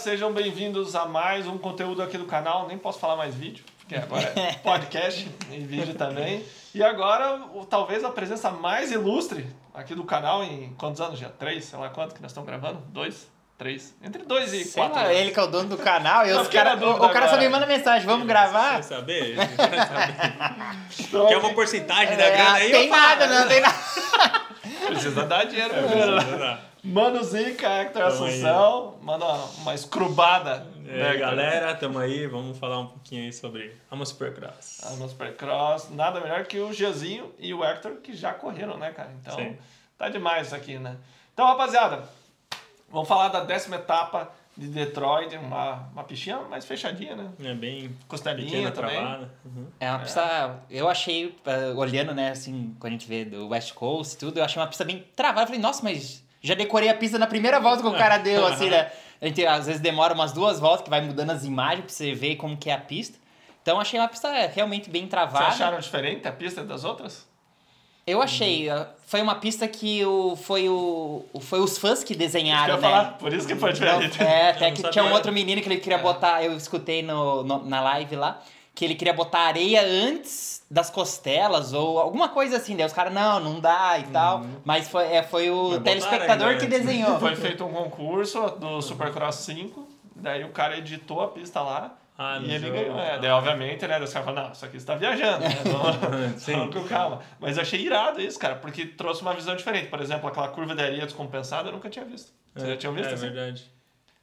sejam bem-vindos a mais um conteúdo aqui do canal. Nem posso falar mais vídeo, porque agora é podcast e vídeo também. E agora, talvez a presença mais ilustre aqui do canal em quantos anos? Já três? Sei lá quanto que nós estamos gravando? Dois? Três? Entre dois e Sei quatro lá, anos. ele que é o dono do canal e Eu os cara, o, o cara só me manda mensagem, vamos gravar? Quer saber? Quer saber? Então, Quer uma porcentagem da É, grana aí? tem falo. nada, não tem nada. Precisa dar dinheiro É, precisa né? dar. Mano Zica, Hector Tamo aí. Assunção. Manda uma, uma escrubada. É, né, galera, tamo aí, vamos falar um pouquinho aí sobre a Supercross. No Supercross, nada melhor que o Giazinho e o Hector que já correram, né, cara? Então, Sim. tá demais isso aqui, né? Então, rapaziada, vamos falar da décima etapa de Detroit, uma, uma piscina mais fechadinha, né? É bem Costelinha também. travada. Uhum. É uma pista, eu achei, eh, olhando, né, assim, quando a gente vê do West Coast e tudo, eu achei uma pista bem travada. Eu falei, nossa, mas já decorei a pista na primeira volta que o cara deu, assim, né? A gente às vezes demora umas duas voltas que vai mudando as imagens pra você ver como que é a pista. Então achei uma pista realmente bem Vocês travada. acharam diferente a pista das outras? Eu achei. eh, Foi uma pista que o, foi, o, foi os fãs que que desenharam, ia né? falar, por isso que foi diferente. Não, é, até que sabia. tinha um outro menino que ele queria É. botar, eu escutei no, no- na live lá, que ele queria botar areia antes das costelas ou alguma coisa assim. Daí os caras, não, não dá e tal. Mas foi, é, foi o telespectador que antes. desenhou. Foi feito um concurso do Supercross 5, daí o cara editou a pista lá. Ah, e ele jogo. ganhou. É, daí, obviamente, né? Os caras falaram, não, isso aqui você tá viajando, né? Não, Sim. Vamos com calma. Mas eu achei irado isso, cara, porque trouxe uma visão diferente. Por exemplo, aquela curva de areia descompensada eu nunca tinha visto. Você já tinha visto É assim? verdade.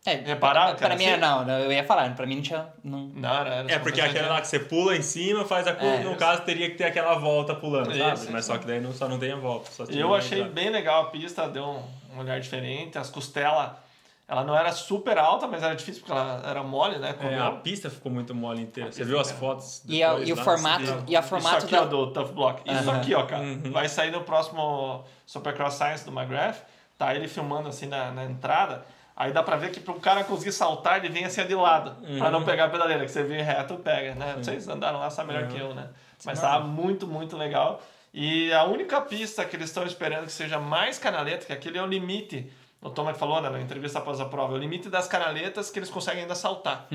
É, Repararam que Pra mim, assim? não, não, eu ia falar, pra mim não tinha. Não... Não, era, era É, porque aquela lá que você pula em cima, faz a curva, É. no caso teria que ter aquela volta pulando, sabe? Isso, Mas isso. só que daí não, só não tem a volta. Eu achei entrada. bem legal a pista, deu um, um olhar diferente. As costelas, ela não era super alta, mas era difícil porque ela era mole, né? É, a pista ficou muito mole inteira. Você viu as inteira. fotos? E, a- e o formato, e a formato Isso aqui, da. ó, do Tough Block. Isso Aham. aqui, ó, cara. Uhum. Vai sair no próximo Supercross Science do McGrath. Tá ele filmando assim na, na entrada. Aí dá pra ver que para um cara conseguir saltar, ele vem assim de lado. Pra não pegar a pedaleira, que você vem reto, pega, né? Vocês andaram lá, sabem melhor Uhum. que eu, né? Mas tava muito, muito legal. E a única pista que eles estão esperando que seja mais canaleta, que aquele é o limite. O Tomac falou né, na entrevista após a prova, é o limite das canaletas que eles conseguem ainda saltar.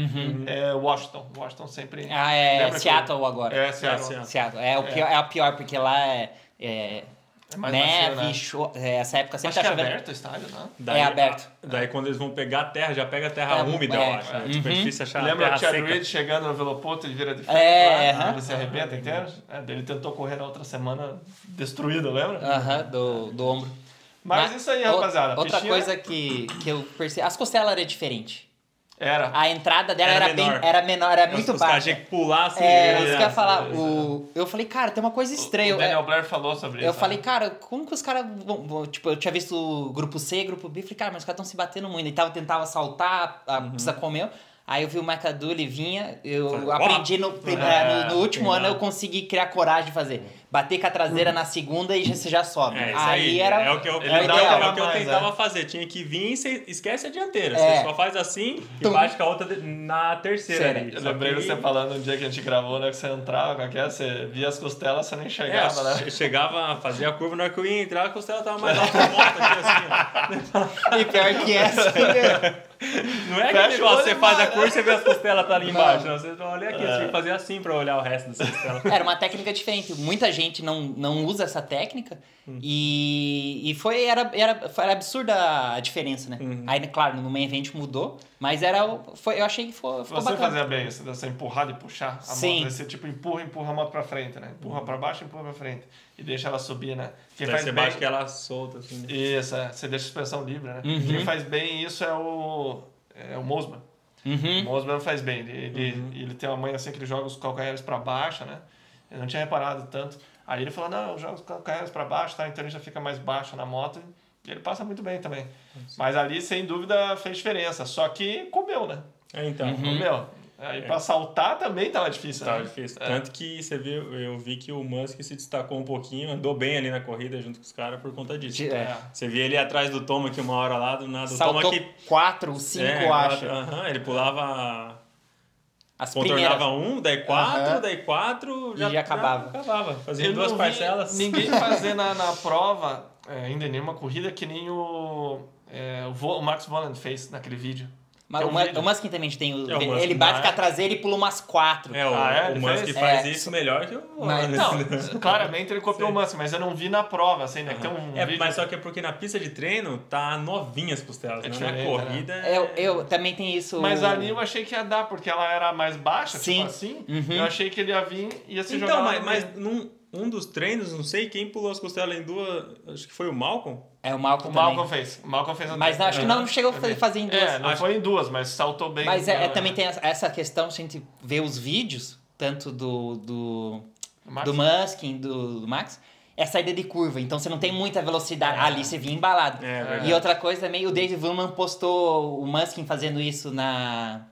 É Washington. Washington sempre. Uhum. Ah, é lembra que- Seattle agora. É, Seattle. É, Seattle. Seattle. É, o pior, é a pior, porque lá é, é É mais neve, macio, né? cho- é, essa época sempre Acho tá é chovendo. aberto o estádio, né? Daí, É aberto. Daí quando eles vão pegar a terra, já pega a terra É, úmida, é. eu acho. Né? Tipo, é difícil achar a Lembra o terra Chad seca. Reed chegando no velopoto e vira de frente É, lá? aham. Ele se arrebenta inteiro? É, ele tentou correr na outra semana destruído, lembra? Aham, do, do ombro. Mas, isso aí, o- rapaziada. Outra Piscina coisa que, que eu percebi. As costelas eram diferentes. Era. A entrada dela Era era, bem. menor. Era menor, era Os- muito os caras baixa. que pular assim. É, isso que eu ia falar. O, eu falei, cara, tem uma coisa estranha. O Daniel Blair falou sobre isso. Eu falei, né? cara, como que os caras Tipo, eu tinha visto o grupo C, grupo B, falei, cara, mas os caras estão se batendo muito. E tava, tentava saltar, a pista comeu. Aí eu vi o McAdoo, vinha, eu Falei, aprendi no, é, no, no último tem ano, lá. eu consegui criar coragem de fazer. Bater com a traseira na segunda e você já sobe. É, isso aí, aí, era. é o que eu, é que é o que eu mais, tentava é. fazer. Tinha que vir e você esquece a dianteira. É. Você só faz assim e Tum. bate com a outra na terceira. Eu Só lembrei que- você falando um dia que a gente gravou, né? Que você entrava com aquela, você via as costelas, você nem É, enxergava, né? che- chegava a fazer a curva, na hora que eu ia entrar, a costela tava mais alta que a moto aqui, assim. E pior que essa. Não é Fecha o negócio, você faz a curva e você vê as costelas tá ali embaixo. Não, você olha aqui, É. você tem que fazer assim pra olhar o resto das costelas. Era uma técnica diferente. Muita gente não, não usa essa técnica. Hum. E, e foi, era, era, foi- era absurda a diferença, né? Uhum. Aí, claro, no main event mudou. Mas era, o- foi, eu achei que foi, ficou Você bacana. fazia bem isso, dessa empurrada e puxar a Sim. moto. Você tipo empurra, empurra a moto pra frente, né? Empurra pra baixo, empurra pra frente. E deixa ela subir, né? Quem Daí faz você bem... que ela solta, assim. né? Isso, é. Você deixa a suspensão livre, né? Uhum. Quem faz bem isso é o... É o Mosman. O Uhum. Mosman faz bem. Ele, ele, ele tem uma mãe assim que ele joga os calcanhares pra baixo, né? Eu não tinha reparado tanto. Aí ele falou, não, eu jogo os calcanhares pra baixo, tá? Então ele já fica mais baixo na moto. E ele passa muito bem também. Mas ali, sem dúvida, fez diferença. Só que comeu, né? É, então. Uhum. Comeu. Aí pra saltar também tava difícil, Tava né? difícil. É. Tanto que você viu, eu vi que o Musk se destacou um pouquinho, andou bem ali na corrida junto com os caras por conta disso. É. Você via ele atrás do Toma aqui uma hora lá, do nada. O Saltou Toma que. quatro, cinco, é, eu acho. aham, ele pulava. As Contornava primeiras. um, daí quatro, Aham. daí quatro, já, E já acabava. acabava. Fazia Eu duas parcelas. Ninguém fazer na, na prova, é, ainda em nenhuma corrida, que nem o, é, o, Vo- o Max Voland fez naquele vídeo. Mas Tem o, um o Muskin também tem o. É, o ele bate vai- com a traseira e pula umas quatro. É, o, Ah, é? o Musk faz É. isso melhor que o Mas- Não, claramente ele copiou o Musk, mas eu não vi na prova, assim, né? que Tem um É, vídeo... mas só que é porque na pista de treino tá novinha as costelas, É né? Na corrida. Eu, eu também tem isso. Mas ali eu achei que ia dar, porque ela era mais baixa, Sim. tipo assim. Uhum. Eu achei que ele ia vir e ia se jogar Então, mas, mas meio. Um dos treinos, não sei quem pulou as costelas em duas. Acho que foi o Malcolm. É o Malcolm O também. Malcolm fez. O Malcolm fez Mas acho que não chegou a Também. fazer em duas. É, não Acho- foi em duas, mas saltou bem. Mas é, é, Ela- também tem essa- questão, se a gente vê os vídeos, tanto do, do, Max? do Muskin, do, do Max, é saída de curva. Então você não tem muita velocidade. Ali você vinha embalado. É. E outra coisa também, o Dave Willman postou o Muskin fazendo isso na,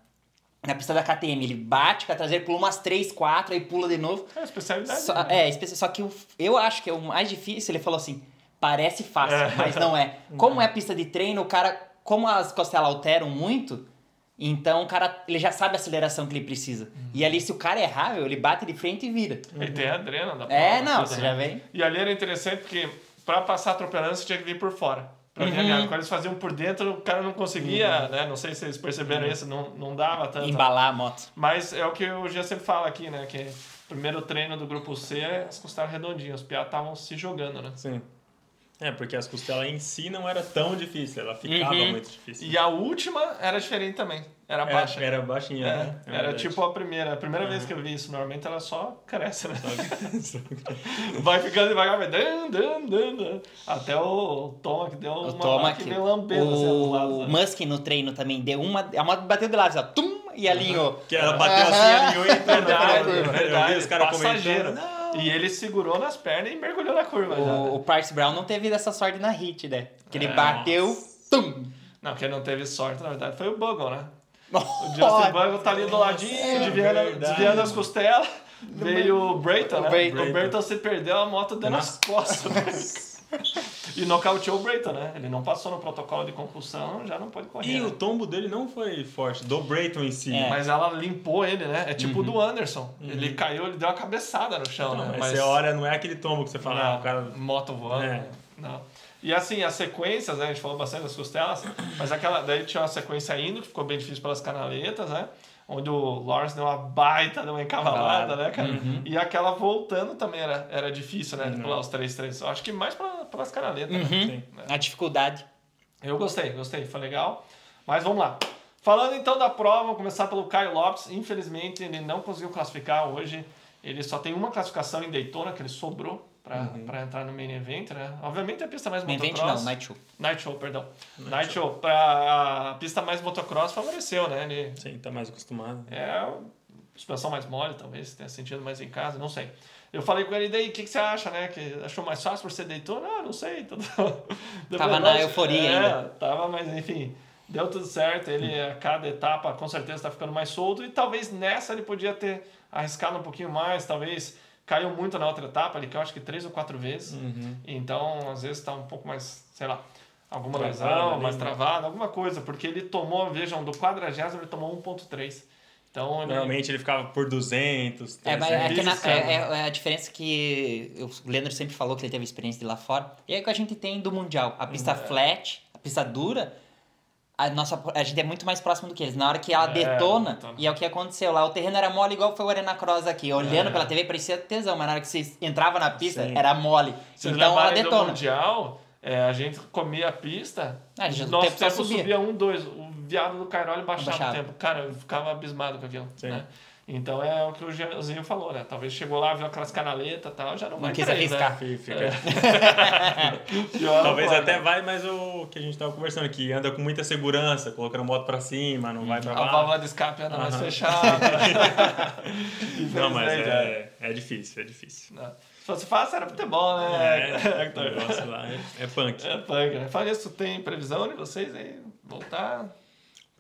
na pista da KTM. Ele bate com a traseira, pula umas 3, 4, aí pula de novo. É especialidade. Só, né? é, só que o- eu acho que é o mais difícil, ele falou assim, parece fácil, É. mas não é. Como é pista de treino, o cara, como as costelas alteram muito, então o cara, ele já sabe a aceleração que ele precisa. Uhum. E ali, se o cara errar, ele bate de frente e vira. Ele tem a drena da É, prova, não, tudo, você né? já vem. E ali era interessante porque pra passar atropelando você tinha que vir por fora. Uhum. Quando eles faziam por dentro, o cara não conseguia, né? Não sei se vocês perceberam isso, não, não dava tanto. Embalar a moto. Mas é o que o Gia sempre fala aqui, né? Que primeiro treino do grupo C, as costelas redondinhas. Os piados estavam se jogando, né? Sim. É, porque as costelas em si não era tão difícil, ela ficava Uhum. muito difícil. E a última era diferente também. Era Era- baixa. Era, baixinha, É, né? É era verdade. tipo a primeira. A primeira vez que eu vi isso, normalmente ela só cresce, né? Vai ficando devagar, vai. Dan, dan, dan, dan. Até o Toma que deu O uma Toma que veio lambendo assim aos o né? Muskin no treino também deu uma, a moto bateu de lado, ó, tum, e alinhou. Que ela bateu assim, alinhou e entrou na Verdade, curva. Eu verdade. vi os caras passageiro. E ele segurou nas pernas e mergulhou na curva já. O, né? o Price Brown não teve dessa sorte na hit, né? Que ele É. bateu, tum. Não, quem não teve sorte, na verdade, foi o Bugle, né? O Nossa. Justin Bugle tá ali do ladinho, desviando, verdade. desviando as costelas. Veio o Brayton, né? O Brayton. O Brayton se perdeu, a moto deu nas costas. e nocauteou o Brayton, né? Ele não passou no protocolo de compulsão, já não pode correr. E né? o tombo dele não foi forte, do Brayton em si. É. Mas ela limpou ele, né? É tipo o do Anderson. Ele caiu, ele deu uma cabeçada no chão, Não, né? mas você olha, não é aquele tombo que você fala, ah, Não, o cara... moto voando. É. né? Não. E assim, as sequências, né? A gente falou bastante das costelas, mas aquela. Daí tinha uma sequência indo, que ficou bem difícil pelas canaletas, né? Onde o Lawrence deu uma baita, deu uma encavalada, né, cara? Uhum. E aquela voltando também era, era difícil, né? De Uhum. pular os três, três. Acho que mais pela- pelas canaletas, né? Uhum. Sim. A dificuldade. Eu gostei, gostei, foi legal. Mas vamos lá. Falando então da prova, vamos começar pelo Caio Lopes. Infelizmente, ele não conseguiu classificar hoje. Ele só tem uma classificação em Daytona, que ele sobrou para entrar no main event, né? Obviamente é a pista mais Main event motocross. não, night show. Night Show, perdão. Night, Show. Pra a pista mais motocross favoreceu, né? Ele Sim, tá mais acostumado. é suspensão mais mole, talvez tenha sentido mais em casa, não sei. Eu falei com ele, daí, o que, que você acha, né? Que achou mais fácil por ser Daytona? Ah, não sei. Tudo... Tava na euforia é, ainda. Tava, mas enfim, deu tudo certo. Ele, a cada etapa, com certeza, tá ficando mais solto. E talvez nessa ele podia ter arriscado um pouquinho mais, talvez caiu muito na outra etapa, ele caiu acho que três ou quatro vezes. Uhum. Então, às vezes tá um pouco mais, sei lá, alguma lesão, ali, mais né? travado, alguma coisa, porque ele tomou, vejam, do quadragésimo ele tomou 1.3. Então, ele... Normalmente ele ficava por 200, É, mas 300. é, que na- é- é- é a diferença que o Leandro sempre falou que ele teve experiência de lá fora. E é o que a gente tem do Mundial. A pista É. flat, a pista dura, a, nossa, a gente é muito mais próximo do que eles. Na hora que ela É, detona, detona. e é o que aconteceu lá, o terreno era mole igual foi o Arena Cross aqui. Olhando É. pela TV parecia tesão, mas na hora que você entrava na pista, Sim. era mole. Vocês então ela detona. Mundial, é, a gente comia a pista, Ah, já- o nosso tempo subia. subia um, dois. O viado do Cairoli baixava, Baixava. o tempo. Cara, eu ficava abismado com aquilo. Sim. Né? Então é o que o Jeanzinho falou, né? Talvez chegou lá, viu aquelas canaletas e tal, já não, Não vai quis três, arriscar. Né? Fica- Pior Talvez até vai, mas o que a gente tava conversando aqui, anda com muita segurança, colocando moto pra cima, não vai pra A baixo. válvula de escape anda mais Aham. fechada. Não, mas Infelizmente, é, é difícil, é difícil. Não. Se fosse fácil, era futebol, né, É, Hector? o negócio lá é, é punk. É punk, né? Fala isso, tem previsão de vocês aí voltar?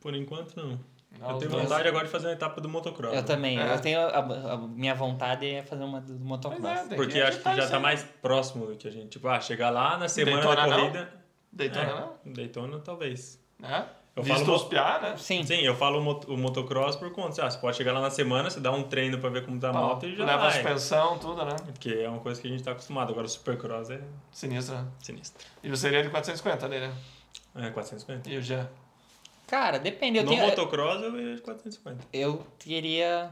Por enquanto, não. Não, eu tenho vontade agora de fazer uma etapa do motocross. Eu né? também. É. Eu tenho. A, a minha vontade é fazer uma do motocross. É, Porque que acho que já tá aí. mais próximo do que a gente. Tipo, ah, chegar lá na semana Daytona da não? corrida. Daytona é, não? Daytona talvez. Né? Eu Visto falo né? Sim. Sim, eu falo o, mot- o motocross por conta. Ah, você pode chegar lá na semana, você dá um treino pra ver como tá a moto e já Leva a vai. suspensão, tudo, né? Porque é uma coisa que a gente tá acostumado. Agora o supercross é Sinistro, né? sinistro. E o seria de 450 ali, né? É, 450. E o Jean? Cara, depende. Eu, no tenho, motocross eu ia de 450. eu queria,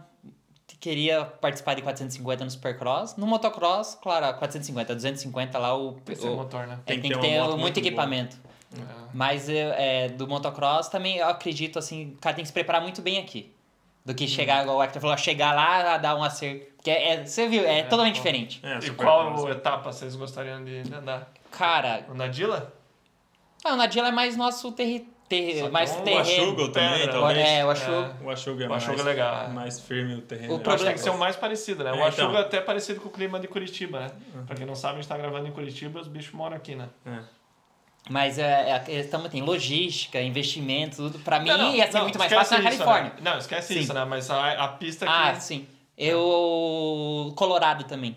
queria participar de 450 no Supercross. No motocross, claro, a 450, 250 lá o, Tem que ser o- motor, né? é, Tem tem, que que ter ter, muito, muito boa. É. Mas eu, é, do motocross também eu acredito assim, o cara tem que se preparar muito bem aqui. Do que chegar, igual o Hector falou, chegar lá, dar um acerto. Porque é, você viu, é, totalmente bom. diferente. É, E qual etapa vocês gostariam de andar? Cara, O Nadila? não, o Nadila é mais nosso terri, ter, mais um O terreno. Ashugo também, pedra, talvez. É, o Ashugo. O Ashugo é, O mais, é legal, é. mais firme o terreno. O problema- tem que ser o mais parecido, né? É, o Açuga então. é até parecido com o clima de Curitiba, né? Pra quem não sabe, a gente tá gravando em Curitiba e os bichos moram aqui, né? É. Mas é, é a questão tem logística, investimento, tudo. Pra mim Não, não, ia ser não, muito mais fácil na isso, Califórnia. Né? Não, esquece Sim. isso, né? Mas a, a pista que... Ah, sim. Eu. Colorado também.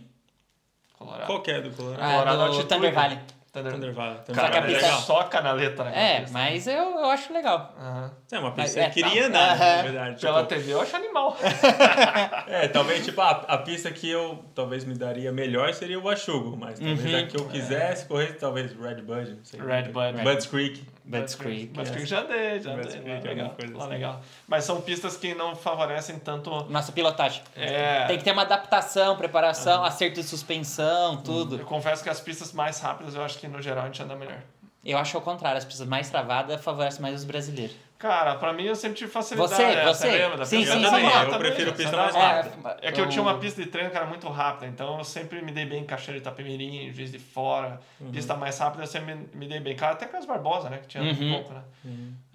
Colorado. Qual que é do Colorado? Ah, Colorado do Altitude. Thunder Valley. Thunder... Thunder Valley. Thunder Só que a Valley é pista- legal. só canaleta, né? É, mas eu, eu acho legal. Aham. É uma Mas pista é, que eu queria tá. andar, na Aham. verdade. Pela Tipo, TV eu acho animal. é, talvez, tipo, a, a pista que eu talvez me daria melhor seria o Ashugo, mas talvez Uhum. a que eu quisesse correr, talvez Red Bud, não sei. Red Bud. Bud's Creek. Bud's Creek. É. Creek já dei, já Bud's dei. Creek, Lá, legal. alguma coisa Lá, assim. legal. Mas são pistas que não favorecem tanto... Nossa pilotagem. É... Tem que ter uma adaptação, preparação, acerto de suspensão, tudo. Eu confesso que as pistas mais rápidas eu acho que no geral a gente anda melhor. Eu acho ao contrário, as pistas mais travadas favorecem mais os brasileiros. Cara, pra mim eu sempre tive facilidade. Você, né? você? lembra da Sim, pista? sim, Eu sim, também, sim. eu Eu prefiro pista andava mais rápido. rápida. É que eu tinha o- uma pista de treino que era muito rápida, então eu sempre me dei bem em Cachoeira de Itapemirim, Juiz de Fora, pista mais rápida eu sempre me, me dei bem. Cara, até com as Barbosa, né, que tinha um Uhum. pouco, né.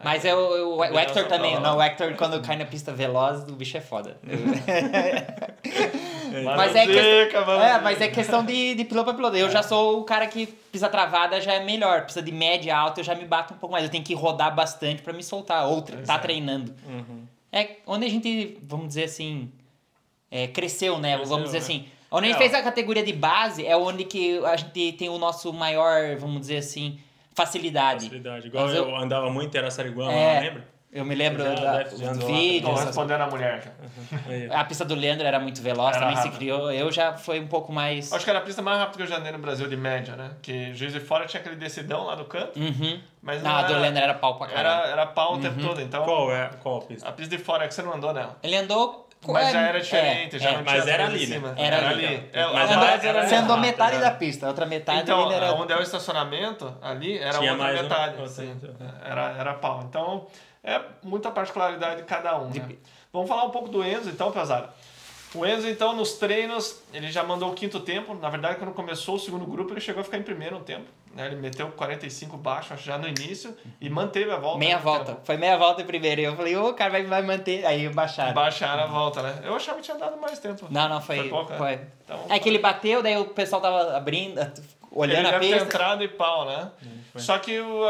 Mas é o, o, o Combinação Hector também. Não, o Hector, quando cai na pista veloz, o bicho é foda. Mas, Mas é, dica, mano. é, mas é questão de, de piloto pra piloto. Eu já sou o cara que pisa travada já é melhor. Pisa de média, alta, eu já me bato um pouco mais. Eu tenho que rodar bastante pra me soltar. Ou tre- tá Exato. treinando. Uhum. É onde a gente, vamos dizer assim, é, cresceu, né? Cresceu, vamos dizer né? assim. Onde a gente É, fez a categoria de base é onde que a gente tem o nosso maior, vamos dizer assim, facilidade. Facilidade. Igual eu, eu- andava muito em Araçariguama, É. lembra? Eu me lembro da, do andou lá vídeo. Tô essas- respondendo a mulher. Aí. A pista do Leandro era muito veloz, Era também se rápido. criou. Eu já foi um pouco mais. Acho que era a pista mais rápida que eu já andei no Brasil de média, né? Que Juiz de Fora tinha aquele decidão lá no canto, Uhum. mas Não, não a do era, Leandro era pau pra caralho. era, era pau o tempo todo, então... Qual é qual a pista? A pista de fora é que você não andou nela. Ele andou. Mas é, já era diferente, é, já é. não Mas tinha era as coisas ali, em né? cima. Era Era ali, ali. É, Mas a era- base era era Sendo a rápido, metade da pista, a outra metade Então, era. onde é o estacionamento, ali era Tinha outra mais um- metade. outra, assim. era, era pau. Então, é muita particularidade de cada um, né? Vamos falar um pouco do Enzo, então, pesado. O Enzo, então, nos treinos, ele já mandou o quinto tempo. Na verdade, quando começou o segundo grupo, ele chegou a ficar em primeiro um tempo. Né? Ele meteu 45 baixo, acho, já no início, e manteve a volta. Meia né, volta. tempo. Foi meia volta primeiro. E eu falei, ô, o cara vai, vai manter. Aí baixaram. Baixaram a volta, né? Eu achava que tinha dado mais tempo. Não, não, foi. Foi pouco, né? foi. Então, É que ele bateu, daí o pessoal tava abrindo, olhando ele a deve ter pista. entrado e pau, né? foi. Só que o,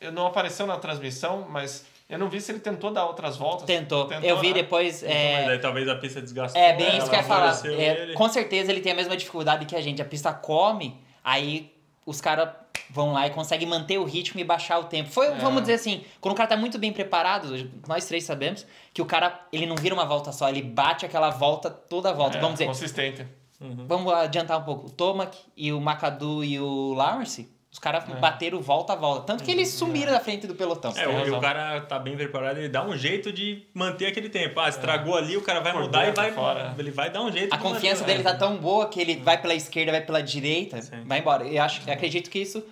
eu não apareceu na transmissão, mas eu não vi se ele tentou dar outras voltas. Tentou. Eu vi né? depois. Então, é, mas aí talvez a pista desgastou. É, bem ela isso que eu ia falar. É, ele. com certeza ele tem a mesma dificuldade que a gente. A pista come, aí os caras vão lá e conseguem manter o ritmo e baixar o tempo. Foi, É. vamos dizer assim, quando o cara tá muito bem preparado, nós três sabemos, que o cara, ele não vira uma volta só, ele bate aquela volta toda a volta. É, vamos dizer, Consistente. vamos adiantar um pouco. O Tomac e o Macadu e o Lawrence, os caras bateram volta a volta. Tanto que eles sumiram da frente do pelotão. É, o, e razão. cara tá bem preparado, ele dá um jeito de manter aquele tempo. Ah, estragou ali, o cara vai Por mudar e vai. fora. Ele vai dar um jeito A de confiança manter, dele né? tá tão boa que ele vai pela esquerda, vai pela direita, Sim. vai embora. Eu acho, eu acredito que isso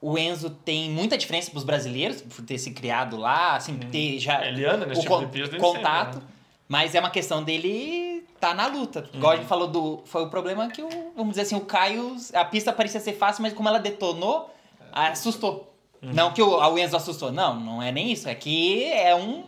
o Enzo tem muita diferença pros brasileiros por ter se criado lá, assim, ter já Ele anda nesse o tipo con- de contato, sempre, né? mas é uma questão dele tá na luta. Igual a gente falou do foi o problema que o, vamos dizer assim, o Caio, a pista parecia ser fácil, mas como ela detonou, assustou. Não que o, o Enzo assustou, não, não é nem isso, é que é um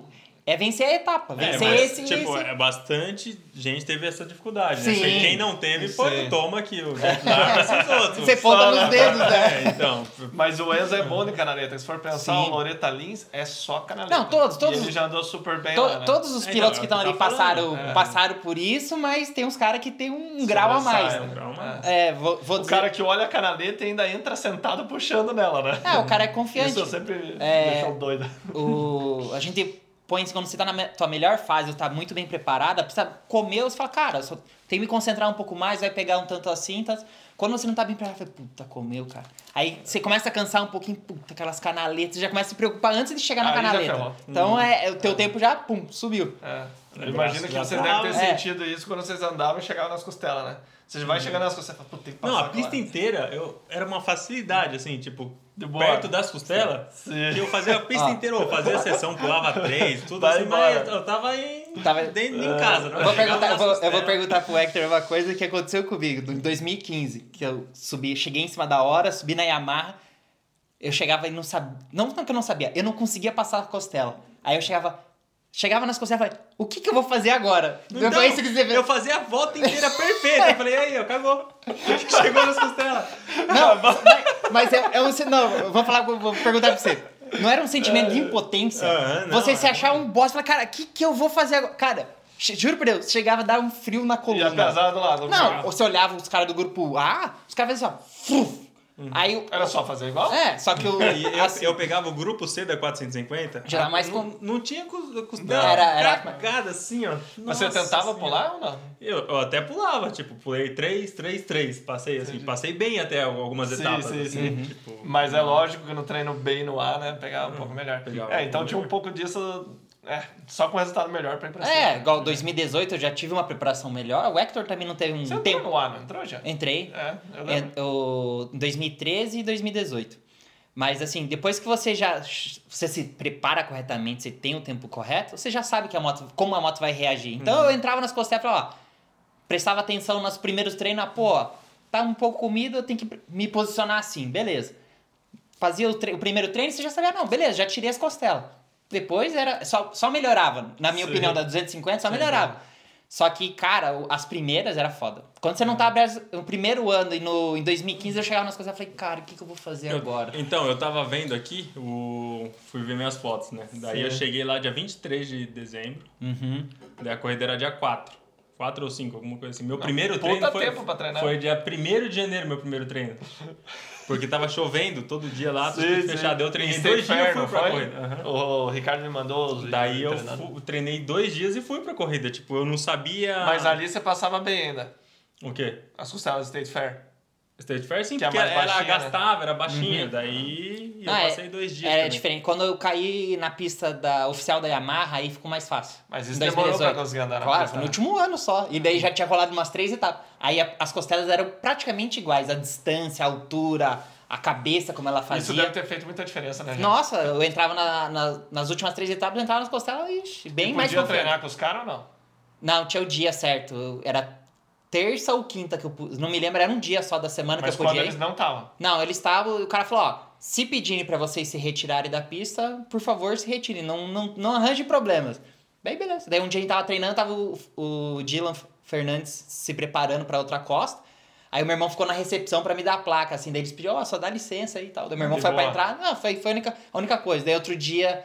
é vencer a etapa, É, vencer mas, esse, tipo, esse- é bastante gente teve essa dificuldade, né? Sim. Quem não teve foi Sim. o Toma aqui, o pra esses outros. você ponta Só, nos né? dedos, né? É, então, Mas o Enzo é bom de canaleta. Se for pensar, Sim. o Loreta Lins é só canaleta. Não, todos, todos E ele já andou super bem To- lá, né? Todos os É, pilotos então, que estão é ali que tá passaram, é. passaram por isso, mas tem uns caras que tem um grau a mais. Sobressai, um grau a mais. É, vou, vou O dizer. cara que olha a canaleta e ainda entra sentado puxando nela, né? É, o cara é confiante. Isso eu sempre É. deixou doido. O, a gente põe quando você tá na tua melhor fase, ou tá muito bem preparada, precisa comer, você fala, cara, só tem que me concentrar um pouco mais, vai pegar um tanto assim, tá? Quando você não tá bem preparado, fala, puta, comeu, cara. Aí você começa a cansar um pouquinho, puta, aquelas canaletas, você já começa a se preocupar antes de chegar na Aí já canaleta. Então é, é o teu tempo já, pum, subiu. É. Eu imagino que já você deve ter É. sentido isso quando vocês andavam e chegavam nas costelas, né? Você vai chegando nas costelas e fala, puta, tem que passar Não, a pista agora. inteira eu, era uma facilidade, assim, tipo, Perto das costelas, Sim. que eu fazia a pista Ó. inteira, eu fazia a sessão, pulava três, tudo Vai assim, embora. mas eu tava em, Tava- dentro, em casa. Não Eu vou, perguntar, eu, vou, eu vou perguntar pro Hector uma coisa que aconteceu comigo em 2015, que eu subi, cheguei em cima da hora, subi na Yamaha, eu chegava e não sabia, não, não que eu não sabia, eu não conseguia passar a costela. Aí eu chegava, chegava nas costelas e falei, o que que eu vou fazer agora? Então, isso que você eu fazia a volta inteira perfeita. Eu falei, aí, ó, cagou. Chegou nas costelas. Não, mas, mas é, é um, não, eu vou falar, vou perguntar pra você. Não era um sentimento de impotência? Ah, não, você se achar um boss e falar, cara, o que, que eu vou fazer agora? Cara, juro por Deus, chegava a dar um frio na E coluna. a pesada do lado. Não, você olhava os caras do grupo A, os caras faziam assim, ó. fruf. Aí eu- Era só fazer igual? É, só que eu. Eu, assim, eu pegava o grupo C da 450. Já era mais não, com- não tinha cos- costela. Não, era- era- cagada assim, ó. Mas você tentava Senhora. pular ou não? Eu, eu até pulava, tipo, pulei 3, 3, 3. Passei assim, passei bem até algumas Sim, etapas. sim, assim, sim. Tipo, Mas é lógico que no treino bem no ar, né? Pegava um pouco melhor. pegava É, então tinha um pouco disso. É, só com resultado melhor pra cima. É, igual 2018 eu já tive uma preparação melhor. O Hector também não teve um Você entrou tempo. no ar, não entrou já? Entrei. É, eu lembro. Em o- em 2013 e 2018. Mas assim, depois que você já você se prepara corretamente, você tem o tempo correto, você já sabe que a moto, como a moto vai reagir. Então eu entrava nas costelas e falava, ó, prestava atenção nos primeiros treinos, ah, pô, tá um pouco comido, eu tenho que me posicionar assim, beleza. Fazia o, tre- o primeiro treino, você já sabia, não, beleza, já tirei as costelas. Depois era só, só melhorava, na minha Sim. opinião, da 250 só Sim. melhorava. Só que, cara, as primeiras era foda. Quando você não tá aberto no primeiro ano e no, em 2015 eu chegava nas coisas e falei, cara, o que, que eu vou fazer eu- agora? Então, eu tava vendo aqui, o... fui ver minhas fotos, né? Daí Sim. eu cheguei lá dia 23 de dezembro, Uhum. daí a corrida era dia 4. 4 ou 5, alguma coisa assim. Meu Não, primeiro puta treino foi, tempo pra treinar. foi dia 1 de janeiro, meu primeiro treino. Porque tava chovendo todo dia lá, tudo Sim, sim. fechado. Eu treinei Em dois dias e fui pra foi? corrida. Aham. O Ricardo me mandou os Daí eu treinei dois dias e fui pra corrida. Tipo, eu não sabia. Mas ali você passava bem ainda. O quê? As costelas do State Fair. Stage Fair sim, Que é porque mais ela baixinha, né? gastava, era baixinha. Daí eu Ah, passei dois dias. Era também. diferente. Quando eu caí na pista da oficial da Yamaha, aí ficou mais fácil. Mas isso demorou 2018. pra conseguir andar na Claro, pista, foi no né? último ano só. E daí já tinha rolado umas três etapas. Aí a- as costelas eram praticamente iguais. A distância, a altura, a cabeça, como ela fazia. Isso deve ter feito muita diferença, né, gente? Nossa, eu entrava na- na- nas últimas três etapas, eu entrava nas costelas, ixi, bem e mais podia confiante. treinar com os caras ou não? Não, tinha o dia certo. Era terça ou quinta que eu pu- Não me lembro, era um dia só da semana Mas que eu podia eles ir. não estavam. Não, eles estavam. O cara falou: ó, se pedirem pra vocês se retirarem da pista, por favor, se retirem. Não, não, não arranje problemas. Daí, beleza. Daí um dia a gente tava treinando, tava o, o Dylan Fernandes se preparando pra outra costa. Aí o meu irmão ficou na recepção pra me dar a placa, assim. Daí eles pediram, ó, só dá licença aí e tal. Daí meu irmão De foi pra boa. entrar. Não, foi, foi a, única, a única coisa. Daí outro dia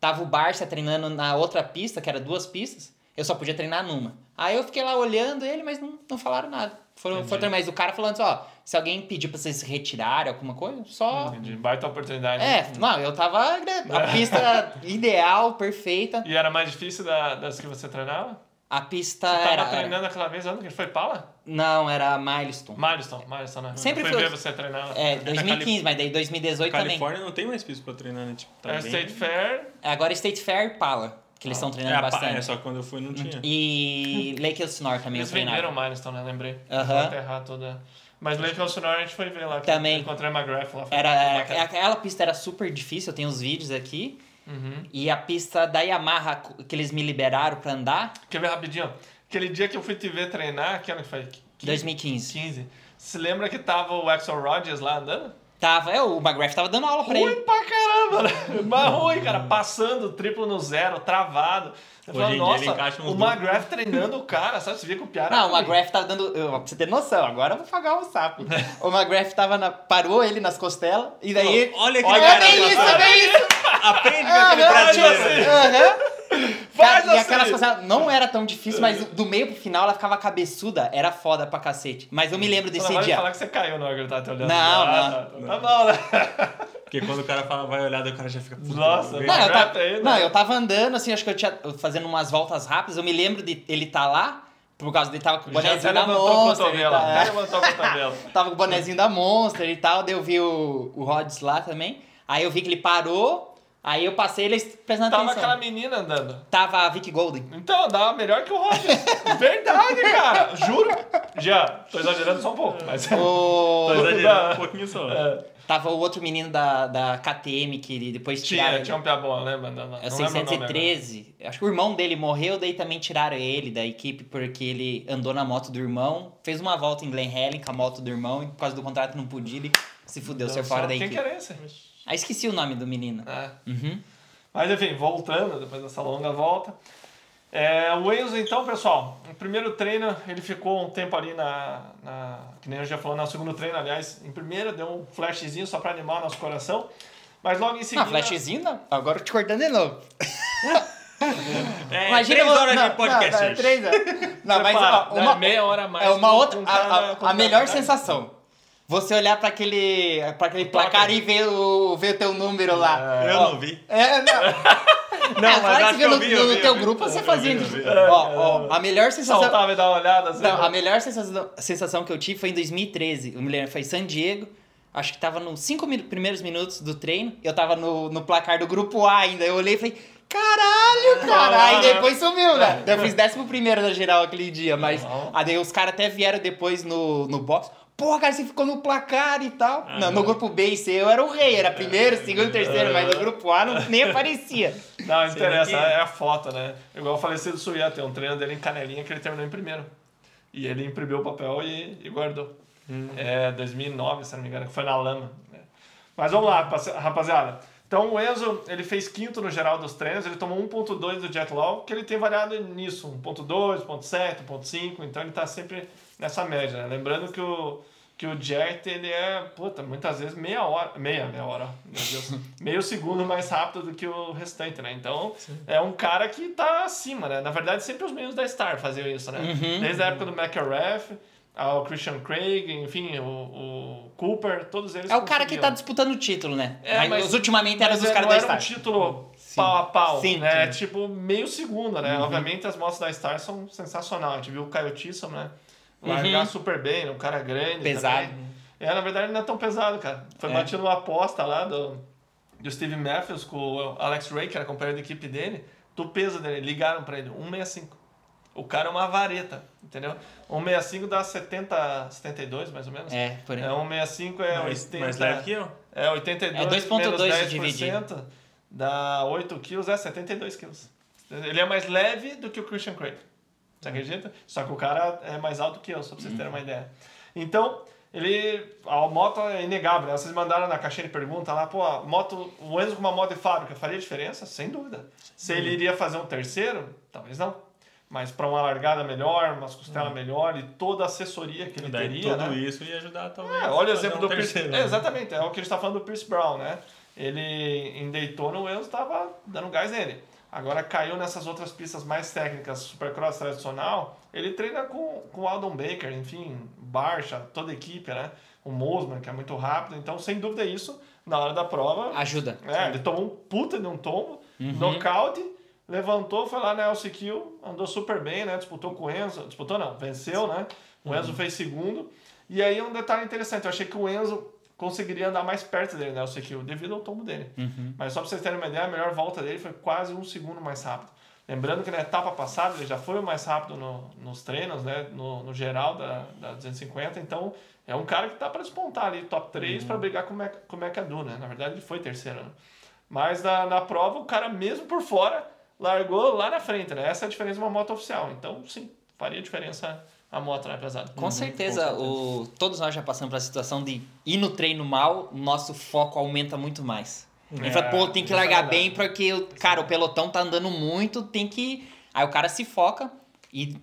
tava o Barça treinando na outra pista, que era duas pistas. Eu só podia treinar numa. Aí eu fiquei lá olhando ele, mas não, não falaram nada. Foram, foram mas o cara falando assim, ó, se alguém pedir pra vocês se retirarem, alguma coisa, só. Entendi. Baita oportunidade. É, não, eu tava. né, A pista ideal, perfeita. E era mais difícil da- das que você treinava? A pista Você tava era. era- treinando aquela vez onde? Que foi Pala? Não, era milestone. Milestone, Milestone, né? Sempre Fui foi- ver você treinar. É, 2015, mas daí 2018 também. Califórnia não tem mais pista pra treinar, né? Tipo, tá É bem... State Fair. Agora State Fair e Pala, que eles estão É, treinando pa- bastante. é, só que quando eu fui não tinha. E Lake Elsinore também Eles venderam Milestone, né? Lembrei. Aham. Vou aterrar toda. Mas Lake Elsinore a gente foi ver lá. Também. Encontrei a McGrath lá. foi Era, bacana. aquela pista era super difícil, eu tenho os vídeos aqui. Uhum. E a pista da Yamaha que eles me liberaram pra andar, Quer ver rapidinho? Aquele dia que eu fui te ver treinar, que ano que foi? 15? 2015. 15. Se lembra que tava o Axel Rodgers lá andando? Tava, é, o McGrath tava dando aula pra Ruim ele. pra caramba, né? Mas ruim, cara. Passando, triplo no zero, travado. Eu Hoje falo, em dia nossa, ele encaixa uns o. McGrath treinando o cara, sabe? Você via que o Piara... Não, o McGrath tava dando. eu- Pra você ter noção, agora eu vou pagar o sapo. o McGrath tava na, parou ele nas costelas, e daí. Olha que Olha, cara bem isso, bem isso! Aprende com aquele Aham, brasileiro. Aham. Faz Cara, e assim. aquelas costelas não era tão difícil, mas do meio pro final ela ficava cabeçuda, era foda pra cacete. Mas eu me lembro desse não vai dia. falar que você caiu na hora que ele tava te olhando. Não, Ah, não. Tá, tá bom, né? Porque quando o cara fala, vai olhar, o cara já fica. Nossa. Não, eu tava, aí, né? não, eu tava andando, assim, acho que eu tinha fazendo umas voltas rápidas. Eu me lembro de ele tá lá, por causa dele tava com o bonezinho da Monster. tá- Até levantou o cotovelo. Tava com o bonezinho da Monster e tal, daí eu vi o, o Rods lá também. Aí eu vi que ele parou, aí eu passei ele prestando Tava atenção. aquela menina andando. Tava a Vicky Golden. Então, dava melhor que o Roger. Verdade, cara. Juro. Já, tô exagerando só um pouco, mas... O... Tô exagerando um pouquinho só. É, Tava o outro menino da, da KTM que ele depois tiraram. tinha, ele. tinha um piabão, lembra? Não, não, É o não lembro o nome agora. 613. Acho que o irmão dele morreu, daí também tiraram ele da equipe porque ele andou na moto do irmão, fez uma volta em Glen Helen com a moto do irmão e por causa do contrato não podia, ele se fudeu, saiu fora da Quem equipe. que era esse? Ah, esqueci o nome do menino. É. Uhum. Mas enfim, voltando, depois dessa longa volta. É, o Enzo, então, pessoal, no primeiro treino ele ficou um tempo ali na, na. Que nem eu já falou, no segundo treino, aliás, em primeiro, deu um flashzinho só pra animar o nosso coração. Mas logo em seguida. Não, flashzinho não. Agora eu te cortando de novo. É, Imagina três horas não, de podcast não, não, hoje. três horas. Não, mas ó, uma, meia hora a mais. é uma outra. A, a- a melhor sensação. Você olhar pra aquele, pra aquele placar e ver o, ver o teu número lá. Eu Ó, não vi. É, não. Não, é, mas claro que que eu viu vi, no, eu no vi, teu eu vi. grupo, você Eu fazia. vi, eu vi. Ó, ó, a melhor sensação. Saltava e dava uma olhada. Assim, Não, a melhor sensação, sensação que eu tive foi em 2013. Eu me lembro, foi em San Diego. Acho que tava nos cinco primeiros minutos do treino. Eu tava no, no placar do grupo A ainda. Eu olhei e falei, caralho, cara. Aí depois sumiu, né? Daí eu fiz décimo primeiro na geral aquele dia. Mas Não. aí os caras até vieram depois no, no box. Pô, cara, você ficou no placar e tal. Ah, não, no grupo B e C eu era o rei. Era primeiro, segundo, terceiro. Mas no grupo A não, nem aparecia. Não, interessa, que- é a foto, né? Igual o falecido Suya, tem um treino dele em Canelinha que ele terminou em primeiro. E ele imprimiu o papel e, e guardou. É 2009, se não me engano, que foi na lama. né? Mas vamos lá, rapazi- rapaziada. Então o Enzo, ele fez quinto no geral dos treinos, ele tomou 1.2 do Jet Law, que ele tem variado nisso, 1.2, 1.7, 1.5, então ele tá sempre nessa média, né? Lembrando que o, que o Jet, ele é, puta, muitas vezes meia hora, meia, meia hora, meu Deus, meio segundo mais rápido do que o restante, né? Então, é um cara que tá acima, né? Na verdade, sempre os meninos da Star faziam isso, né? Uhum. Desde a época do McAreth, ao Christian Craig, enfim, o, o Cooper, todos eles É o cara que tá disputando o título, né? É, mas, os ultimamente eram Mas dos é, caras da era um Star. título Sim. pau a pau, Sim, né? sim. Tipo, meio segundo, né? Uhum. Obviamente as motos da Star são sensacionais. A gente viu o Tissom, né? Largar Uhum. super bem, um cara grande Pesado. também. É, na verdade não é tão pesado, cara. Foi É. batido uma aposta lá do, do Steve Matthews com o Alex Ray, que era companheiro da equipe dele, do peso dele. Ligaram pra ele, 165. O cara é uma vareta, entendeu? 165 dá 70, 72 mais ou menos. É, por aí. É, 165 é mais, 80. mais leve que eu. É, 82 É 2.2 menos se 10% dividir. dá 8 quilos, é 72 quilos. Ele é mais leve do que o Christian Craig. Você acredita? Só que o cara é mais alto que eu, só pra vocês terem uma ideia. Então, ele. A moto é inegável, né? Vocês mandaram na caixinha de pergunta lá, pô, a moto, o Enzo com uma moto de fábrica faria diferença? Sem dúvida. Se ele iria fazer um terceiro, talvez não. Mas para uma largada melhor, umas costelas melhor e toda a assessoria que ele Daí teria, tudo né? isso ia ajudar talvez. É, olha o exemplo um do Pierce. terceiro, É, exatamente, é o que a gente está falando do Pierce Brown, né? Ele em Daytona, o Enzo estava dando gás nele. Agora caiu nessas outras pistas mais técnicas, Supercross tradicional, ele treina com, com o Aldon Baker, enfim, Barcha, toda a equipe, né? O Mosman, que é muito rápido. Então, sem dúvida isso, na hora da prova, Ajuda. é, ele tomou um puta de um tombo, Uhum. nocaute, levantou, foi lá na LCQ, andou super bem, né? Disputou com o Enzo, disputou não, venceu, né? O Uhum. Enzo fez segundo. E aí um detalhe interessante, eu achei que o Enzo conseguiria andar mais perto dele na LCQ, devido ao tombo dele. Uhum. Mas só pra vocês terem uma ideia, a melhor volta dele foi quase um segundo mais rápido. Lembrando que na etapa passada ele já foi o mais rápido no- nos treinos, né? No, no geral da, da 250, então é um cara que tá para despontar ali, top 3, Uhum. para brigar com o Mac- com o McAdoo, né? Na verdade ele foi terceiro, né? Mas na, na prova o cara mesmo por fora largou lá na frente, né? Essa é a diferença de uma moto oficial. Então sim, faria diferença a moto, né, pesado? Com certeza, o, todos nós já passamos pela situação de ir no treino mal, nosso foco aumenta muito mais. Ele É, fala, pô, tem que é largar bem porque, o- cara, o pelotão tá andando muito, tem que... Aí o cara se foca e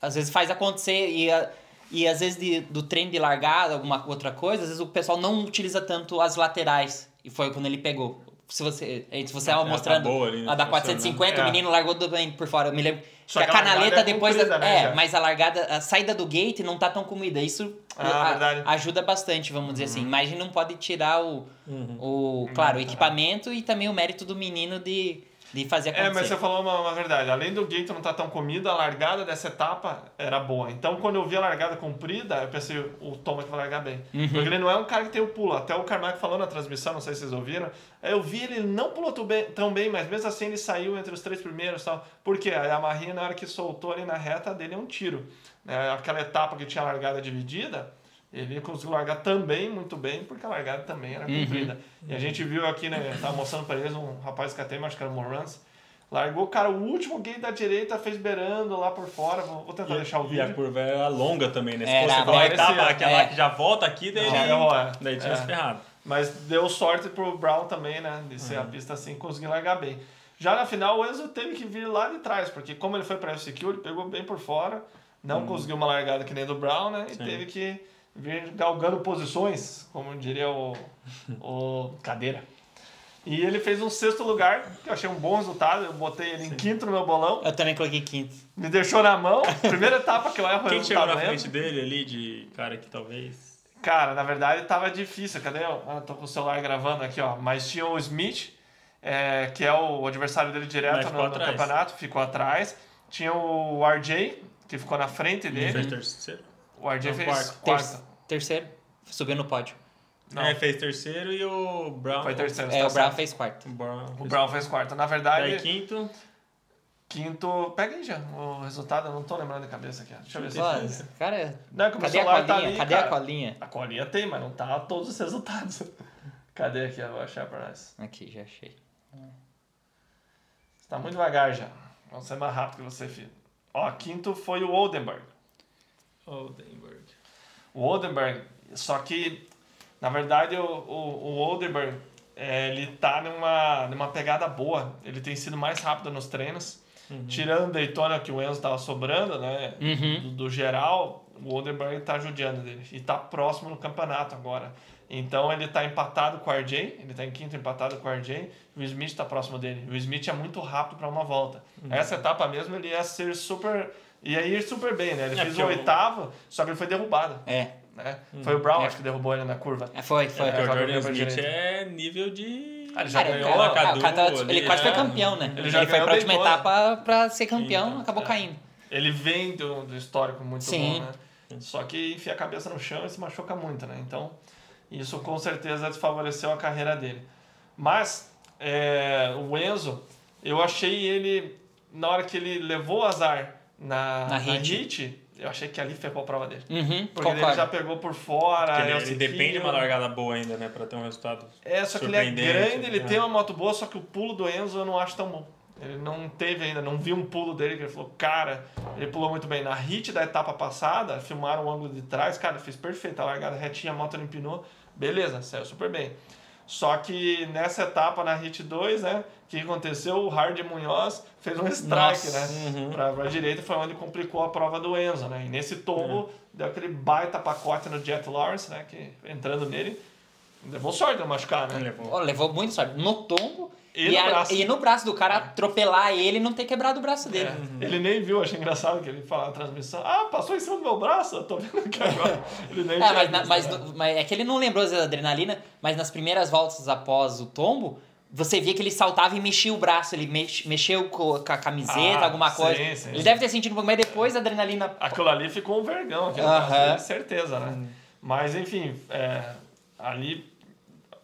às vezes faz acontecer e, a- e às vezes de- do treino de largada, alguma outra coisa, às vezes o pessoal não utiliza tanto as laterais. E foi quando ele pegou. se você, se você Ela tava tá mostrando boa ali, né, a da funcionando. 450, É. o menino largou do bem por fora. Eu me lembro Só que a que a largada canaleta é depois comprida, da, né, é, já. mas a largada, a saída do gate não tá tão comida. Isso Ah, a- ajuda bastante, vamos dizer assim. Mas a gente não pode tirar o, Uhum. o claro, o equipamento e também o mérito do menino de, de fazer acontecer. É, mas você falou uma, uma verdade. Além do gate não estar tão comido, a largada dessa etapa era boa. Então, quando eu vi a largada comprida, eu pensei, o Thomas vai largar bem. Uhum. Porque ele não é um cara que tem o pulo. Até o Carmack falou na transmissão, não sei se vocês ouviram. Eu vi ele não pulou tão bem, mas mesmo assim ele saiu entre os três primeiros e tal. Por quê? A Yamaha, na hora que soltou ali na reta, dele é um tiro. É, aquela etapa que tinha a largada dividida, ele conseguiu largar também muito bem, porque a largada também era comprida. E a gente viu aqui, né? Tava mostrando pra eles um rapaz que até acho que era o Morans. Largou, cara, o último gate da direita fez beirando lá por fora. Vou, vou tentar deixar o E a vídeo. curva era longa também, né? Se Era, fosse igual a parecia- etapa, aquela é. que já volta aqui, daí, ele- não, é. daí tinha É. se ferrado. Mas deu sorte pro Brown também, né? De ser a pista assim e conseguir largar bem. Já na final, o Enzo teve que vir lá de trás, porque como ele foi pra FCQ, ele pegou bem por fora, não conseguiu uma largada que nem do Brown, né? E Sim. teve que galgando posições, como diria o, o Cadeira. E ele fez um sexto lugar, que eu achei um bom resultado. Eu botei ele em quinto no meu bolão, Eu também coloquei quinto. me deixou na mão. Primeira etapa que eu erro Quem que chegou na frente dele ali, de cara que talvez... Cara, na verdade tava difícil. Cadê? eu? Ah, tô com o celular gravando aqui, ó. Mas tinha o Smith, é, que é o adversário dele direto no, no campeonato, ficou atrás. Tinha o RJ, que ficou na frente Ele fez dele. terceiro? O RJ Não, fez quarto. quarto. Ter- terceiro, subiu no pódio. Não, É, fez terceiro e o Brown... foi terceiro. É, tá o Brown certo. fez quarto. O Brown, O fez- Brown fez quarto. Na verdade, Daí quinto... quinto. Pega aí já o resultado, eu não tô lembrando de cabeça aqui. Deixa eu ver se. Cara, Não, é que o meu cadê a tá colinha? ali, cadê cara. a colinha? A colinha tem, mas não tá todos os resultados. Cadê aqui? Eu vou achar pra nós. Aqui, já achei. Você tá muito devagar já. Vamos ser mais rápido que você, filho. Ó, quinto foi o Oldenburg. Oldenburg. O Oldenburg, só que, na verdade, o, o, o Oldenburg, é, ele tá numa, numa pegada boa. Ele tem sido mais rápido nos treinos. Tirando Daytona, que o Enzo tava sobrando, né? Uhum. Do, do geral, o Oldenburg tá judiando dele. E tá próximo no campeonato agora. Então ele tá empatado com o RJ, ele tá em quinto empatado com o RJ, o Smith tá próximo dele. O Smith é muito rápido para uma volta. Essa etapa mesmo ele ia ser super. Ia ir super bem, né? Ele É, fez o oitavo, só que ele foi derrubado. É, Né? Foi o Brown, É. acho que derrubou ele na curva. é, foi, foi. É, o Jordan Smith é nível de... Ah, ele já Cara, ganhou a ali, ele quase foi é. campeão, né? Ele Ele, já foi ganhou pra última etapa pra ser campeão, Então, acabou é. caindo. Ele vem do, do histórico muito Sim. bom, né? Só que enfia a cabeça no chão e se machuca muito, né? Então, isso com certeza desfavoreceu a carreira dele. Mas, é, o Enzo, eu achei ele, na hora que ele levou o azar na, Na na hit. hit, eu achei que ali ferrou a prova dele. Uhum, Porque ele concordo. já pegou por fora. Porque ele, eu ele sei depende de uma largada boa ainda, né? Pra ter um resultado. É, só que ele é grande, ele né? tem uma moto boa, só que o pulo do Enzo eu não acho tão bom. Ele não teve ainda, não vi um pulo dele que ele falou, cara, ele pulou muito bem. Na hit da etapa passada, filmaram o ângulo de trás, cara, ele fez perfeito, a largada retinha, a moto não empinou, beleza, saiu super bem. Só que nessa etapa, na hit 2, né, o que aconteceu? O Hard Munhoz fez um strike, Nossa, né, uhum. pra, pra direita, foi onde complicou a prova do Enzo, né, e nesse tombo, deu aquele baita pacote no Jet Lawrence, né, que entrando nele, levou sorte de machucar, né. Levou. Levou muito sorte. No tombo E no a- braço. e no braço do cara atropelar ele e não ter quebrado o braço dele. É, Ele nem viu, achei engraçado que ele fala na transmissão. Ah, passou em cima do meu braço, eu tô vendo aqui agora. Ele nem É, mas, na- mas, no- mas é que ele não lembrou da adrenalina, mas nas primeiras voltas após o tombo, você via que ele saltava e mexia o braço, ele mex, mexeu co- com a camiseta, Ah, alguma sim, coisa. sim, ele sim. deve ter sentido um pouco, mas depois a adrenalina. Aquilo ali ficou um vergão, aquele braço dele, certeza, né? Mas enfim, é, ali,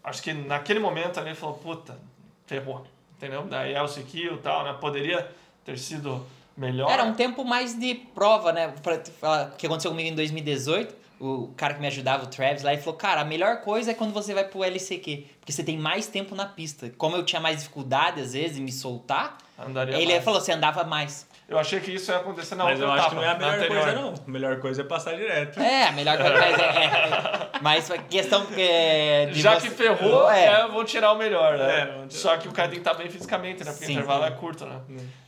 acho que naquele momento ali ele falou, puta, ferrou, entendeu? Daí Elsie Kill e tal, né? Poderia ter sido melhor. Era um tempo mais de prova, né? Pra O que aconteceu comigo em 2018, o cara que me ajudava, o Travis, lá, ele falou: Cara, a melhor coisa é quando você vai pro LCQ, porque você tem mais tempo na pista. Como eu tinha mais dificuldade, às vezes, em me soltar, Andaria ele mais. falou: Você andava mais. Eu achei que isso ia acontecer na Mas eu outra acho que etapa, não é a melhor anterior. coisa, não. A melhor coisa é passar direto. É, a melhor coisa. Mas, é, é, mas a questão é, de Já você- que ferrou, é. é, vou tirar o melhor, né? É. Só que o cara tem que estar bem fisicamente, né? Porque Sim. o intervalo é curto, né?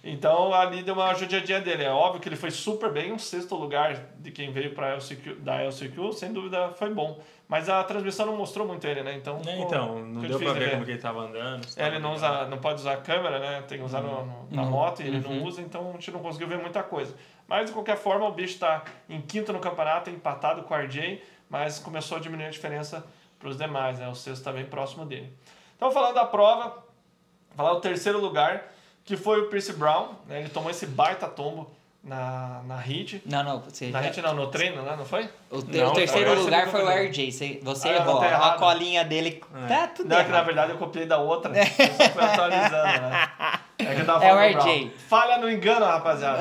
Então ali deu uma judiadinha dele. É óbvio que ele foi super bem, um sexto lugar de quem veio pra LCQ, da LCQ, sem dúvida foi bom. Mas a transmissão não mostrou muito ele, né? Então, É, então, não deu pra ver como que ele tava andando. É, ele não, usa, não pode usar a câmera, né? Tem que usar no- no- na Uhum. moto e ele não Uhum. usa, então a gente não conseguiu ver muita coisa. Mas de qualquer forma, o bicho tá em quinto no campeonato, empatado com o RJ, mas começou a diminuir a diferença para os demais, né? O sexto tá bem próximo dele. Então, falando da prova, falar o terceiro lugar, que foi o Pierce Brown, né? Ele tomou esse baita tombo na, na hit. Não, não, você. Na hit não, no treino, né? Não foi? O, te- Não, o terceiro lugar foi o. RJ. Você, você Ah, errou. A colinha dele. Tá tudo Não, é que na verdade eu copiei da outra. Eu só fui atualizando, né? É que eu tava É o RJ. Brown. Falha no engano, rapaziada.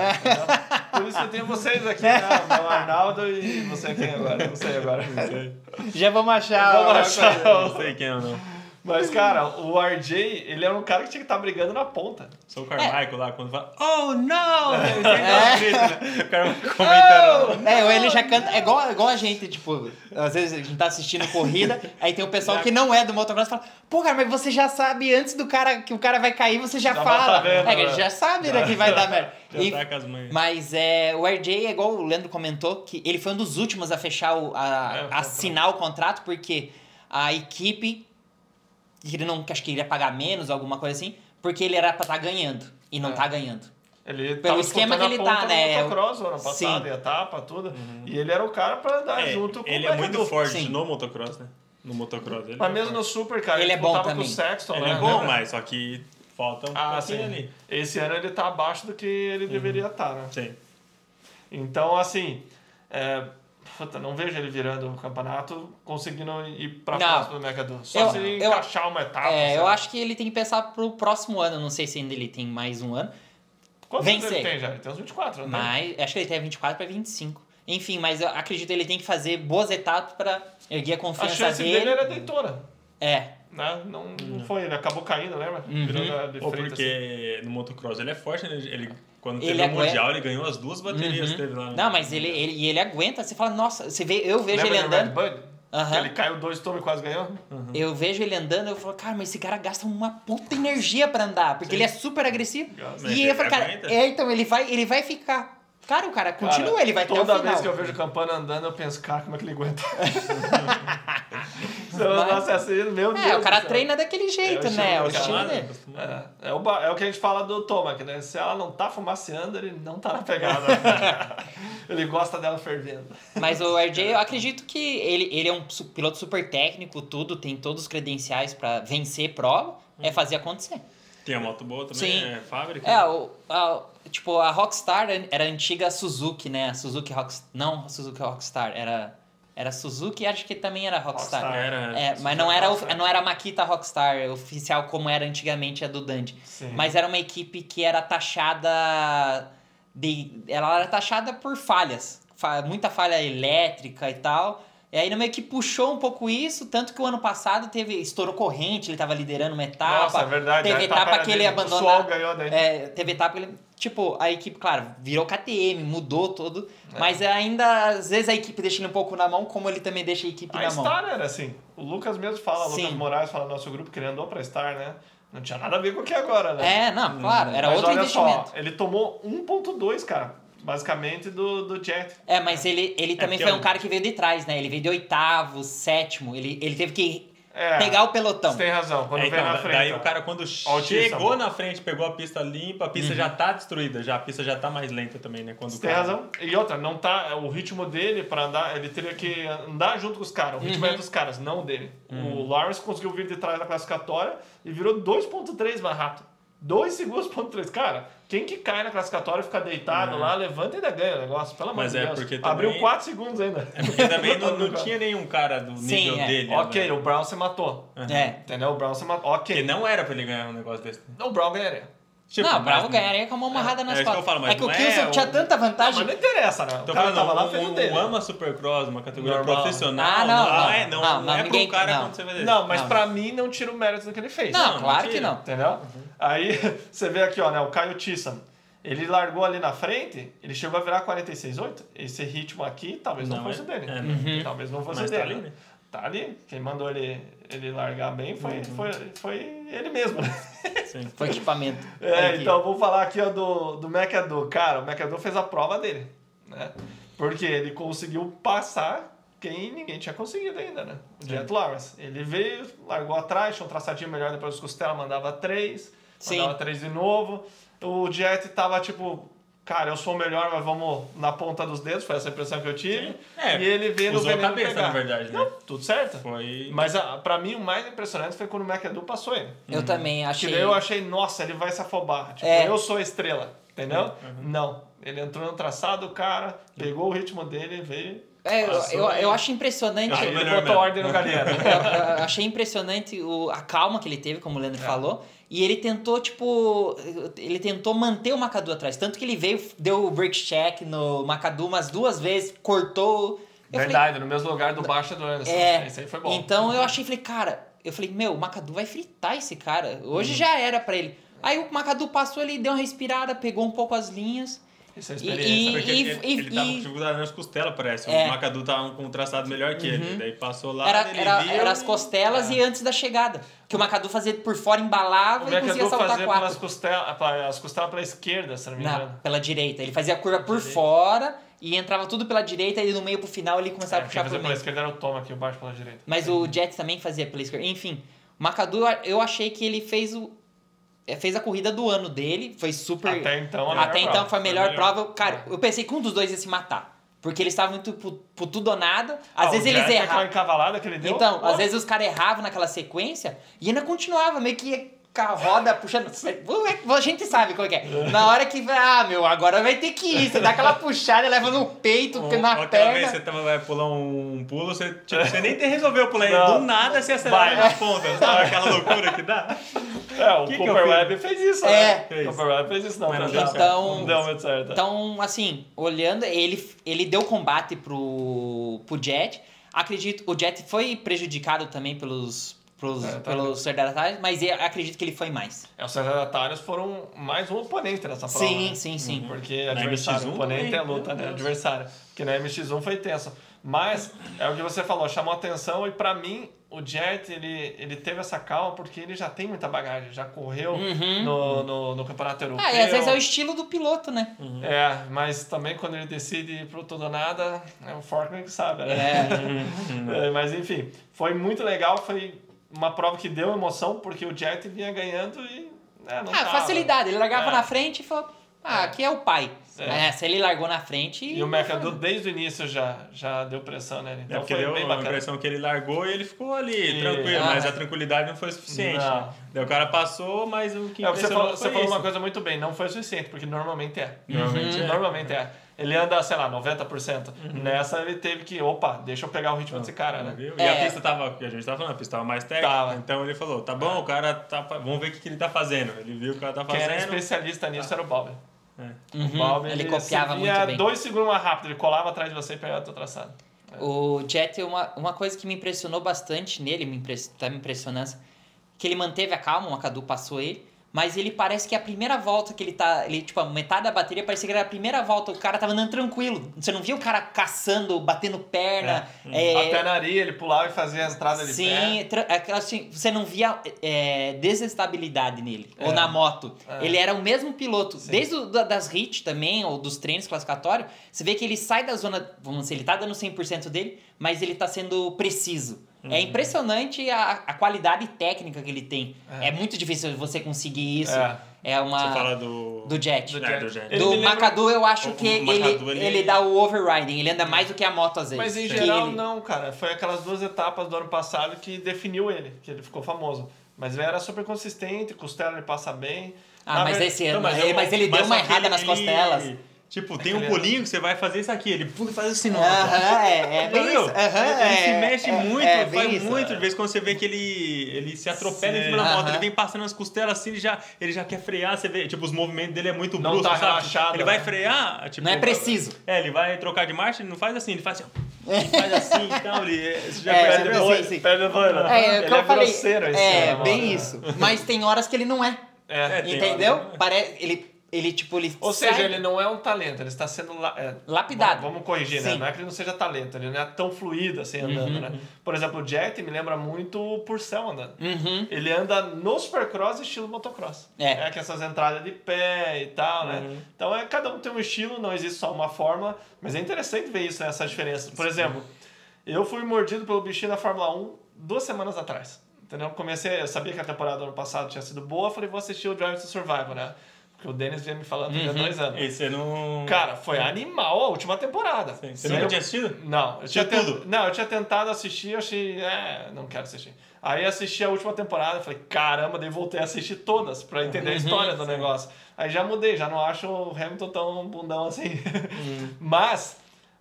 Por isso eu tenho vocês aqui, né? O Arnaldo e você quem agora? Não sei agora. Não sei. Já vamos achar. Vamos achar. Não sei quem é, não. Mas, cara, o RJ, ele era um cara que tinha que estar brigando na ponta. Sou o Carmichael lá, quando fala, Oh, não! é. o cara comentando. É, ou ele já canta. É igual, igual a gente, tipo, às vezes a gente tá assistindo corrida, aí tem o pessoal que não é do motocross e fala, pô, cara, mas você já sabe antes do cara que o cara vai cair, você já, Já fala. sabendo, é, né? já sabe né, que vai dar merda. E- tá com as mães. mas é, o RJ é igual o Leandro comentou, que ele foi um dos últimos a fechar o, a, É, o a assinar o contrato, porque a equipe, que ele não, que acho que iria pagar menos, alguma coisa assim, porque ele era pra estar ganhando, e não É. tá ganhando. Ele Pelo tava esquema que ele tá, né? No motocross, ano passado, Sim. etapa, tudo. E ele era o cara pra andar É, junto com ele o é muito forte Sim. no motocross, né? No motocross. Ele Mas é mesmo no forte. Super, cara, Ele é bom também. com o Sexton, Ele né? é bom, Lembra? mas só que falta um Ah, pouquinho sim. ali. Esse ano ele tá abaixo do que ele deveria estar, né? Sim. Então, assim, é, puta, não vejo ele virando o campeonato conseguindo ir pra Não. próxima do McAdoo. Só Eu- se ele eu- encaixar uma etapa. É, eu acho que ele tem que pensar pro próximo ano, não sei se ainda ele tem mais um ano, Quantos anos vencer. ele tem já? Ele tem uns 24, né? mas acho que ele tem 24 para 25. Enfim, mas eu acredito que ele tem que fazer boas etapas pra erguer a A confiança chance dele. dele era Daytona. É, Né? Não, não foi, ele acabou caindo, lembra? Uhum. Virando a de Ou frente, assim. porque no motocross ele é forte, né? Ele, quando teve Ele o aguenta- Mundial, ele ganhou as duas baterias Uhum. que teve lá. no- Não, mas ele, ele, ele aguenta. Você fala, nossa, você vê, eu vejo Lembra ele do Red andando. Bud? Que ele caiu dois tomos e quase ganhou? Eu vejo ele andando, eu falo, cara, mas esse cara gasta uma puta energia pra andar, porque ele é super agressivo. Gasta. E Mas eu falo, cara, é, então ele vai, ele vai ficar. Cara, o cara continua, Cara, ele vai até o Toda vez que eu vejo o Campana andando, eu penso, cara, como é que ele aguenta? Se eu andasse assim, meu Deus. É, o cara treina daquele jeito, É né? O estilo dele. É, é, o, é o que a gente fala do Tomac, né? Se ela não tá fumaceando, ele não tá na pegada. ele gosta dela fervendo. Mas o RJ, eu acredito que ele, ele é um piloto super técnico, tudo, tem todos os credenciais pra vencer prova, é fazer acontecer. Tem a moto boa também, Sim. é fábrica. É, o, a, tipo, a Rockstar era a antiga Suzuki, né? A Suzuki Rockstar. Não, a Suzuki Rockstar, era. Era Suzuki acho que também era Rockstar. Rockstar. Era. É, mas não era, o- não era a Makita Rockstar oficial como era antigamente a do. Sim. Mas era uma equipe que era taxada de ela era taxada por falhas, Fa- muita falha elétrica e tal. E aí meio que puxou um pouco isso, tanto que o ano passado teve estourou corrente, ele tava liderando uma etapa. Nossa, é verdade. Teve a etapa era que ele abandonou. O ganhou daí. É, teve etapa que ele. Tipo, a equipe, claro, virou KTM, mudou tudo. É. Mas ainda, às vezes, a equipe deixa ele um pouco na mão, como ele também deixa a equipe A na mão. Star era assim. O Lucas mesmo fala, o Lucas Sim. Moraes fala no nosso grupo que ele andou pra Star, né? Não tinha nada a ver com o que é agora, né? É, não, claro, era Mas outro olha investimento. só, ele tomou 1.2, cara. Basicamente do, do Jet. É, mas ele, ele também porque foi eu- um cara que veio de trás, né? Ele veio de oitavo, sétimo. Ele, ele teve que É, pegar o pelotão. Você tem razão. Quando É, vem então, na frente. daí ó. o cara quando Altíssimo. chegou na frente, pegou a pista limpa, a pista Uhum. já tá destruída, já a pista já tá mais lenta também, né? Quando tem cara- razão. E outra, não tá. O ritmo dele pra andar, ele teria que andar junto com os caras. O ritmo Uhum. é dos caras, não o dele. O Lawrence conseguiu vir de trás da classificatória e virou 2.3 mais rápido. 2 segundos, ponto 3. Cara, quem que cai na classificatória fica deitado lá, levanta e ainda ganha o negócio, pelo amor Mas de é Deus. porque Abriu também- 4 segundos ainda. É porque também não, não tinha nenhum cara do Sim, nível é. dele. Ok, né? o Brown se matou. É. Entendeu? O Brown se matou. Ok. Porque não era pra ele ganhar um negócio desse. O Brown ganharia. Tipo, não, o mas- Bravo ganharia com a mão amarrada nas é isso que eu costas. falo, mas é que o não é Kilson tinha um- tanta Mas vantagem. não interessa, né? O Tô cara falando, tava lá, o um, dele. um ama Supercross, uma categoria Normal. profissional, Ah, não, não. é, não, Não, não é não, ninguém- pro cara não. quando você vai Não, mas Não. pra mim não tira o mérito do que ele fez. Não, não claro que tira. não. Entendeu? Aí você vê aqui, ó, né? O Caio Tissam. Ele largou ali na frente, ele chegou a virar 46,8. Esse ritmo aqui talvez não, Não, fosse é- dele. é, né? Talvez não fosse Mas tá dele. ali, né? Tá ali. Quem mandou ele, ele largar bem foi, foi, foi ele mesmo. né? Sim. Foi equipamento. É, aqui. então vou falar aqui ó, do, do McAdoo. Cara, o McAdoo fez a prova dele, né? Porque ele conseguiu passar quem ninguém tinha conseguido ainda, né? O Jet Lawrence. Ele veio, largou atrás, tinha um traçadinho melhor depois dos costelas, mandava três, Sim. mandava três de novo. O Jet tava tipo, cara, eu sou o melhor, mas vamos na ponta dos dedos, foi essa a impressão que eu tive. É, e ele veio no Usou a veneno cabeça, pegar. na verdade, né? Não, tudo certo. Foi. Mas a, pra mim o mais impressionante foi quando o McAdoo passou ele. Eu também Que achei. daí eu achei, nossa, ele vai se afobar. Tipo, É. eu sou a estrela, entendeu? Não. Ele entrou no traçado, o cara pegou o ritmo dele e veio. É, eu, eu, eu acho impressionante. Ah, ele botou mesmo. ordem no galinheiro. Eu- eu achei impressionante o, a calma que ele teve, como o Leandro É. falou. E ele tentou, tipo. Ele tentou manter o Macadu atrás. Tanto que ele veio, deu o break check no Macadu umas duas vezes, cortou. Eu falei, Verdade, no mesmo lugar do baixo do Anderson. É. Esse aí foi bom. Então eu achei, falei, cara, eu falei, meu, o Macadu vai fritar esse cara. Hoje Uhum. já era pra ele. Aí o Macadu passou, ele deu uma respirada, pegou um pouco as linhas. Isso é E- experiência. Porque e- ele, e- ele tava e- com dificuldade nas costelas, parece. É. O Macadu tava com um traçado melhor que ele. Daí passou lá, Era, ele era, era as e- costelas e antes da chegada. Que o Macadu fazia por fora, embalava O e conseguia saltar fazia quatro. pelas costelas, as costelas pela esquerda, se não me engano. pela direita. Ele fazia a curva por Direita. fora e entrava tudo pela direita e no meio pro final ele começava É, a puxar fazia por pela meio. esquerda era o Tom aqui, o baixo pela direita. Mas o Jet também fazia pela esquerda. Enfim, o Macadu, eu achei que ele fez o. é, Fez a corrida do ano dele, foi super. Até então, a Até então prova. foi a melhor, prova. Cara, eu pensei que um dos dois ia se matar. Porque eles estavam muito pro, pro tudo ou nada. Ah, Às o vezes eles erravam. encavalada que ele deu. Então, às vezes os caras erravam naquela sequência e ainda continuava, meio que com a roda puxando. A gente sabe qual que é. Na hora que, ah, meu, agora vai ter que ir. Você dá aquela puxada, leva no peito, Ou- na aquela vez perna. você tava, vai pular um pulo, você, tipo, você nem tem resolveu pular. Não. Do nada você acelera Vai. na ponta. Sabe aquela loucura que dá? É, o Que Cooper? Webb fez isso, É. né? O Cooper Webb fez isso, não. Mas não deu certo. Não deu muito certo. Então, assim, olhando, ele, ele deu combate pro, pro Jet. Acredito, o Jet foi prejudicado também pelos, pelos, É, tá pelos retardatários, mas eu acredito que ele foi mais. É, os retardatários foram mais um oponente nessa prova. Sim, né? sim, sim. Porque Na adversário, MX1 oponente também, é luta, né? Adversário. Porque na MX1 foi tenso. Mas, é o que você falou, chamou atenção e pra mim, o Jet, ele, ele teve essa calma porque ele já tem muita bagagem, já correu Uhum. no, no, no campeonato europeu. Ah, e às vezes é o estilo do piloto, né? É, mas também quando ele decide ir pro tudo ou nada, é o Forkner que sabe, né? É. É, mas enfim, foi muito legal, foi uma prova que deu emoção, porque o Jet vinha ganhando e né, não Ah, tava. facilidade. Ele largava É. na frente e falou: Ah, aqui é o pai. É. É, se ele largou na frente. E o McAdoo desde o início já, já deu pressão nele. É Então porque foi deu bem a impressão que ele largou e ele ficou ali, E- tranquilo, Ah. mas a tranquilidade não foi suficiente. Não. né? Daí o cara passou, mas o que É, você falou, você falou isso. uma coisa muito bem, não foi suficiente, porque normalmente é. Normalmente é. Normalmente é. Ele anda, sei lá, 90%. Uhum. Nessa ele teve que, opa, deixa eu pegar o ritmo desse cara, né? Viu? E É. a pista tava, que a gente tava falando, a pista tava mais técnica. Tava. Então ele falou, tá bom, o cara tá, vamos ver o que, que ele tá fazendo. Ele viu o que o cara tá Quem era fazendo. especialista nisso era o Balber. É. Uhum, O Balber, ele copiava se muito bem. dois segundos mais rápido, ele colava atrás de você e pegava o teu traçado. O Jet, uma, uma coisa que me impressionou bastante nele, me impress, tá me impressionando, que ele manteve a calma, o Macadu passou ele, mas ele parece que a primeira volta que ele tá, ele, tipo, a metade da bateria parecia que era a primeira volta, o cara tava andando tranquilo. Você não via o cara caçando, batendo perna. é, Até na areia ele pulava e fazia as entradas de Sim, pé. aquela, assim, você não via é, desestabilidade nele. É. Ou na moto. É. Ele era o mesmo piloto. Sim. Desde o, da- das hits também, ou dos treinos classificatórios, você vê que ele sai da zona. Vamos dizer, ele tá dando 100% dele, mas ele tá sendo preciso. Uhum. É impressionante a, a qualidade técnica que ele tem. É. É, muito difícil você conseguir isso. É. É, uma. Você fala do... Do Jet. É, do Jet. Do me lembra- Macadu, eu acho O- que ele, ele... ele- dá o overriding, ele anda mais do que a moto às vezes. Mas em geral ele- não, cara. Foi aquelas duas etapas do ano passado que definiu ele, que ele ficou famoso. Mas ele era super consistente, costela ele passa bem. Ah, Na mas ver- esse ano, Não, mas, ele, mas ele mas deu uma errada ele- nas ele- costelas. Tipo, tem Aquele- um pulinho que você vai fazer isso aqui. Ele pula e faz assim, não. Aham, é, é bem isso. aham, ele é, se mexe é, muito, é, faz isso. muito. De vez quando você vê que ele, ele se atropela em cima da moto, ele vem passando nas costelas assim, ele já, ele já quer frear. Você vê, tipo, os movimentos dele é muito Não brusco, tá sabe? relaxado, Ele vai né? frear, tipo... Não é preciso. É, ele vai trocar de marcha, ele não faz assim, ele faz assim, ó. Ele faz assim e tal, ele... Você já É, percebeu? sim, Perde sim. perde doido. É, ele que eu é falei. grosseiro esse é, cara, bem mano. isso. Mas tem horas que ele não é. É. É, tem entendeu? Parece, ele, ele, tipo, ele Ou sai- seja, ele não é um talento, ele está sendo la- é, Lapidado. Vamos corrigir, né? Sim. Não é que ele não seja talento, ele não é tão fluido assim andando, né? Por exemplo, o Jet me lembra muito o Purcell andando. Uhum. Ele anda no supercross estilo motocross. É. que essas entradas de pé e tal, né? Uhum. Então é, cada um tem um estilo, não existe só uma forma, mas é interessante ver isso, né, essa diferença. Por exemplo, eu fui mordido pelo bichinho na Fórmula 1 duas semanas atrás. Entendeu? Comecei, eu sabia que a temporada do ano passado tinha sido boa, falei, vou assistir o Drive to Survival, né? Porque o Denis vinha me falando há Uhum. dois anos. E você não. Cara, foi animal a última temporada. Sim. Você Sim, nunca eu- tinha assistido? Não, eu tinha, tent- tudo? não, eu tinha tentado assistir, eu achei, é, não quero assistir. Aí assisti a última temporada, falei, caramba, daí voltei a assistir todas pra entender a história do negócio. Aí já mudei, já não acho o Hamilton tão bundão assim. Mas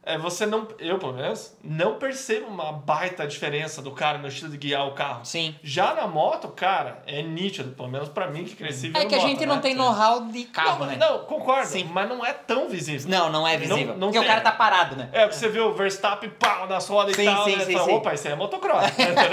é, você não, eu pelo menos, não percebo uma baita diferença do cara no estilo de guiar o carro. Sim. Já na moto, cara, é nítido, pelo menos pra mim que cresci É que a moto, gente né? não tem know-how de carro, não, né? Não, concordo, Sim. mas não é tão visível. Não, não é visível. Não- não porque tem. o cara tá parado, né? É, porque você vê o Verstappen, pau, nas rodas Sim, e tal, sim, né? sim, Fala, sim. Opa, esse aí é motocross. entendeu?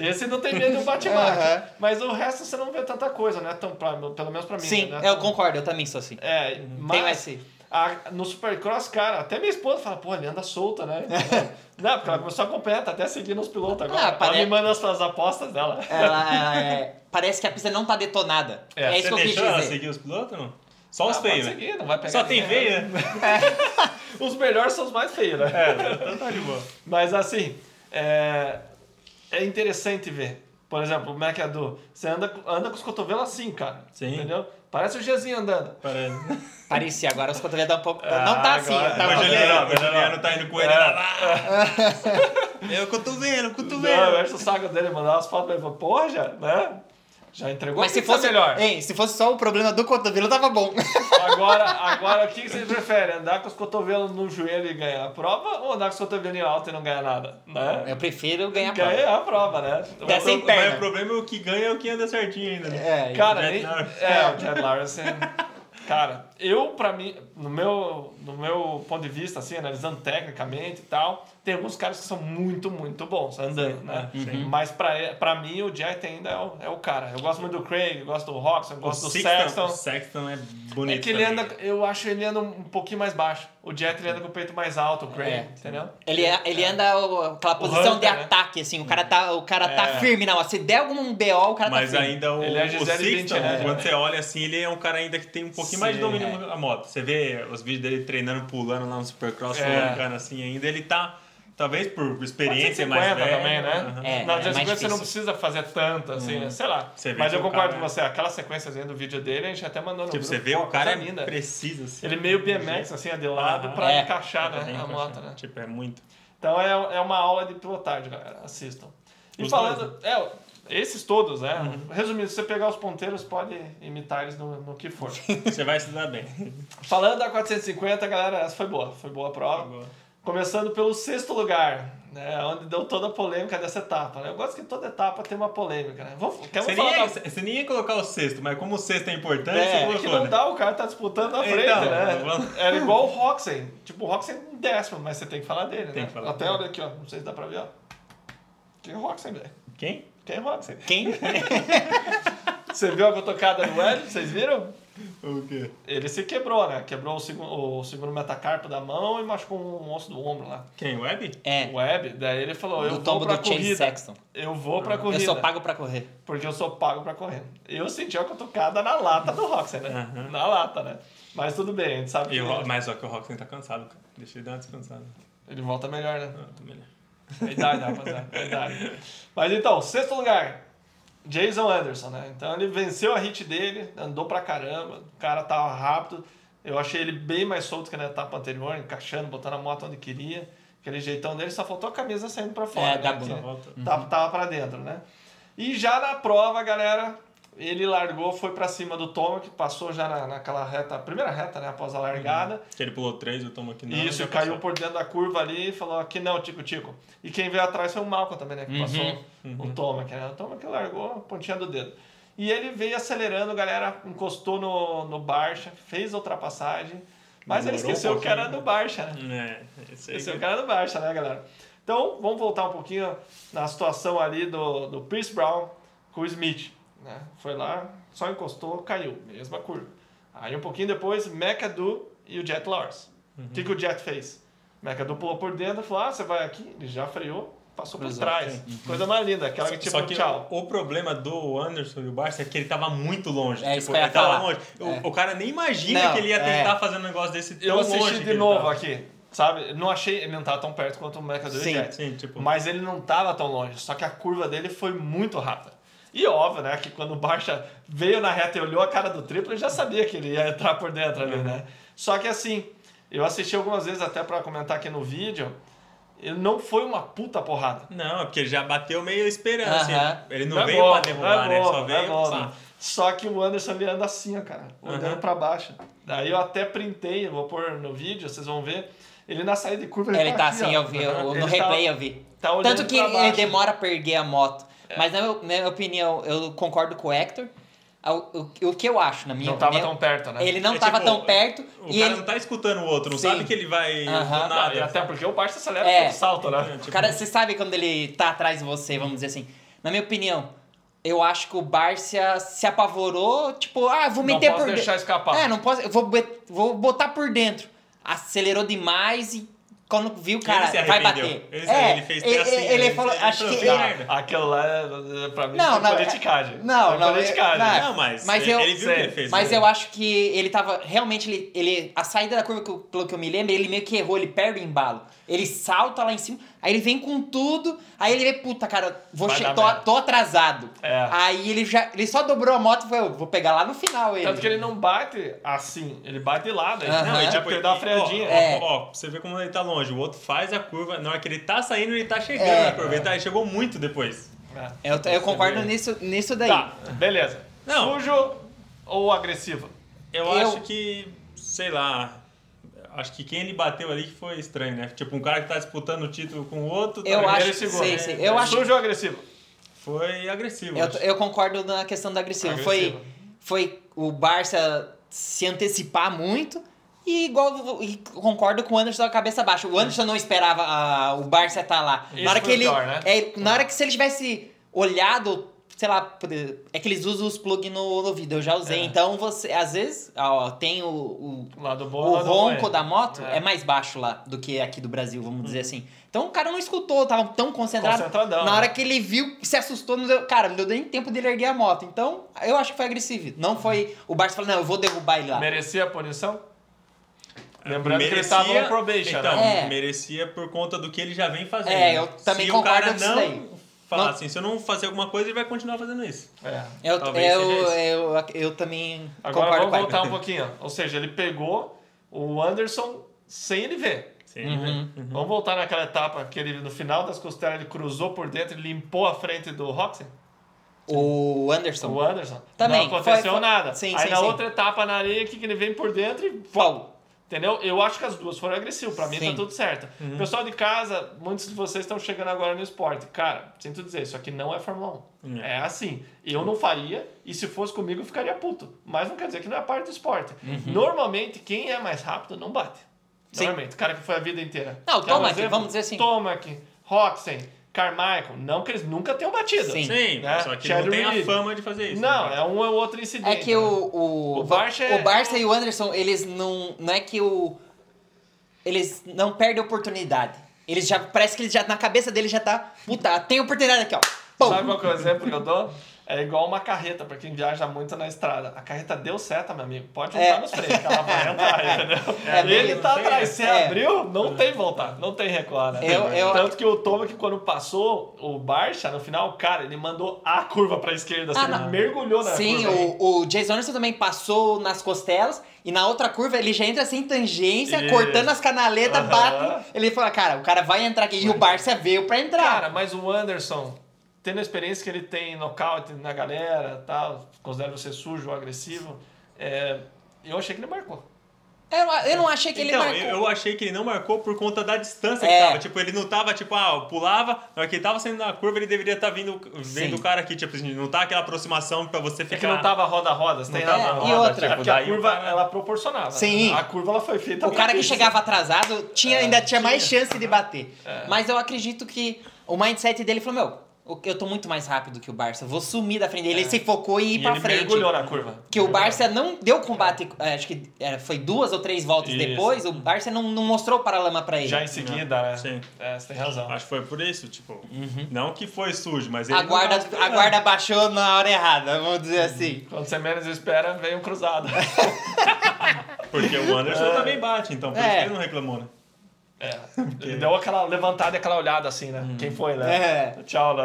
Esse não tem medo de um bate-bate. Aham. Mas o resto você não vê tanta coisa, né? Tão, pra- pelo menos pra mim. Sim, né? eu concordo, eu também sou assim. É, Tem mas esse. A- no Supercross, cara, até minha esposa fala, pô, ele anda solta, né? não, porque ela começou a acompanhar, tá até seguindo os pilotos agora. Ah, ela pare- me manda as, as apostas dela. Ela, ela é- parece que a pista não tá detonada. É, É, isso Você que eu quis deixou ela dizer. seguir os pilotos não? Só os Ah, feios, né? seguir, não vai pegar Só tem feio, né? né? Os melhores são os mais feios, né? É, então tá de boa. Mas assim, é, é interessante ver. Por exemplo, o McAdoo, você anda, anda com os cotovelos assim, cara. Sim. Entendeu? Parece o Gzinho andando. Parece. Parecia, agora os cotovelos dão um pouco. Ah, não tá assim, agora- tá um o Juliano, agora- o Juliano tá indo com ele É. lá. Eu cotovelo, Não, eu cotovelo. acho o saco dele, mandar umas fotos pra ele. Porra, já, né? Já entregou Mas se fosse melhor. Hein, se fosse só o problema do cotovelo, tava bom. Agora, agora, o que vocês preferem? Andar com os cotovelos no joelho e ganhar a prova ou andar com os cotovelos alto e não ganhar nada? Né? Eu prefiro ganhar a prova. Ganhar a prova, né? Até sem Mas perna. o problema é o que ganha é o que anda certinho ainda. né? É, Cara, Jet Lawrence. é, o Jet Lawrence. Cara, eu, pra mim, no meu, no meu ponto de vista, assim, analisando tecnicamente e tal, tem alguns caras que são muito, muito bons andando, né? é, sim. Mas pra, pra mim, o Jet ainda é o, é o cara. Eu gosto muito do Craig, eu gosto do Roxon, eu O gosto do Sexton, Sexton. o Sexton é bonito. É que ele também. anda, eu acho ele anda um pouquinho mais baixo. O Jet ele anda com o peito mais alto, o Craig, É. entendeu? Ele, ele anda o- aquela posição Hunter, de né? ataque, assim, o cara tá, o cara tá É. firme, não. Se der algum BO, o cara Mas tá firme. ainda o, Ele é o Sexton, né? quando você olha assim, ele é um cara ainda que tem um pouquinho mais de Sim, domínio na moto. Você vê os vídeos dele treinando, pulando lá no Supercross, É. colocando assim ainda. Ele tá, talvez por experiência mais 50 velho. também, né? aham. É, Na é 250 mais você não precisa fazer tanto, assim, né? Sei lá. Mas eu concordo cara- com você. Aquela sequênciazinha do vídeo dele, a gente até mandou no Tipo, grupo. você vê o cara coisa linda. preciso assim. Ele meio BMX, assim, é de lado Aham. pra É. encaixar, né? A moto, né? Tipo, é muito. Então é, é uma aula de pilotagem, galera. Assistam. E Os falando... É, esses todos, né? Uhum. Resumindo, se você pegar os ponteiros, pode imitar eles no, no que for. Você vai se dar bem. Falando da 450, galera, essa foi boa. Foi boa a prova. Começando pelo sexto lugar, né? Onde deu toda a polêmica dessa etapa. Né? Eu gosto que toda etapa tem uma polêmica, né? Vamos, Você falar nem, da- ia, você nem ia colocar o sexto, mas como o sexto é importante, É, você é colocou, que não né? dá, o cara tá disputando na frente, Então, né? vamos- Era igual o Roxen. Tipo, o Roxen em décimo, mas você tem que falar dele, Tem né? que falar Até olha aqui, ó. Não sei se dá pra ver, ó. Quem é o Roxen, velho? Quem? Quem é o Roxen? Quem? Você viu a cotocada do Hélio? Vocês viram? O quê? Ele se quebrou, né? Quebrou o segundo, o segundo metacarpo da mão e machucou um osso do ombro lá. Quem? Web? É, O Web, daí ele falou, eu do vou tombo pra do corrida. Sexton. Eu vou pra Eu corrida. sou pago pra correr. Porque eu sou pago pra correr. Eu senti a cutucada na lata do Roxen, né? Aham. Na lata, né? Mas tudo bem, a gente sabe E que o mas só que o Roxen tá cansado, cara. Deixa ele dar uma descansada. ele volta melhor, né? Ah, tá melhor. A idade, rapaziada. A idade. Mas então, sexto lugar. Jason Anderson, né? Então ele venceu a hit dele, andou pra caramba, o cara tava rápido. Eu achei ele bem mais solto que na etapa anterior, encaixando, botando a moto onde queria. Aquele jeitão dele, só faltou a camisa saindo pra fora. É, né? Só volta. Tava, tava pra dentro, né? E já na prova, galera, ele largou, foi pra cima do Toma, que passou já na, naquela reta, primeira reta, né? Após a largada. Que ele pulou três, tomo aqui não. Isso, caiu passou. por dentro da curva ali e falou aqui não, Tico Tico. E quem veio atrás foi o Malcolm também, né? Que Uhum, passou o Tomac, né? O Tomac largou a pontinha do dedo. E ele veio acelerando, galera, encostou no, no Barcha, fez a ultrapassagem, mas ele Demorou um esqueceu que era do Barcha, né? É. Esqueceu que era do Barcha, né, galera? Então, vamos voltar um pouquinho na situação ali do, do Pierce Brown com o Smith. Né? Foi lá, só encostou, caiu, mesma curva. Aí um pouquinho depois, McAdoo e o Jet Lars. O Uhum. que, que o Jet fez? McAdoo pulou por dentro e falou: ah, você vai aqui. Ele já freou, passou por trás. Coisa mais linda, aquela que tipo, Só que tchau. o problema do Anderson e o Barça é que ele tava muito longe. É tipo, ele tava falar. longe. O, É. o cara nem imagina Não, que ele ia é. tentar fazer um negócio desse tão Eu longe assisti que de novo tava. aqui, sabe? Não achei, ele não tava tão perto quanto o McAdoo e o Sim, Jet. Sim, tipo. Mas ele não tava tão longe, só que a curva dele foi muito rápida. E óbvio, né, que quando o Barça veio na reta e olhou a cara do triplo, ele já sabia que ele ia entrar por dentro ali, né? Só que assim, eu assisti algumas vezes até pra comentar aqui no vídeo, ele não foi uma puta porrada. Não, é porque ele já bateu meio esperando, assim. Aham. Ele não, é veio bom, pra derrubar, é né? Ele bom, só é veio. bom, né? Só que o Anderson ele anda assim, ó, cara, olhando Aham. pra baixo. Daí eu até printei, eu vou pôr no vídeo, vocês vão ver. Ele na saída de curva Ele tá aqui, assim, ó. eu vi, eu- Ele no tá- replay eu vi. tá olhando Tanto que ele demora a perder a moto. Mas na minha, na minha opinião, eu concordo com o Hector. O, o, o que eu acho, na minha Não tava opinião, tão perto, né? ele não É tava tipo, tão perto O e cara ele, não tá escutando o outro, não Sim. sabe que ele vai do Não, nada. até porque o Barça acelera É. todo salto, né? É, tipo, Cara, você sabe quando ele tá atrás de você, vamos dizer assim. Na minha opinião, eu acho que o Barça se apavorou, tipo, ah, vou Não meter posso por deixar dentro. escapar. É, não posso, eu vou, vou botar por dentro. Acelerou demais e quando viu, cara, se vai bater. Ele é, ele fez ele, assim, ele ele- falou, ele acho falou, que "Fiz ele, merda." Aquilo lá, é- pra mim, Não, foi não, politicagem. não, Foi não, politicagem. é- Não, mas, Mas ele, eu- ele viu que ele fez. Mas eu acho que ele tava. Realmente, ele, ele. A saída da curva, que pelo que eu me lembro, ele meio que errou, ele perde o embalo. Ele salta lá em cima, aí ele vem com tudo, aí ele vê, puta, cara, vou che- tô, tô atrasado. É. Aí ele já. Ele só dobrou a moto e falou, vou pegar lá no final ele. Tanto que ele não bate assim, ele bate de lado. Aí, Aham. não, ele, Tipo, ele dá uma freadinha. Ó, É. ó, ó, pra você ver como ele tá longe. O outro faz a curva, na hora que ele tá saindo, ele tá chegando É. na curva. Ele, tá, ele chegou muito depois. É. Eu, eu concordo vê. nisso, nisso daí. Tá, beleza. Não. Sujo ou agressivo? Eu, Eu- acho que, sei lá, acho que quem ele bateu ali que foi estranho, né? Tipo, um cara que tá disputando o título com o outro, tá Eu acho- segundo. sei, sei. Eu acho- Sujo ou agressivo? foi agressivo. Eu, acho. eu concordo na questão da agressiva. Foi, Agressivo. foi o Barça se antecipar muito. E igual e concordo com o Anderson da cabeça baixa. O Anderson não esperava ah, o Barça estar lá. Isso na hora foi que ele. pior, né? é, na hora que se ele tivesse olhado, sei lá, é que eles usam os plug no, vídeo, eu já usei. É. Então você, às vezes, ó, tem o, o, bom o lado ronco da moto É. é. mais baixo lá do que aqui do Brasil, vamos dizer assim. Então o cara não escutou, tava tão concentrado. Concentradão, Na hora né? que ele viu, se assustou, não deu, cara, não deu nem tempo dele erguer a moto. Então, eu acho que foi agressivo. Não foi o Barça falando, não, eu vou derrubar ele lá. Merecia a punição? Lembrando que ele Merecia- estava no probation, então, né? É. merecia por conta do que ele já vem fazendo. É, eu também se concordo o cara com isso não daí. Falar Não- assim, se eu não fazer alguma coisa, ele vai continuar fazendo isso. É. Eu, Talvez eu, seja isso. eu, eu, também Agora concordo vamos com ele. voltar um pouquinho. Ou seja, ele pegou o Anderson sem ele ver. Sem ele ver. Uhum. Vamos voltar naquela etapa que ele, no final das costelas, ele cruzou por dentro e limpou a frente do Roxy? O Anderson. O Anderson. Também, Não aconteceu foi- foi- nada. sim, Aí sim, na sim. outra etapa na areia, o que, que ele vem por dentro e. Pau. Entendeu? Eu acho que as duas foram agressivas. Pra mim Sim. tá tudo certo. Pessoal de casa, muitos de vocês estão chegando agora no esporte. Cara, sinto dizer, isso aqui não é Fórmula 1. Hum. É assim. Eu não faria, e se fosse comigo, eu ficaria puto. Mas não quer dizer que não é parte do esporte. Normalmente, quem é mais rápido não bate. Sim. Normalmente, o cara que foi a vida inteira. Não, Quer Tomac, exemplo? vamos dizer assim. Tomac, Roxen, Carmichael. Não que eles nunca tenham batido. Sim. Sim, Né? só que Chad não tem a fama de fazer isso. Não, né? é um ou outro incidente. É que o, o, O Barça é- o Barça e o Anderson, eles não. Não é que o. Eles não perdem oportunidade. Eles já. Parece que eles já. Na cabeça deles já tá. Puta, tem oportunidade aqui, ó. Pum. Sabe qual que é o exemplo que eu dou? É igual uma carreta, pra quem viaja muito na estrada. A carreta deu seta, meu amigo. Pode juntar É. nos freios, que ela vai entrar, entendeu? É, Ele tá atrás. Se é. abriu, não tem voltar. Não tem recuar, né? Eu- eu- Tanto que o Tomac, quando passou o Barça, no final, cara, ele mandou a curva pra esquerda. Assim, Ah, ele não. mergulhou na Sim, curva. o, o Jason Anderson também passou nas costelas e na outra curva ele já entra sem tangência, Isso. cortando as canaletas, Aham. bate. Ele fala, cara, o cara vai entrar aqui. E o Barça veio pra entrar. Cara, mas o Anderson, tendo a experiência que ele tem em nocaute na galera, tal, considera você sujo ou agressivo, é, eu achei que ele marcou. eu, eu não achei que então, ele marcou. eu, achei que ele não marcou por conta da distância É. que tava. Tipo, ele não tava, tipo, ah, pulava, na hora que ele tava saindo da curva, ele deveria estar vindo, vendo Sim. o cara aqui, tipo, assim, não tá aquela aproximação pra você É ficar... que não tava roda-roda, você tem Não tava razão. roda, e outra, É porque daí a curva, cara- ela proporcionava. Sim. A curva, ela foi feita O cara que isso. chegava atrasado tinha, É, ainda tinha mais tinha. chance de bater. É. Mas eu acredito que o mindset dele falou, meu, eu tô muito mais rápido que o Barça. Vou sumir da frente dele. Ele se focou em ir E pra ele frente. mergulhou na curva. Que o. Barça não deu combate, é, acho que era, foi duas ou três voltas Isso. depois, o Barça não, não mostrou o paralama pra ele. Já em seguida, né? Sim. É, você tem razão. Acho que foi por isso, tipo. Não que foi sujo, mas ele. a, não guarda, a guarda baixou na hora errada, vamos dizer assim. Quando você menos espera, vem um cruzado. Porque o Anderson também bate, então por É. isso que ele não reclamou, né? É. Ele deu aquela levantada e aquela olhada assim, né? Quem foi, né? É. Tchau, né?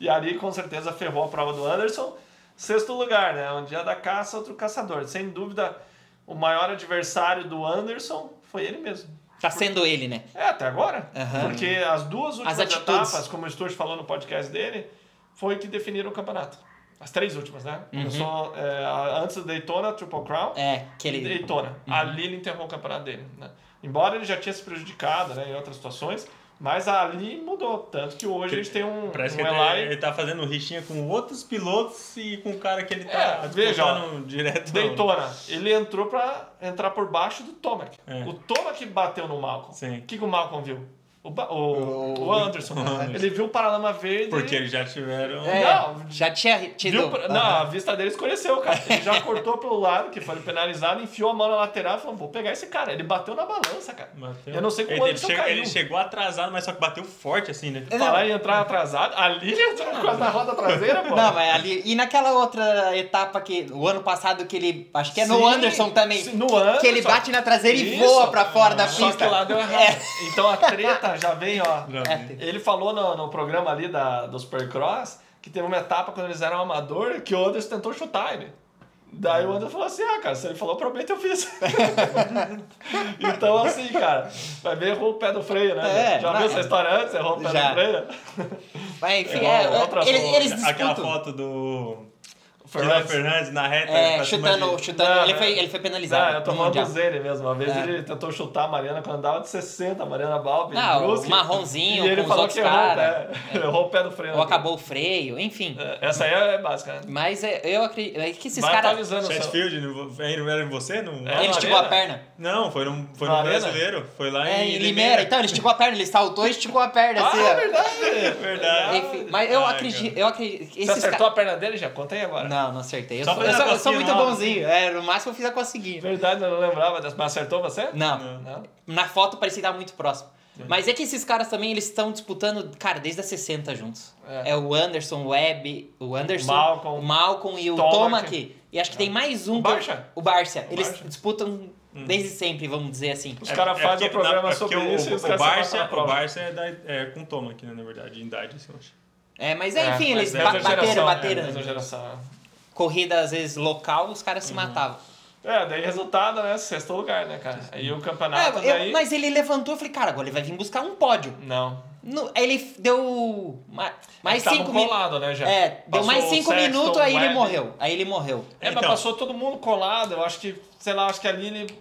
E ali com certeza ferrou a prova do Anderson. Sexto lugar, né? Um dia da caça, outro caçador. Sem dúvida, o maior adversário do Anderson foi ele mesmo. Tá sendo ele, né? É, até agora. Aham. Porque as duas últimas atitudes. etapas, como o Sturge falou no podcast dele, foi que definiram o campeonato. As três últimas, né? Começou é, antes do Daytona, Triple Crown. Uhum. É, que ele. Daytona. Ali ele enterrou o campeonato dele. Né? Embora ele já tinha se prejudicado né, em outras situações, mas ali mudou. Tanto que hoje a gente tem um, Parece um que ele, Eli ele tá fazendo rixinha com outros pilotos e com o cara que ele tá É, veja, ó, direto. Daytona. Ele entrou pra entrar por baixo do Tomac. É. O Tomac bateu no Malcolm. Sim. O que, que o Malcolm viu? O, ba- o, O- Anderson. o Anderson. Ele viu o paralama verde. Porque eles já tiveram. É, Não, já tinha tido. Pra- Não, a vista dele escureceu, cara. Ele já cortou pelo lado, que foi penalizado, enfiou a mão na lateral e falou: vou pegar esse cara. Ele bateu na balança, cara. Bateu. Eu não sei como ele, ele, caiu. ele chegou atrasado, mas só que bateu forte assim, né? Não. Falar em entrar atrasado, ali ele entrou quase na roda traseira, pô. Não, mas ali. E naquela outra etapa que. O ano passado que ele. Acho que é no Sim, Anderson também. no Anderson. Que ele bate na traseira e Isso. voa pra fora da Só pista. que lá deu errado. É. Então a treta já vem, ó. Já É, vi. Ele falou no, no programa ali da, do Supercross que teve uma etapa quando eles eram amador que o Anderson tentou chutar ele. Daí o Anderson falou assim: ah, cara, se ele falou, provavelmente eu fiz. então, assim, cara, vai ver, errou o pé do freio, né? É, Já não, viu essa história antes? Errou o pé Já. do freio? Mas enfim, Igual é, outras eles, eles. Aquela foto do. Fernandes. Fernandes. Fernandes na reta. É, chutando, de- chutando. Não, ele, é. foi, ele foi penalizado. Não, eu tô falando ele mesmo. Uma vez É. ele tentou chutar a Mariana quando andava de 60, a Mariana Balbi. Não, o Brusque, marronzinho E ele falou que errou, o cara. pé, errou o pé do freio. Ou acabou o freio, enfim. É, Essa aí é básica, né? Mas é, eu acredito é que esses caras. atualizando o seu... Chatfield, não não era em você? Não, É. Ele esticou a perna. Não foi no, foi arena? brasileiro. Foi lá É, em em Limeira. Então, ele esticou a perna, ele saltou e esticou a perna, Ah, assim, é verdade! Verdade. Enfim, mas eu Ah, acredito, eu acredito. Você acertou ca- a perna dele já? Conta aí agora. Não, não acertei. Eu, Só sou, eu, sou, eu sou muito bonzinho. É, no máximo eu fiz a coceguinha. Verdade, eu não lembrava. Mas acertou você? Não, Não? na foto parecia estar muito próximo. Mas é que esses caras também, eles estão disputando, cara, desde a 60 juntos. É. É, o Anderson, o Webb, o Anderson, Malcolm, o Malcolm e o Tomac. E acho que tem mais um. O Barcia? O Barcia. O Eles Barcia. disputam desde sempre, vamos dizer assim. Os caras fazem um porque- programa é sobre porque isso e o, os o, caras se Barça, o. Barça é, da, é com Toma aqui, né, na verdade, em idade, assim, eu acho. É, mas É, enfim, mas eles é ba- bateram, geração, bateram. É, geração. Corrida, às vezes, local, os caras se Uhum. matavam. É, daí resultado, né? Sexto lugar, né, cara? Aí o campeonato É, eu- daí... mas ele levantou, eu falei, cara, agora ele vai vir buscar um pódio. Não. No- aí ele deu ma- mais cinco minutos. colado, né, já. É, deu mais o cinco minutos, aí ele morreu. Aí ele morreu. É, mas Então. passou todo mundo colado. Eu acho que, sei lá, acho que ali ele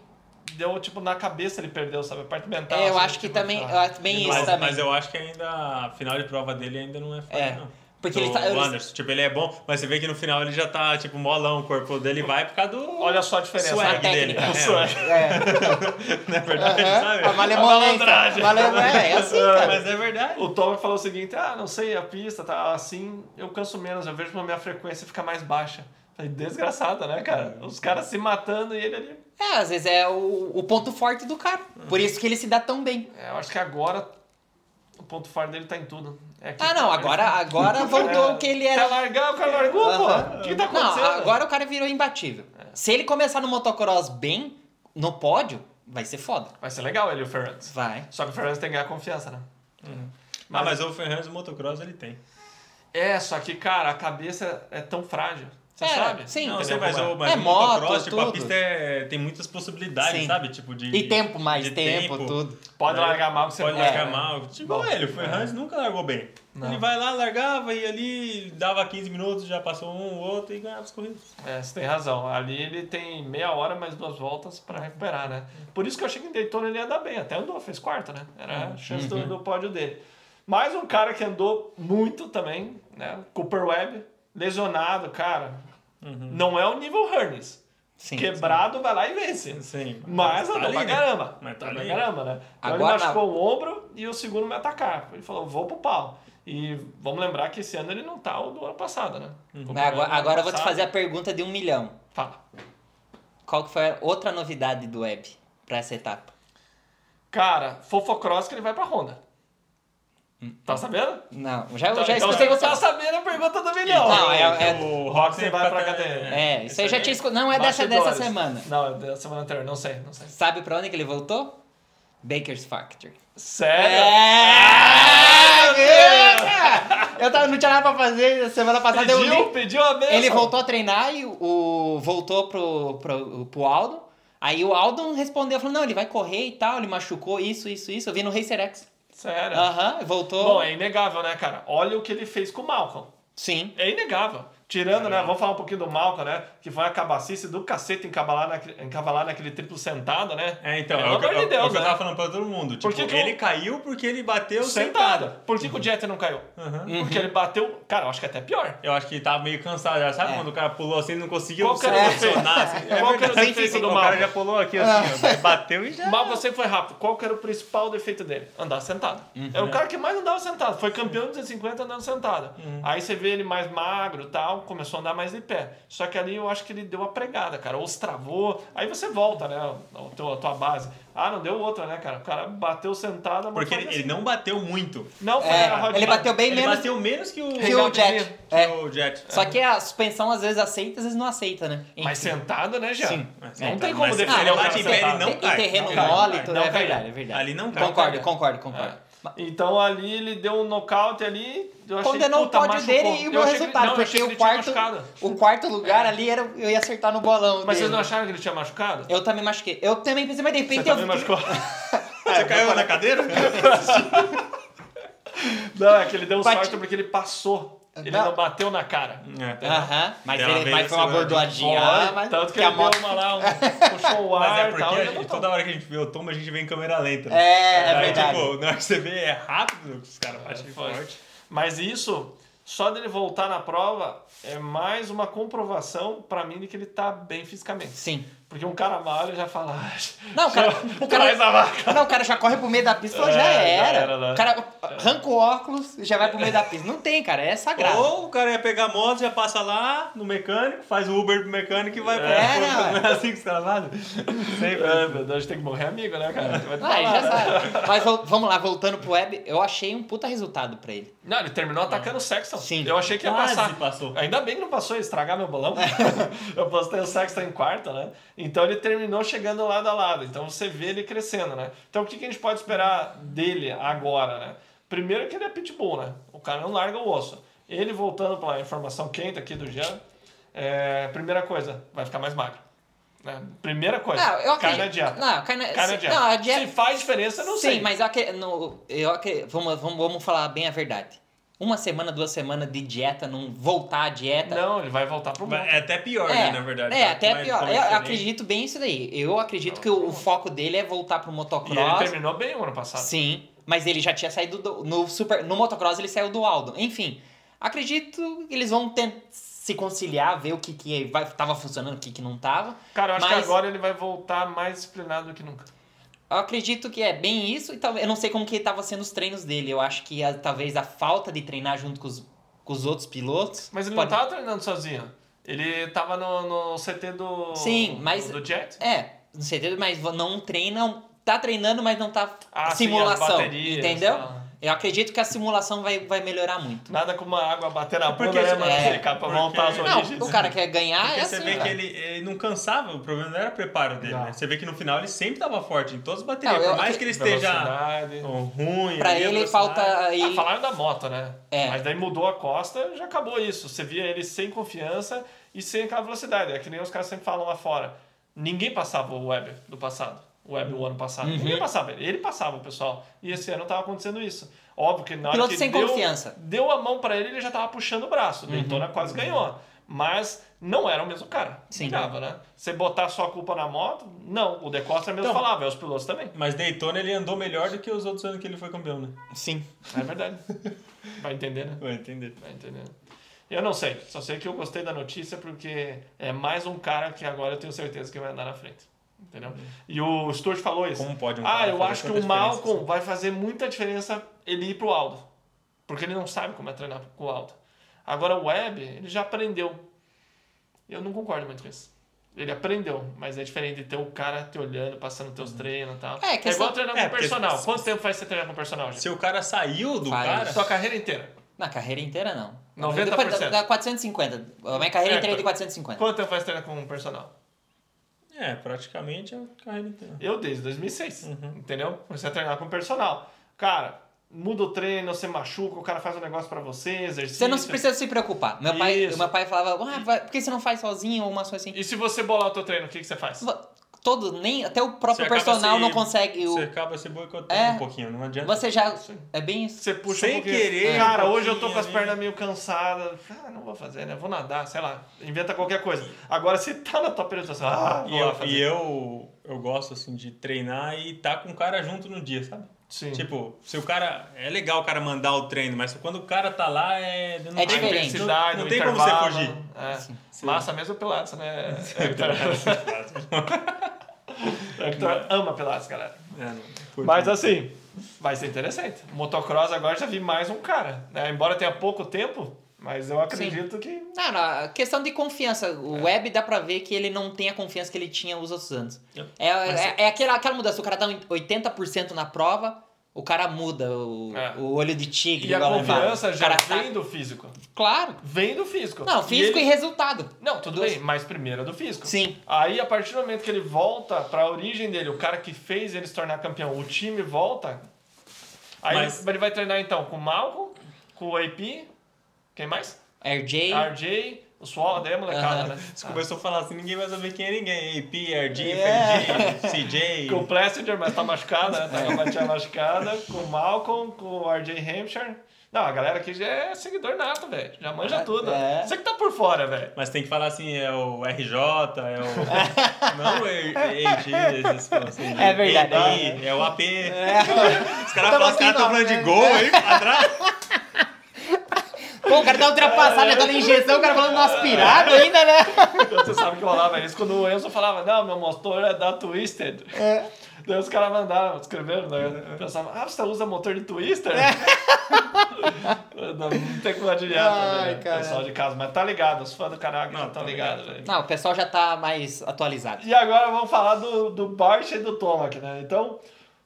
deu, tipo, na cabeça ele perdeu, sabe? A parte mental. É, eu assim, acho que tipo, também, ah, eu acho bem isso Mas, também. mas eu acho que ainda a final de prova dele ainda não é forte, É, não. porque Do ele tá- ele- Anderson, tipo, ele é bom, mas você vê que no final ele já tá, tipo, molão, o corpo dele vai por causa do Olha só a diferença. swag a dele. técnica. O swag. É, Não é verdade, aham, sabe? a malemolência. malandragem. Male- É, é assim, cara. Mas é verdade. O Tom falou o seguinte: ah, não sei, a pista tá assim, eu canso menos, eu vejo que a minha frequência fica mais baixa. Falei, desgraçado, né, cara? Os caras se matando e ele ali. É, às vezes é o, o ponto forte do cara. Por isso que ele se dá tão bem. É, eu acho que agora o ponto forte dele tá em tudo. É que- Ah, não, agora, agora voltou o que ele Quer era. largar, o cara largou, Aham. pô. O que tá acontecendo? Não, agora o cara virou imbatível. Se ele começar no motocross bem, no pódio, vai ser foda. Vai ser legal ele, o Ferrans. Vai. Só que o Ferrans tem que ganhar confiança, né? Ah, mas o Fernandes motocross ele tem. É, só que, cara, a cabeça é tão frágil. Você É, sabe? sim. Não, sei, mas, é? o, mas É moto, motocross, tipo, a pista é- tem muitas possibilidades, Sim. sabe? Tipo, de... E tempo, mais de tempo, tudo. Pode É, largar mal que você Pode largar né? mal. Tipo Bom, ele, o Fernandes nunca largou bem. Não. Ele vai lá, largava e ali dava 15 minutos, já passou um, outro e ganhava as corridas. É, você tem razão. Ali ele tem meia hora mais duas voltas pra recuperar, né? Por isso que eu achei que em Daytona ele ia dar bem. Até andou, fez quarto, né? Era a chance do, do pódio dele. Mais um cara que andou muito também, né? Cooper Webb, lesionado, cara. Não é o nível Hernes. Sim. Quebrado, vai lá e vence. Sim. Mas tá andou pra né? caramba. Mas tá pra caramba, né? Então Agora- ele machucou o ombro e o segundo me atacar. Ele falou, vou pro pau. E vamos lembrar que esse ano ele não tá o do ano passado, né? Mas Comparado agora, agora eu vou te fazer a pergunta de um milhão. Fala. Qual que foi a outra novidade do web pra essa etapa? Cara, Fofocross que ele vai pra Honda. Tá sabendo? Não, já, Então, já então escutei você você. tá sabendo a pergunta do milhão. Não, é- Que é- o Roxy vai pra KTM. É, isso aí eu já tinha escutado. Não, é dessa, dessa semana. Não, é da semana anterior, não sei, não sei. Sabe pra onde que ele voltou? Baker's Factory. Sério? É! cara! Eu tava, não tinha nada pra fazer semana passada. eu Pediu, li. pediu a benção. Ele voltou a treinar e o voltou pro, pro, pro Aldon. Aí o Aldon respondeu, falou, não, ele vai correr e tal, ele machucou isso, isso, isso. Eu vi no Racer X. Sério? Aham, voltou. Bom, é inegável, né, cara? Olha o que ele fez com o Malcolm. Sim. É inegável. Tirando, né? Vamos falar um pouquinho do Malcolm, né? Que foi a cabacice do cacete encavalar, naquele, encavalar naquele triplo sentado, né? É, então, Pelo é o que, amor de é o- é o Deus, que eu né? tava falando pra todo mundo. Tipo, que que ele o- caiu porque ele bateu Sentado. sentado. Por que, que o Jeter não caiu? Uhum. Porque ele bateu. Cara, eu acho que é até pior. Eu acho que ele tava meio cansado. já. Sabe É. quando o cara pulou assim e não conseguiu Qual que se posicionar? Assim? Qual que era o defeito do O cara já pulou aqui assim, ó, bateu e já... Malcolm sempre foi rápido. Qual que era o principal defeito dele? Andar sentado. Era o cara que mais andava sentado. Foi campeão de 250 andando sentado. Aí você vê ele mais magro e tal, começou a andar mais de pé. Só que ali eu acho que ele deu a pregada, cara. Ou se travou. Aí você volta, né? A tua, a tua base. Ah, não deu outra, né, cara? O cara bateu sentado. Porque ele, ele assim. não bateu muito. Não foi É, a rodinha. ele bateu bem Ele menos bateu menos que o, que o Jet. que É. o Jet. Só que a suspensão às vezes aceita, às vezes não aceita, né? Mas Enfim. sentado, né, já? Sim. Não tem Mas como defender ele o cara bate em pé, ele não Em cai, terreno não cai, mole, é verdade, é verdade. Ali não cai. Concordo, concordo, concordo. Então ali ele deu um nocaute ali. Eu achei, Condenou o puta, pódio machucou. dele e o Eu meu resultado, não, eu achei porque que o ele tinha quarto, machucado. o quarto lugar ali era, eu ia acertar no bolão Mas dele. vocês não acharam que ele tinha machucado? Eu também machuquei. Eu também pensei, mas de Você repente eu também machucou? Você caiu na cadeira? Não, é que ele deu Bate- sorte porque ele passou. Ele Não. não bateu na cara. É. Aham, mas, ele, mas foi uma bordoadinha. Ah, mas Tanto que, a ele moto... deu uma lá, um, puxou o ar Mas é e porque tal. a gente- levantou. toda hora que a gente vê o tombo, a gente vê em câmera lenta. né? É, é Aí, verdade. Tipo, na hora que você vê é rápido, os caras batem Foi. forte. Mas isso, só dele voltar na prova, é mais uma comprovação pra mim de que ele tá bem fisicamente. Sim. Porque um cara já fala. "Ah, Não, o cara, o cara, Traz a vaca. não, o cara já corre pro meio da pista e falou, É, já já era. era, né? O cara arranca o óculos e já vai pro meio da pista. Não tem, cara, é sagrado. Ou o cara ia pegar a moto, já passa lá no mecânico, faz o Uber pro mecânico e vai pro É, pro- não, Não é assim que os caras fazem? Sempre. É, meu Deus, a gente tem que morrer amigo, né, cara? Vai Ah, já né? sabe. Mas vamos lá, voltando pro web, eu achei um puta resultado pra ele. Não, ele terminou atacando o Sexton. Sim. Eu achei que ia Quase passar. passou. Ainda bem que não passou, ia estragar meu bolão. eu postei o Sexton em quarto, né? Então ele terminou chegando lado a lado. Então você vê ele crescendo, né? Então o que, que a gente pode esperar dele agora, né? Primeiro que ele é pitbull, né? O cara não larga o osso. Ele voltando para a informação quente aqui do Jean, é, primeira coisa, vai ficar mais magro. Né? Primeira coisa, Não, eu cai acredito. na dieta. Não, cai na, Cai na se- dieta. Não, dieta. Se faz diferença, eu não Sim, sei. mas eu, acre- no, eu vamos, vamos, vamos falar bem a verdade. Uma semana, duas semanas de dieta, não voltar à dieta. Não, ele vai voltar pro mundo. É até pior, É, né, na verdade. é Tá até mais- pior. como Eu acredito bem isso daí. Eu acredito que o, o foco dele é voltar pro E ele motocross. terminou bem o ano passado. Sim, mas ele já tinha saído do, no super no motocross ele saiu do Aldo. Enfim, acredito que eles vão tentar se conciliar, ver o que que vai, tava funcionando, o que que não tava. Cara, eu acho Mas- que agora ele vai voltar mais disciplinado do que nunca. Eu acredito que é bem isso e talvez eu não sei como que tava sendo os treinos dele. Eu acho que a- talvez a falta de treinar junto com os, com os outros pilotos. Mas ele pode- não tava treinando sozinho. Ele tava no, no CT do. Sim, mas- Do Jet. É, não sei, mas não treina, tá treinando, mas não tá Ah, sim, simulação, baterias, entendeu? tá. Eu acredito que a simulação vai, vai melhorar muito. Nada como uma água bater na Porque bunda, né, mano? é, pra porque- montar as Não, origens. o cara quer ganhar Porque é você assim, vê que ele, ele não cansava, o problema não era o preparo dele, Não. né? Você vê que no final ele sempre tava forte em todas as baterias. Não, eu- Por mais que ele esteja ruim. Pra a ele velocidade- falta Ah, ele falaram da moto, né? É. Mas daí mudou a costa, já acabou isso. Você via ele sem confiança e sem aquela velocidade. É que nem os caras sempre falam lá fora. Ninguém passava o Weber do passado. O Weber o ano passado. Uhum. Ninguém passava ele. Passava o pessoal. E esse ano tava acontecendo isso. Óbvio que na hora Piloto que sem deu, confiança. deu a mão pra ele, ele já tava puxando o braço. Uhum. Daytona quase ganhou. Mas não era o mesmo cara. Sim. Ligava, né? Você botar só a culpa na moto, não. O De Costa mesmo Então- falava, é os pilotos também. Mas Daytona ele andou melhor do que os outros anos que ele foi campeão, né? Sim. É verdade. Vai entender, né? Vai entender. Tá entendendo? Eu não sei, só sei que eu gostei da notícia porque é mais um cara que agora eu tenho certeza que vai andar na frente. Entendeu? E o Stuart falou isso. Como pode um ah, eu fazer acho que o Malcolm assim? vai fazer muita diferença ele ir pro Aldo. Porque ele não sabe como é treinar com alta. Agora o web, ele já aprendeu. Eu não concordo muito com isso. Ele aprendeu, mas é diferente de ter o cara te olhando, passando teus treinos e tal. É, É, questão- igual treinar é, com porque- personal. Quanto tempo faz você treinar com personal, gente? Se o cara saiu do Faz. cara. Sua carreira inteira. Na carreira inteira, não. 90%. Depois dá- dá 450. A minha carreira É, inteira é de quanto- 450. Quanto tempo faz treinar com um personal? É, praticamente a carreira inteira. Eu desde 2006, Uhum. entendeu? Comecei a treinar com personal. Cara, muda o treino, você machuca, o cara faz um negócio pra você, exercício. Você não precisa se preocupar. Meu pai, meu pai falava, ah, vai- por que você não faz sozinho ou uma coisa assim? E se você bolar o teu treino, o que, que você faz? Todo, nem, até o próprio personal se- não consegue. o- Você acaba se boicotando É. um pouquinho, não adianta. Você já. É bem isso. Você puxa Sem um querer, Cara, um hoje eu tô com as pernas meio cansadas. Ah, não vou fazer, né? Vou nadar, sei lá. Inventa qualquer coisa. Agora, se tá na tua período, ah, E vou lá eu, fazer. e eu, eu gosto, assim, de treinar e tá com o cara junto no dia, sabe? Sim. Tipo, se o cara... É legal o cara mandar o treino, mas quando o cara tá lá, é... Não É tem- diferente. Não, o tem como você fugir. É. Sim. Massa mesmo Pilates, né? Hector ama Pilates, galera. É, não, Mas assim, vai ser interessante. Motocross agora já vi mais um cara. Né? Embora tenha pouco tempo, mas eu acredito que. Não, não, questão de confiança. O web dá pra ver que ele não tem a confiança que ele tinha os outros anos. É, é, é aquela, aquela mudança. O cara tá em 80% na prova, o cara muda o, É. o olho de tigre. E a confiança já cara tá- vem do físico. Claro. Vem do físico. Não, físico e, ele- resultado. Não, tudo bem, mas primeiro é do físico. Sim. Aí, a partir do momento que ele volta pra origem dele, o cara que fez ele se tornar campeão, o time volta. Aí Mas- ele vai treinar então com o Malcolm, com o AP, quem mais? RJ. RJ, o Swallow, daí é molecada, Aham. né? Você começou a falar assim, ninguém vai saber quem é ninguém. AP, RG, É. FG, CJ... Com o Plessinger, mas tá machucada, né? Tá com a batia machucada. Com o Malcolm, com o RJ Hampshire. Não, a galera aqui já é seguidor nato, velho. Já manja É, tudo. é. Você que tá por fora, velho. Mas tem que falar assim, é o RJ, é o... não o AG, esses assim. É verdade. AP, é o AP. Os caras falam, os assim, caras estão falando de né? gol aí pra trás. Pô, o cara tá ultrapassado, já tá na injeção, o cara falando no aspirado ainda, né? Você sabe que rolava isso quando o Enzo falava, não, meu motor é da Twisted. É. Daí os caras mandaram, escreveram, né? Pensavam, ah, você usa motor de Twister? não, não tem como adivinhar Ai, também, né? cara. pessoal de casa. Mas tá ligado, os fãs do Não, já estão tá ligados, ligado. velho. Não, o pessoal já tá mais atualizado. E agora vamos falar do, do Bart e do Tomac, né? Então,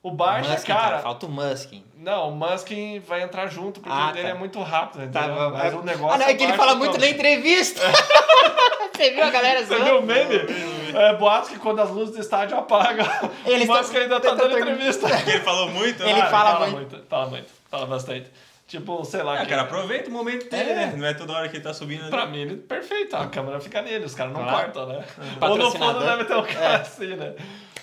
o Bart, Muskin, cara... Falta o Muskin. Não, o Muskin vai entrar junto, porque Ah, o dele tá. é muito rápido, Tá? Mas o negócio ah, não, é que o ele fala muito na entrevista. Você viu a galera Você zoando? viu o meme? É, boatos que quando as luzes do estádio apagam, Eles o Muskin tão- ainda tá dando entrevista. Ele falou muito. Ele ah, fala fala muito. muito. Fala muito, fala bastante. Tipo, sei lá. Ah, que- cara, aproveita o momento dele, É. né? Não é toda hora que ele tá subindo ali. Pra mim, ele perfeito. A câmera fica nele, os caras não Claro. cortam, né? Ou no fundo deve ter um cara assim, né?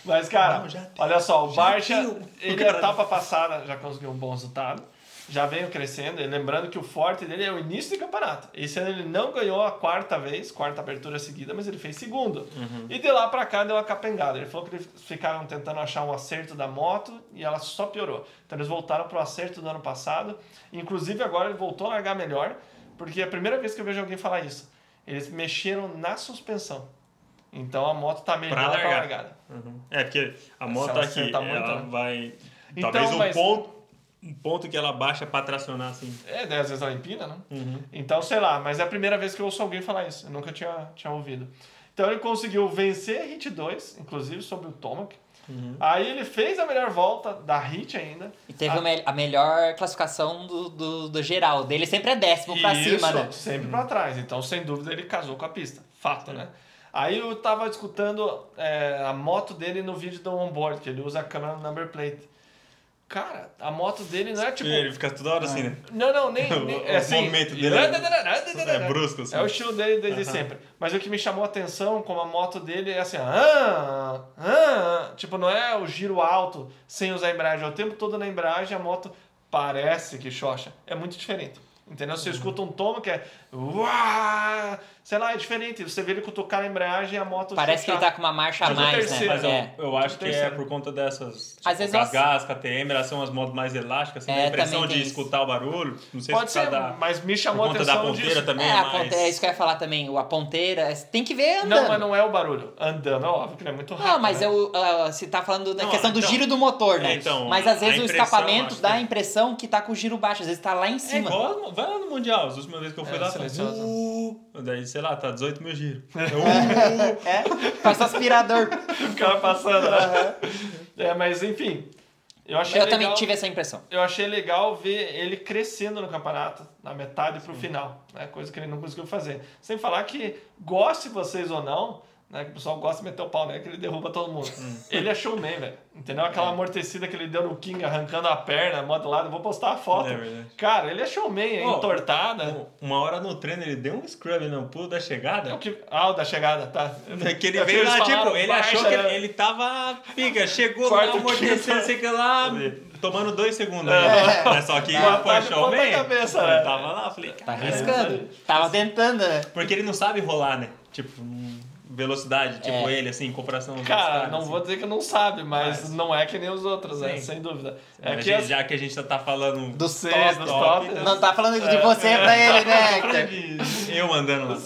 Mas, cara, Não, olha só, o Barça, ele cara- etapa passada já conseguiu um bom resultado. Já veio crescendo, e lembrando que o forte dele é o início do campeonato. Esse ano ele não ganhou a quarta vez, quarta abertura seguida, mas ele fez segundo. Uhum. E de lá pra cá deu uma capengada. Ele falou que eles ficaram tentando achar um acerto da moto e ela só piorou. Então eles voltaram pro acerto do ano passado. Inclusive agora ele voltou a largar melhor, porque é a primeira vez que eu vejo alguém falar isso. Eles mexeram na suspensão. Então a moto tá melhor Pra pra, largar. largada. Uhum. É, porque a moto ela aqui, muito, ela né? vai... Então, Talvez um mas- ponto, um ponto que ela baixa pra tracionar, assim. É, daí às vezes ela empina, né? Uhum. Então, sei lá, mas é a primeira vez que eu ouço alguém falar isso. Eu nunca tinha, tinha ouvido. Então ele conseguiu vencer a Hit 2, inclusive sobre o Tomac. Uhum. Aí ele fez a melhor volta da Hit ainda. E teve o me- a melhor classificação do, do, do geral. O dele sempre é décimo pra Isso, cima, né? sempre pra trás. Então, sem dúvida, ele casou com a pista. Fato, né? Aí eu tava escutando é, a moto dele no vídeo do onboard, que ele usa a câmera number plate. Cara, a moto dele não é tipo... Ele fica toda hora assim, né? Não, não, nem... O- nem o é assim... movimento dele é- É brusco, assim. É o estilo dele desde sempre. Mas o que me chamou a atenção, como a moto dele é assim, ah, ah, tipo, não é o giro alto sem usar a embreagem, é o tempo todo na embreagem a moto parece que xoxa. É muito diferente. Entendeu? Você escuta um tomo que é. Uá, sei lá, é diferente. Você vê ele cutucar a embreagem e a moto. Parece que ele tá com uma marcha a mais, né? Mas eu, É. eu acho que é por conta dessas. Às Tipo, vezes gas, nós- gas, KTM, elas são as motos mais elásticas, assim, É, dá a impressão de escutar o barulho. Não sei Pode se por ser, da, mas me por chamou a conta da atenção ponteira disso. também. É, É, a mais... ponte- é isso que eu ia falar também. A ponteira, é- tem que ver andando. Não, mas não é o barulho. Andando, é óbvio que não é muito rápido. Não, mas né? eu, ah, você tá falando da Não, questão do então- giro do motor, né? É, então, mas às vezes o escapamento dá a impressão que tá com o giro baixo, às vezes tá lá em É cima. igual, vai lá no Mundial, as últimas vezes que eu fui É, lá. Daí, sei lá, tá 18 mil giros. É, faz o aspirador. o cara passando. né? É, mas enfim. Eu achei eu legal, também tive essa impressão. Eu achei legal ver ele crescendo no campeonato, na metade pro final, né? Coisa que ele não conseguiu fazer. Sem falar que, goste vocês ou não, né? Que o pessoal gosta de meter o pau, né? Que ele derruba todo mundo. Ele é showman, velho. Entendeu? Aquela amortecida que ele deu no King, arrancando a perna, modo lado. Eu vou postar a foto. É verdade. Cara, ele é showman, é Ó, entortada. Uma hora no treino ele deu um scrub no pulo da É chegada. o que... Ah, o da chegada, tá. Que ele É veio lá, falaram tipo, ele baixa, achou que né? ele, ele tava pica, chegou Quarto, lá, amortecendo, quinto. sei que lá, tomando dois segundos. É. né? Mas só que Tá, foi tá showman, ponta cabeça, ele né? tava lá, falei, Tá arriscando. Tava tentando, né? porque ele não sabe rolar, né? Tipo, hum, velocidade, tipo É. ele, assim, em comparação aos Cara, outros caras, não assim. vou dizer que não sabe, mas, Mas- não é que nem os outros, né? Sem dúvida. É que gente- as- Já que a gente tá falando Dos Sim, top. dos top, top. Não tá falando de É, você é. pra ele, né, eu andando lá.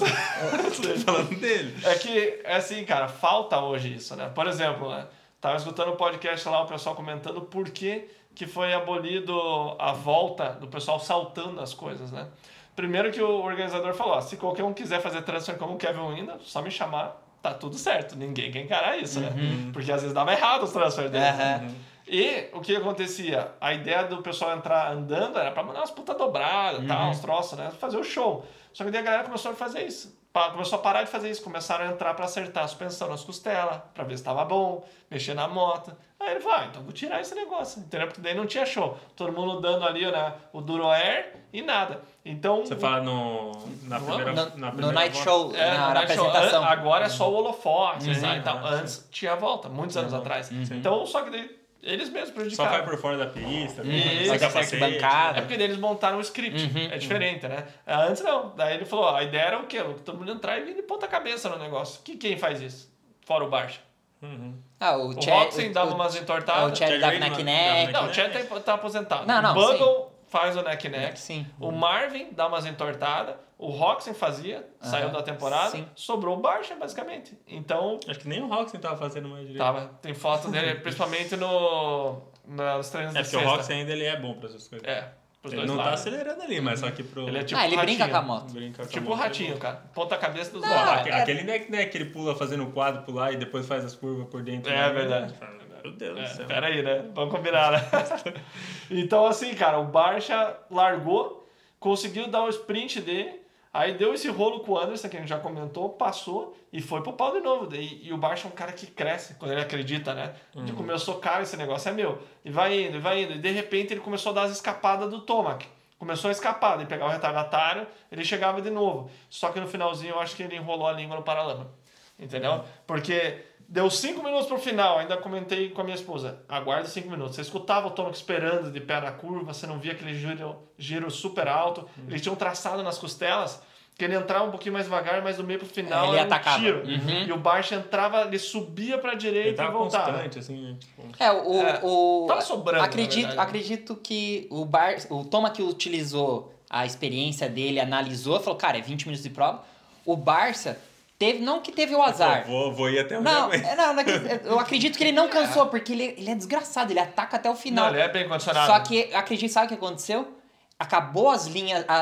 Tô falando dele. É que, é assim, cara, falta hoje isso, né? Por exemplo, né? Tava escutando o podcast lá, o pessoal comentando por que, que foi abolido a volta do pessoal saltando as coisas, né? Primeiro que o organizador falou, ó, se qualquer um quiser fazer transfer como o Kevin Winda, só me chamar, tá tudo certo. Ninguém quer encarar isso, né? Porque às vezes dava errado os transfers dele. Aham. E o que acontecia? A ideia do pessoal entrar andando era pra mandar umas puta dobradas, tal, uns troços, né? Fazer o show. Só que daí a galera começou a fazer isso. Começou a parar de fazer isso. Começaram a entrar pra acertar a suspensão nas costelas, pra ver se tava bom, mexer na moto. Aí ele falou, ah, então vou tirar esse negócio, entendeu? Porque daí não tinha show. Todo mundo dando ali né, o Duro Air e nada. Então... Você fala no, na No- primeira, No, na no primeira Night volta. Show, É, na, no na Night Show. apresentação. An- Agora é só o holofote, Uhum. sabe? Então, Ah, antes tinha a volta, muitos anos atrás. Então, só que daí eles mesmos Só prejudicaram. vai por fora da pista, Isso. sem Só que capacete. arquibancada. É porque eles montaram o script. é diferente, né? Antes não. Daí ele falou, ó, a ideia era o quê? Todo mundo entrar e vir de ponta cabeça no negócio. Que, quem faz isso? Fora o Barça. Uhum. Ah, o, O Chad- Roxen dava o- umas entortadas. O Chad Chad dava Reed neck. Não, o Chad tá, tá aposentado. Não, não, o Bugle faz o neck neck. Sim. O Marvin dá umas entortadas. O Roxen fazia, saiu Aham. da temporada. Sim. Sobrou o Barça, basicamente. Então, Acho que nem o Roxen tava fazendo mais direito. tava. Tem foto dele, principalmente no, nos treinos É de porque o. Roxen ainda ele é bom pra essas coisas. É, pros ele dois não tá lados. acelerando ali, mas só que pro... Ele é tipo ah, ele brinca ratinho. com a moto. Brinca com a Tipo o ratinho, é cara. Ponta cabeça dos Não, dois. Ah, é- Aquele neck neck que ele pula fazendo o quadro pular e depois faz as curvas por dentro. É verdade. Meu Deus do É, céu. pera aí, né? Vamos combinar, né? então, assim, cara, o Barça largou, conseguiu dar o sprint dele, aí deu esse rolo com o Anderson, que a gente já comentou, passou e foi pro pau de novo. E, e o Barça é um cara que cresce quando ele acredita, né? Ele começou, cara, esse negócio é meu. E vai indo, e vai indo. E de repente ele começou a dar as escapadas do Tomac. Começou a escapar, ele pegar o retardatário, ele chegava de novo. Só que no finalzinho eu acho que ele enrolou a língua no paralama. Entendeu? Porque deu cinco minutos pro final, ainda comentei com a minha esposa. Aguarde cinco minutos. Você escutava o Tomac esperando de pé na curva, você não via aquele giro, giro super alto. Ele tinha um traçado nas costelas que ele entrava um pouquinho mais devagar, mas do meio pro final Ele era um atacava. tiro. Uhum. E o Barça entrava, ele subia pra Ele direita e tava voltava. constante, assim, né? Tipo, É, o. É, o tava sobrando, acredito, acredito que o Bar, o Toma que utilizou a experiência dele, analisou, falou, cara, é 20 minutos de prova. O Barça teve, não que teve o azar. Pô, vou, vou ir até onde Não, eu é, não, não é eu acredito que ele não cansou, porque ele, ele é desgraçado, ele ataca até o final. Não, ele é bem condicionado. Só que, acredito, sabe o que aconteceu? Acabou as linhas, a-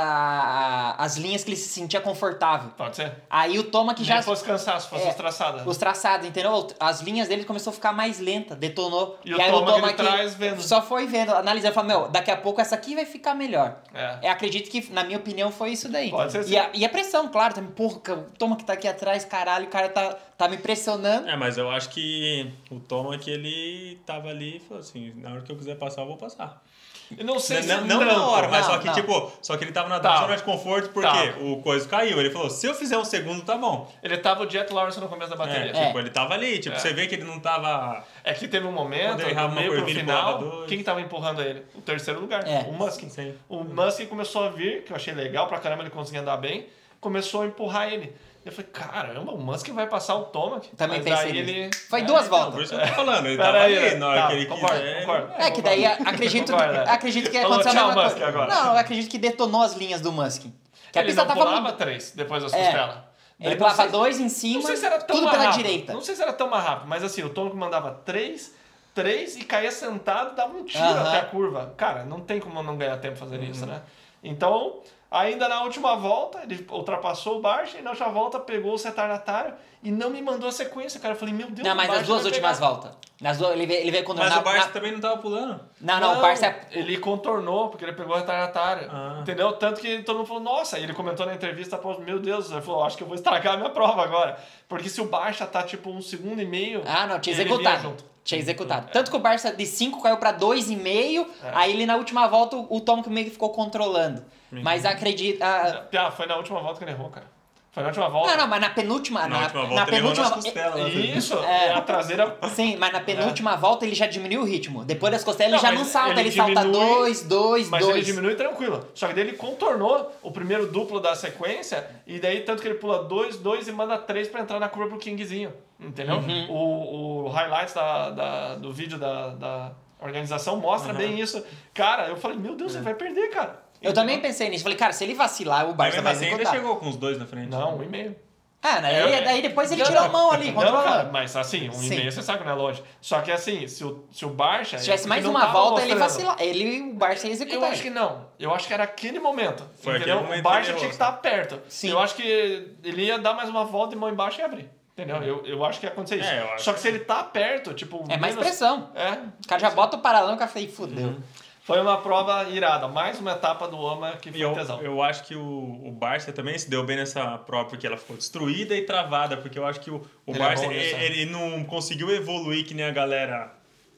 a- as linhas que ele se sentia confortável. Pode ser? Aí o Toma que Já já... se fosse cansaço, fosse É, os traçadas. Os traçados, entendeu? As linhas dele começou a ficar mais lenta, detonou. E o aí Toma que ele traz vendo. Só foi vendo, analisando, falou, meu, daqui a pouco essa aqui vai ficar melhor. É. É, acredito que, na minha opinião, foi isso daí. Pode ser e, sim. a, e a pressão, claro, também, porra, o Toma que tá aqui atrás, caralho, o cara tá, tá me pressionando. É, mas eu acho que o Toma que ele tava ali e falou assim, na hora que eu quiser passar, eu vou passar. Eu não sei se Não, não na hora, mas Não, só que, não. Não tipo, sei se não, se não, não na tanto. hora, mas Não, só que, não. tipo, só que ele tava na Tá. zona de conforto porque Tá. o coisa caiu. Ele falou, se eu fizer um segundo, tá bom. Ele tava o Jet Lawrence no começo da É, bateria. tipo, ele tava ali, tipo, É. você vê que ele não tava... É que teve um momento, uma meio pro final, quem que tava empurrando ele? O terceiro lugar, É. o Musk. Sim. O Musk começou a vir, que eu achei legal pra caramba, ele conseguia andar bem, começou a empurrar ele. Eu falei, caramba, o Musk vai passar o Tomac. Também Mas pensei nisso. ele... Foi É, duas por voltas. isso que eu tô falando, ele tava aí, ali na hora tá, que ele concordo, quiser. concordo. É que daí acredito, Concordo, é. acredito que Falou, aconteceu a tchau, mesma Musk, coisa. agora. Não, eu acredito que detonou as linhas do Musk. Que a ele pista não tava pulava três depois das É. costelas. Ele Daí, pulava sei- dois em cima, Não sei se era tão tudo mais pela rápido. direita. Não sei se era tão mais rápido, mas assim, o Tomac mandava três, três e caía sentado, dava um tiro Aham. até a curva. Cara, não tem como não ganhar tempo fazendo Uhum. isso, né? Então, ainda na última volta, ele ultrapassou o Barcha e na última volta pegou o retardatário e não me mandou a sequência, cara. Eu falei, meu Deus, Não, mas nas duas últimas voltas. Nas duas, ele veio, ele veio quando Mas na, o Barça na- também não tava pulando. Não, não, o Barça é. Ele contornou, porque ele pegou o retardatário. Ah. Entendeu? Tanto que todo mundo falou, nossa, e ele comentou na entrevista, pô, meu Deus, ele falou, acho que eu vou estragar a minha prova agora. Porque se o Barça tá tipo um segundo e meio. Ah, não, tinha executado. Tinha executado. Tanto que o Barça de 5 caiu pra 2,5, É. aí ele na última volta o Tom que meio que ficou controlando. Mas acredita. Ah, foi na última volta que ele errou, cara. Foi na última volta. não, não, mas na penúltima. Na, última volta na ele penúltima. nas costelas. né? Isso, É. é a traseira. Sim, mas na penúltima volta ele já diminuiu o ritmo. Depois das costelas ele Não, já mas não salta, ele, ele salta diminui, 2, 2, Mas ele 2. diminui tranquilo. Só que daí ele contornou o primeiro duplo da sequência, e daí tanto que ele pula 2, 2 e manda 3 pra entrar na curva pro Kingzinho. Entendeu? Uhum. O, o highlights da, da- do vídeo da, da organização mostra bem isso. Cara, eu falei, meu Deus, É. ele vai perder, cara. Eu também pensei nisso. Falei, cara, se ele vacilar, o Mas Barça vai ainda executar. chegou com os dois na frente. Não, um e meio. Ah, né? É, daí, é. daí depois ele Não, tirou a não. mão ali, Não, controlando. mas assim, um Sim. e meio você sabe que não é longe. Só que assim, se o, se o Barça. Se tivesse porque mais não uma volta, ele mostrando. vacilar. Ele o Barça ia Eu executar. acho que não. Eu acho que era aquele momento. Foi entendeu? aquele momento o Barça ele tinha que estar perto. Sim. Eu acho que ele ia dar mais uma volta e mão embaixo e abrir. Entendeu? Eu, eu acho que ia acontecer isso. É, eu acho Só que se ele tá perto, tipo. É mais menos- pressão. É. O cara já bota o paralão e o cara fala, "Ih, fudeu. Foi uma prova irada. Mais uma etapa do AMA que foi eu, tesão. eu acho que o, o Barça também se deu bem nessa prova porque ela ficou destruída e travada, porque eu acho que o, o Ele é Barça nisso, ele, ele não conseguiu evoluir que nem a galera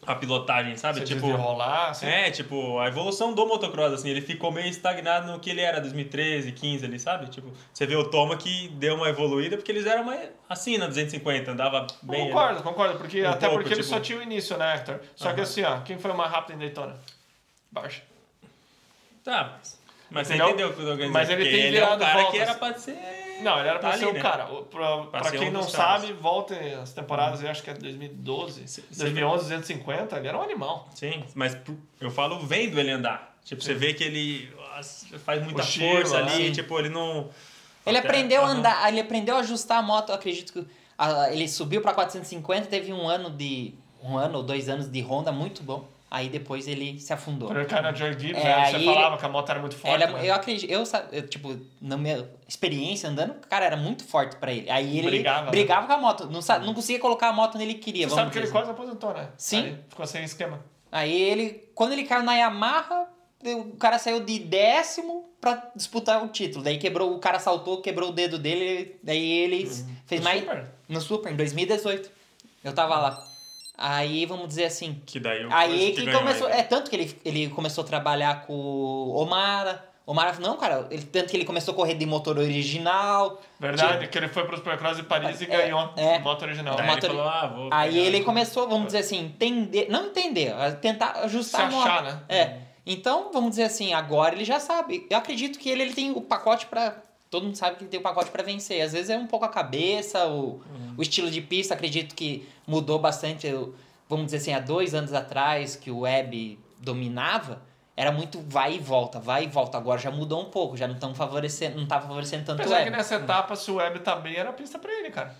a pilotagem, sabe? Você tipo, desenrolar, assim. é, tipo, a evolução do motocross assim, ele ficou meio estagnado no que ele era 2013, 15 ali, sabe? Tipo, você vê o Toma que deu uma evoluída porque eles eram mais assim na 250, andava bem. Concordo, concordo. Porque, Um até pouco, porque ele tipo- só tinha o início, né, Hector? Só que Aham. assim, ó, quem foi o mais rápido em Daytona? Barça. Tá, mas você Entendeu? entendeu o que eu tô querendo Mas ele tem ele é um virado cara voltas. que era pra ser... Não, ele era pra Tá ser ali, o né? cara. Pra, pra ser quem um não caras. sabe, voltem as temporadas, eu acho que é 2012, Cê- cê 2011, 250, ele era um animal. Sim, mas eu falo vendo ele andar. Tipo, você vê que ele faz muita força ali, sim. tipo, ele não... Ele Até- aprendeu a andar, ele aprendeu a ajustar a moto, eu acredito que ah, ele subiu pra 450, teve um ano de um ano ou dois anos de Honda muito bom. Aí depois ele se afundou. Quando ele caiu na Gibbs, É, né, você aí falava que a moto era muito forte. Ela- né? eu acredito, eu, eu, tipo, na minha experiência andando, cara, era muito forte pra ele. Aí ele Brigava, né? brigava com a moto, não, não conseguia colocar a moto onde ele queria, Você sabe que ele dizer quase aposentou, né? Sim. Aí ficou sem esquema. Aí ele, quando ele caiu na Yamaha, o cara saiu de décimo pra disputar o título. Daí quebrou, o cara saltou, quebrou o dedo dele, daí ele fez No mais Super. no Super em 2018. Eu tava lá. Aí, vamos dizer assim, Que daí o aí que, ganhou começou, ele. é tanto que ele, ele começou a trabalhar com o Omara. Omara, não, cara, ele, tanto que ele começou a correr de motor original. Verdade, que ele foi pro Supercross de Paris e É, ganhou é. moto original. Daí moto- ele falou, ah, vou Aí pegar- ele começou, vamos dizer assim, entender, não entender, tentar Se ajustar moto. achar, né? É. Então, vamos dizer assim, agora ele já sabe. Eu acredito que ele, ele tem o pacote pra. Todo mundo sabe que tem o pacote pra vencer. Às vezes é um pouco a cabeça, o, o estilo de pista, acredito que mudou bastante. Vamos dizer assim, há dois anos atrás, que o Web dominava, era muito vai e volta, vai e volta. Agora já mudou um pouco, já não estão favorecendo, não tá favorecendo tanto o Apesar que Web. nessa etapa, se o Web tá bem, era pista pra ele, cara.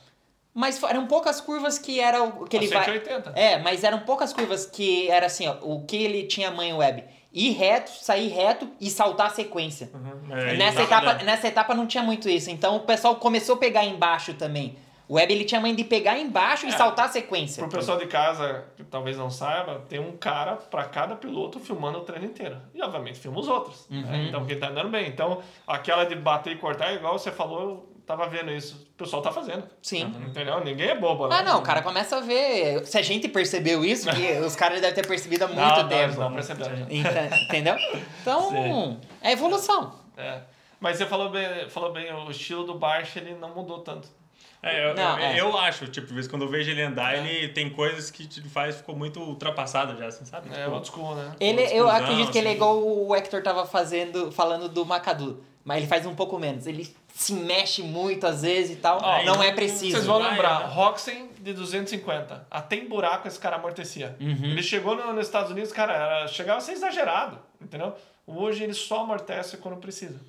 Mas eram poucas curvas que era o que A ele vai. 180. É, mas eram poucas curvas que era assim, ó, o que ele tinha manho web. Ir reto, sair reto e saltar a sequência. Uhum. É, nessa, etapa, nessa etapa não tinha muito isso. Então o pessoal começou a pegar embaixo também. O web ele tinha manho de pegar embaixo e É. saltar a sequência. Pro pessoal de casa, que talvez não saiba, tem um cara pra cada piloto filmando o treino inteiro. E obviamente filma os outros. né? Uhum. Então quem tá andando bem. Então aquela de bater e cortar, igual você falou, tava vendo isso. O pessoal tá fazendo. Sim. Entendeu? Ninguém é bobo, né? Ah, não, o cara começa a ver. Se a gente percebeu isso, que os caras devem ter percebido há muito não, não, tempo. Não, perceberam. já. Enta- Entendeu? Então, Sim. é evolução. É. Mas você falou bem, falou bem, o estilo do Barch ele não mudou tanto. É, eu, Não, eu, é. eu acho, tipo, vez quando eu vejo ele andar, É. ele tem coisas que te faz, ficou muito ultrapassado já, assim, sabe? É Tipo, old school, né? Ele, Uma eu acredito que ele é assim. igual o Hector tava fazendo, falando do Macadu. Mas ele faz um pouco menos. Ele se mexe muito às vezes e tal. Não é preciso. Vocês vão lembrar, né? Roxen de 250. Até em buraco esse cara amortecia. Uhum. Ele chegou no- nos Estados Unidos, cara, era- chegava a ser exagerado, entendeu? Hoje ele só amortece quando precisa.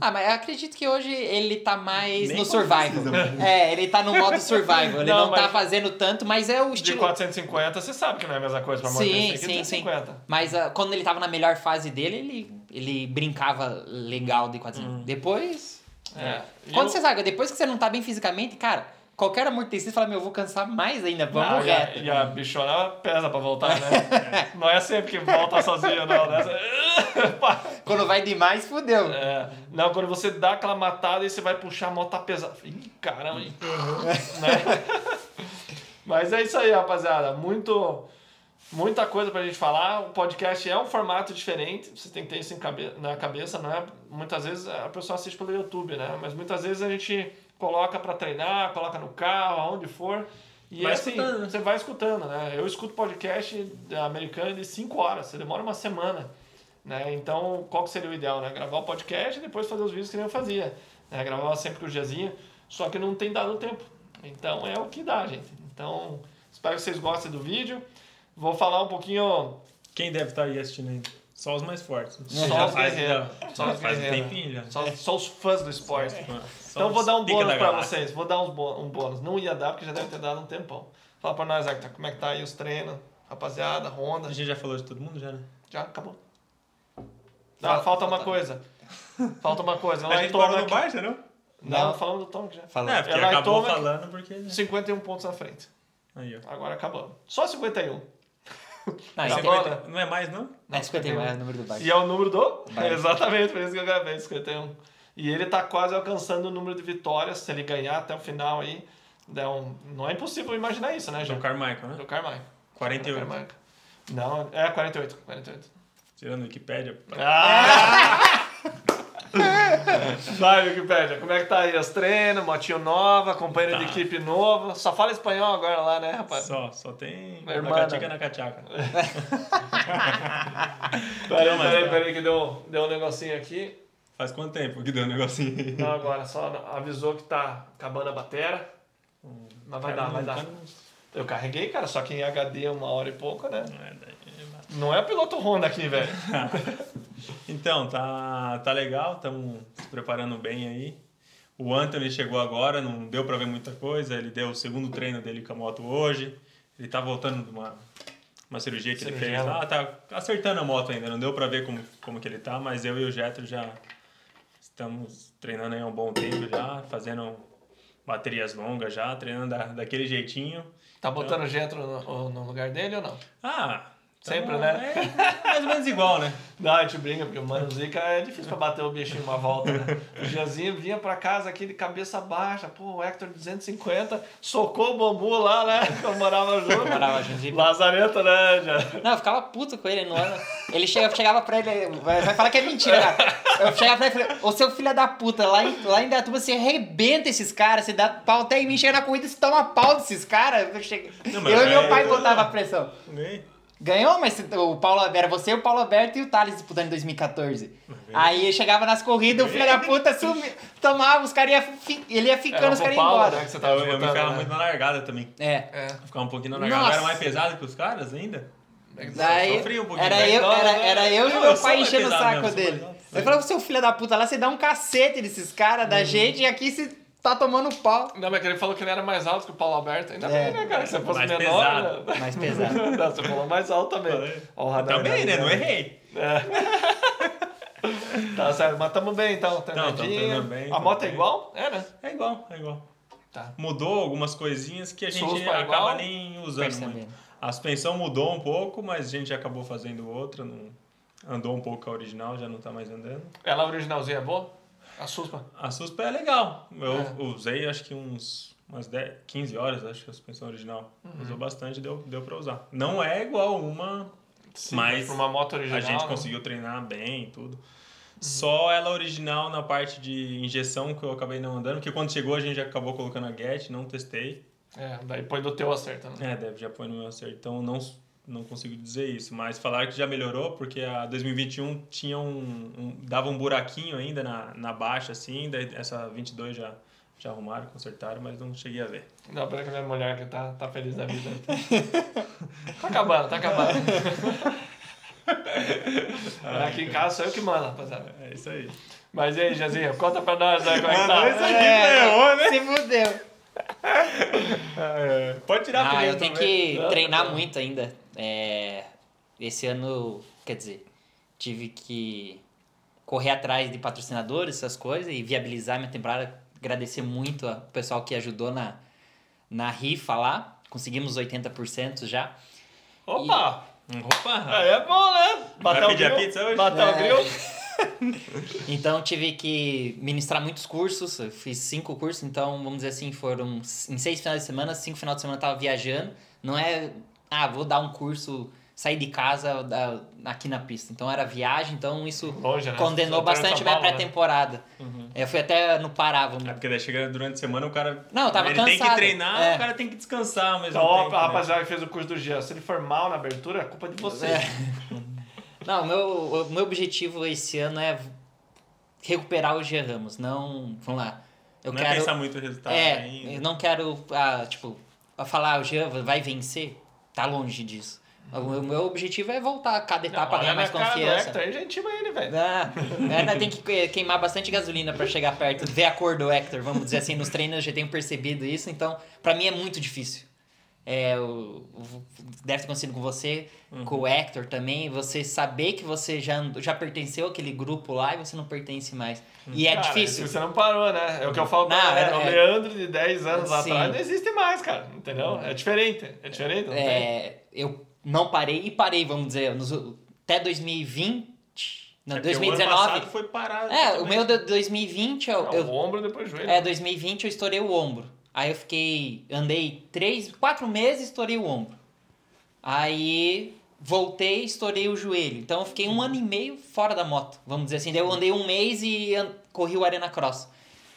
Ah, mas eu acredito que hoje ele tá mais Nem no survival. precisa. É, ele tá no modo survival. Ele Não, não, tá fazendo tanto, mas é o De estilo. 450, você sabe que não é a mesma coisa pra amortecer Sim, que sim, sim. 250. Mas ah, quando ele tava na melhor fase dele, ele, ele brincava legal de 400. Depois. É. E Quando eu- você sabe, depois que você não tá bem fisicamente, cara, qualquer amortecida você fala, meu, eu vou cansar mais ainda, vamos Ah, e, a, reto. e a bichona pesa pra voltar, né? não é sempre que volta sozinho, não, né? Quando vai demais, fudeu. É, não, quando você dá aquela matada e você vai puxar a moto tá pesada. Ih, caramba, hein? Né? Mas é isso aí, rapaziada. Muito, muita coisa pra gente falar. O podcast é um formato diferente. Você tem que ter isso em cabe na cabeça, não é? Muitas vezes a pessoa assiste pelo YouTube, né? Mas muitas vezes a gente coloca pra treinar, coloca no carro, aonde for. E Vai assim, escutando, né? você vai escutando, né? Eu escuto podcast americano de 5 horas. Você demora uma semana. Né? Então, qual que seria o ideal? Né? Gravar o podcast e depois fazer os vídeos que nem eu fazia. Né? Gravava sempre com o Giazinho, só que não tem dado tempo. Então, é o que dá, gente. Então, espero que vocês gostem do vídeo. Vou falar um pouquinho... Quem deve estar aí assistindo ainda? Só os mais fortes. Só já os faz, guerreiros. Só os faz um guerreiros. tempinho já. Só, só os fãs do esporte. Só Então, vou dar um bônus galáxia. vocês. Vou dar um bônus. Não ia dar, porque já deve ter dado um tempão. Fala pra nós, Hector, como é que tá aí os treinos? Rapaziada, Honda. A gente já falou de todo mundo já, né? Já acabou. Ah, Fala- falta uma falta- coisa. Falta uma coisa. A Lá em gente parou Toma no Barça, não? Não, Não. falamos do Tomic já. Falando. É, porque acabou toma- falando porque... 51 pontos na frente. Aí, ó. Agora acabamos. Só 51. Não, Tá aqui bola. Não é mais, não? é 51, é o número do baixo. E é o número do? Vai. Exatamente, por isso que eu gravei 51. E ele tá quase alcançando o número de vitórias. Se ele ganhar até o final aí, dá um... não é impossível imaginar isso, né, Do João? Carmichael, né? Do Carmichael. 48. Do Carmichael. Não, é 48. 48. Tirando o Wikipédia. Ah! Vai, Wikipédia, como é que tá aí os treinos, motinho nova, companheiro de Tá. equipe novo? Só fala espanhol agora lá, né, rapaz? Só, só tem na catica na cachaca. Peraí, Não, mas peraí, tá. peraí, que deu, deu um negocinho aqui. Faz quanto tempo que deu um negocinho aí? Não, agora, só avisou que tá acabando a bateria. Mas vai dar, vai dar. Eu carreguei, cara, só que em HD uma hora e pouco, né? É, daí- Não é o piloto Honda aqui, velho. Então, tá, tá legal, estamos se preparando bem aí. O Anthony chegou agora, não deu pra ver muita coisa, ele deu o segundo treino dele com a moto hoje. Ele tá voltando de uma, uma cirurgia que ele Cirurgia, fez né? lá, tá acertando a moto ainda, não deu pra ver como, como que ele tá, mas eu e o Jetro já estamos treinando aí há um bom tempo já, fazendo baterias longas já, treinando da, daquele jeitinho. Tá botando o Getro no, no lugar dele ou não? Ah, Sempre, né? É mais ou menos igual, né? Não, a gente brinca, porque o Mano Zica é difícil pra bater o bichinho uma volta, né? O Gianzinho vinha pra casa aqui de cabeça baixa, pô, o Hector 250, socou o bambu lá, né? Eu morava junto. Morava junto. Lazareta, né, já? Não, eu ficava puto com ele no ano. Ele chega, chegava pra ele, vai, falar que é mentira, cara. Eu chegava pra ele e falei, ô seu filho da puta, lá em, lá em Datuba você arrebenta esses caras, você dá pau até em mim, chega na corrida e você toma pau desses caras. Eu, cheguei- Não, eu e meu é- pai botava a pressão. Ganhei. Ganhou, mas o Paulo era você, o Paulo Alberto e o Thales disputando em 2014. Aí chegava nas corridas, o filho da puta sumia, tomava, os caras iam ele ia ficando, Era os caras iam embora. né, que você tava Eu, eu me ferrava né? muito na largada também. É. É. Ficava um pouquinho na largada. Eu era Nossa. mais pesado que os caras ainda. Daí, sofri um pouquinho, era, né? eu, era, não, era eu e não, meu pai enchendo o saco mesmo, dele. Eu falava, seu filho da puta, lá você dá um cacete desses caras Uhum. da gente e aqui você tá tomando pau. Não, mas ele falou que ele era mais alto que o Paulo Alberto. Ainda É. bem, né, cara? Que você fosse Mais menor. pesado. Né? Mais pesado. Não, você falou mais alto também. Falei. Ó, o radar Também, né? Não errei. Tá certo, mas tamo bem então, treinadinho. bem, A moto é bem. igual? É, né? É igual, é igual. Tá. Mudou algumas coisinhas que a gente Suspa acaba igual? nem usando Percebendo. muito. A suspensão mudou um pouco, mas a gente acabou fazendo outra. Não... Andou um pouco com a original, já não tá mais andando. Ela originalzinha é boa? A suspa. A suspa é legal. Eu É. usei acho que uns umas 10, 15 horas, acho que a suspensão original. Uhum. Usou bastante, deu, deu pra usar. Não é igual uma, Mas pra uma moto original. a gente né? conseguiu treinar bem e tudo. Só ela original na parte de injeção que eu acabei não andando, porque quando chegou a gente já acabou colocando a GET, não testei. É, daí põe do teu acerto, né? É, deve já põe no meu acerto. Então não, não consigo dizer isso. Mas falaram que já melhorou, porque a 2021 tinha um, um- dava um buraquinho ainda na, na baixa, assim. Daí essa 22 já, já arrumaram, consertaram, mas não cheguei a ver. Não, pera que a minha mulher que tá, tá feliz da vida. tá acabando, tá acabando. Aqui em casa sou eu que mando, rapaziada. É isso aí. Mas e aí, Jazinho, conta pra nós né, como é que tá. Isso aqui, ferrou, né? Se fudeu. É, pode tirar Ah, eu tenho também. que Não, treinar não. muito ainda. É, esse ano, quer dizer, tive que correr atrás de patrocinadores, essas coisas, e viabilizar minha temporada. Agradecer muito ao pessoal que ajudou na, na rifa lá. Conseguimos 80% já. Opa! Opa! Aí é bom, né? Bater o grill. pizza hoje? Bater o É. grill. Então tive que ministrar muitos cursos, eu fiz cinco cursos, então vamos dizer assim, foram em seis finais de semana, cinco finais de semana eu tava viajando. Não é, ah, vou dar um curso, sair de casa da- aqui na pista. Então era viagem, então isso Longe, né? condenou bastante minha né? pré-temporada. Eu fui até no Pará, vamos É porque daí chega durante a semana o cara. Não, eu tava ele tem que cansado. treinar, É. o cara tem que descansar mesmo Então, ó, tempo. a né? rapaziada que fez o curso do Jean, se ele for mal na abertura, é culpa de você. É. Não, o meu, o meu objetivo esse ano é recuperar o G Ramos, não, vamos lá. Eu não é quero pensar muito no resultado É, ainda. eu não quero, ah, tipo, a falar, o Jean vai vencer. Tá longe disso. O meu- objetivo é voltar a cada etapa, ganhar mais confiança. Hector, já intima ele, velho. Ah, ainda tem que que- queimar bastante gasolina pra chegar perto, ver a cor do Hector, vamos dizer assim, nos treinos eu já tenho percebido isso, então pra mim é muito difícil. É, o, o- deve ter acontecido com você, com o Hector também, você saber que você já, já pertenceu àquele grupo lá e você não pertence mais. E é Cara, difícil. Você não parou, né? É o que eu falo pra Não, galera. é- O é- Leandro de 10 anos Sim. atrás não existe mais, cara. Entendeu? É diferente. É diferente? É, eu não parei e parei, vamos dizer, nos- até 2020. Não, É porque O ano 2019. passado foi parado. É, o também. meu de 2020, eu, Não, eu- o ombro depois o joelho. é, 2020 eu estourei o ombro. Aí eu fiquei, andei três, quatro meses, estourei o ombro. Aí voltei, estourei o joelho. Então eu fiquei um ano e meio fora da moto, vamos dizer assim. Daí eu andei um mês e corri o Arena Cross.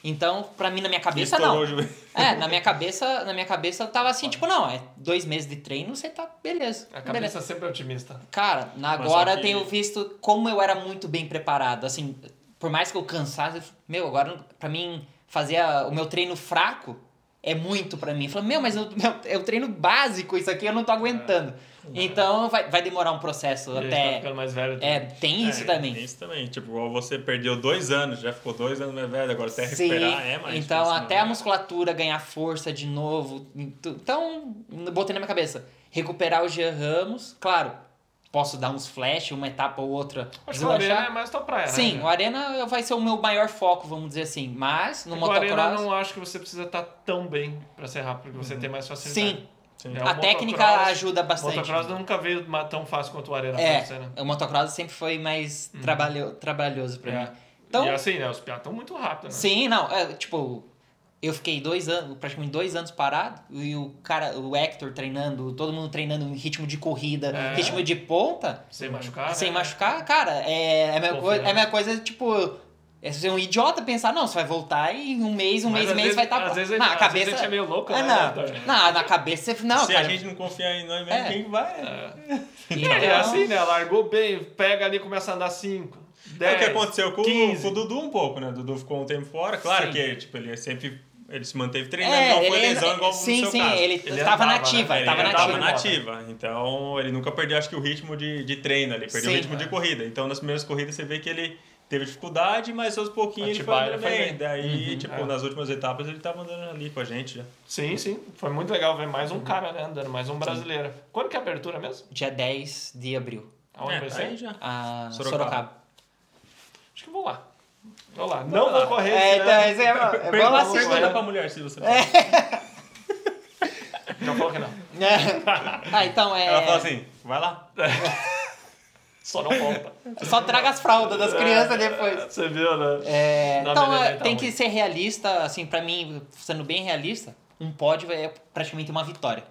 Então, pra mim, na minha cabeça, Estourou não. o joelho. É, na minha cabeça, na minha cabeça eu tava assim, tipo, não, é dois meses de treino, você tá beleza. A beleza. cabeça sempre é otimista. Cara, na- agora que- tenho visto como eu era muito bem preparado. Assim, por mais que eu cansasse, eu- meu, agora pra mim fazer o meu treino fraco é muito pra mim. Falei, meu, mas eu, meu, é o treino básico, isso aqui eu não tô aguentando. Então vai, vai demorar um processo E a gente tá até. ficando mais velho. É, tem isso É, também. Tem isso também. Tipo, você perdeu dois anos, já ficou dois anos mais velho, agora até Sim, recuperar é mais então até né? a musculatura ganhar força de novo. Então, botei na minha cabeça. Recuperar o Jean Ramos, claro, posso dar uns flash, uma etapa ou outra. Acho que o Arena é mais tua praia, Sim, né? o Arena vai ser o meu maior foco, vamos dizer assim. Mas no O Arena motocross. não acho que você precisa estar tão bem pra ser rápido, porque você tem mais facilidade. Sim, Sim. É, a o técnica motocross- ajuda O bastante. motocross nunca veio tão fácil quanto o Arena pra É, você, né? o motocross sempre foi mais trabalho, trabalhoso pra É. mim. Então, E assim, né? Os piados estão muito rápidos, né? Sim, não, é, tipo, eu fiquei dois anos, praticamente dois anos parado, e o cara, o Hector treinando, todo mundo treinando em ritmo de corrida, É. ritmo de ponta, Sem machucar, sem né? machucar, cara, é, é, a Confiança. coisa, é a mesma coisa, tipo, é ser um idiota pensar, não, você vai voltar e em um mês, um Mas mês e meio vezes- vai estar às vezes a na às cabeça. vezes a gente é meio louco, Ah, né, não, não, na cabeça, você- não, Se cara. a gente não confiar em nós mesmo, É. quem vai? então, É assim, né? Largou bem, pega ali e começa a andar 5, 10, É o que aconteceu com, o- 15. com o Dudu um pouco, né? O Dudu ficou um tempo fora. Claro Sim. que tipo, ele sempre ele se manteve treinando, É, não foi ele- lesão igual sim, no seu sim, caso. ele, Ele tava andava, nativa, né? Ele tava tava nativa. nativa. Então ele nunca perdeu, acho que, o ritmo de, de treino ali, perdeu Sim. o ritmo de corrida. Então nas primeiras corridas você vê que ele teve dificuldade, mas aos pouquinhos ele foi andando bem. bem. Daí, tipo, É. nas últimas etapas ele tava andando ali com a gente já. Sim, sim. Foi muito legal ver mais Uhum. um cara, né, andando, mais um brasileiro. Quando que é a abertura mesmo? Dia 10 de abril, Aonde É, vai ser? aí já. a Sorocaba. Sorocaba. Acho que vou lá. Vou lá. Não vou correr. É, então, esse é, é bom Pergunta, assistir. pergunta pra mulher se você Já falou que não. É. Ah, então é. Ela fala assim, vai lá. Só não volta. Só traga as fraldas das crianças depois. Você viu, né? É, Não, então, beleza, é, então. tem que ser realista, assim, pra mim, sendo bem realista, um pódio é praticamente uma vitória.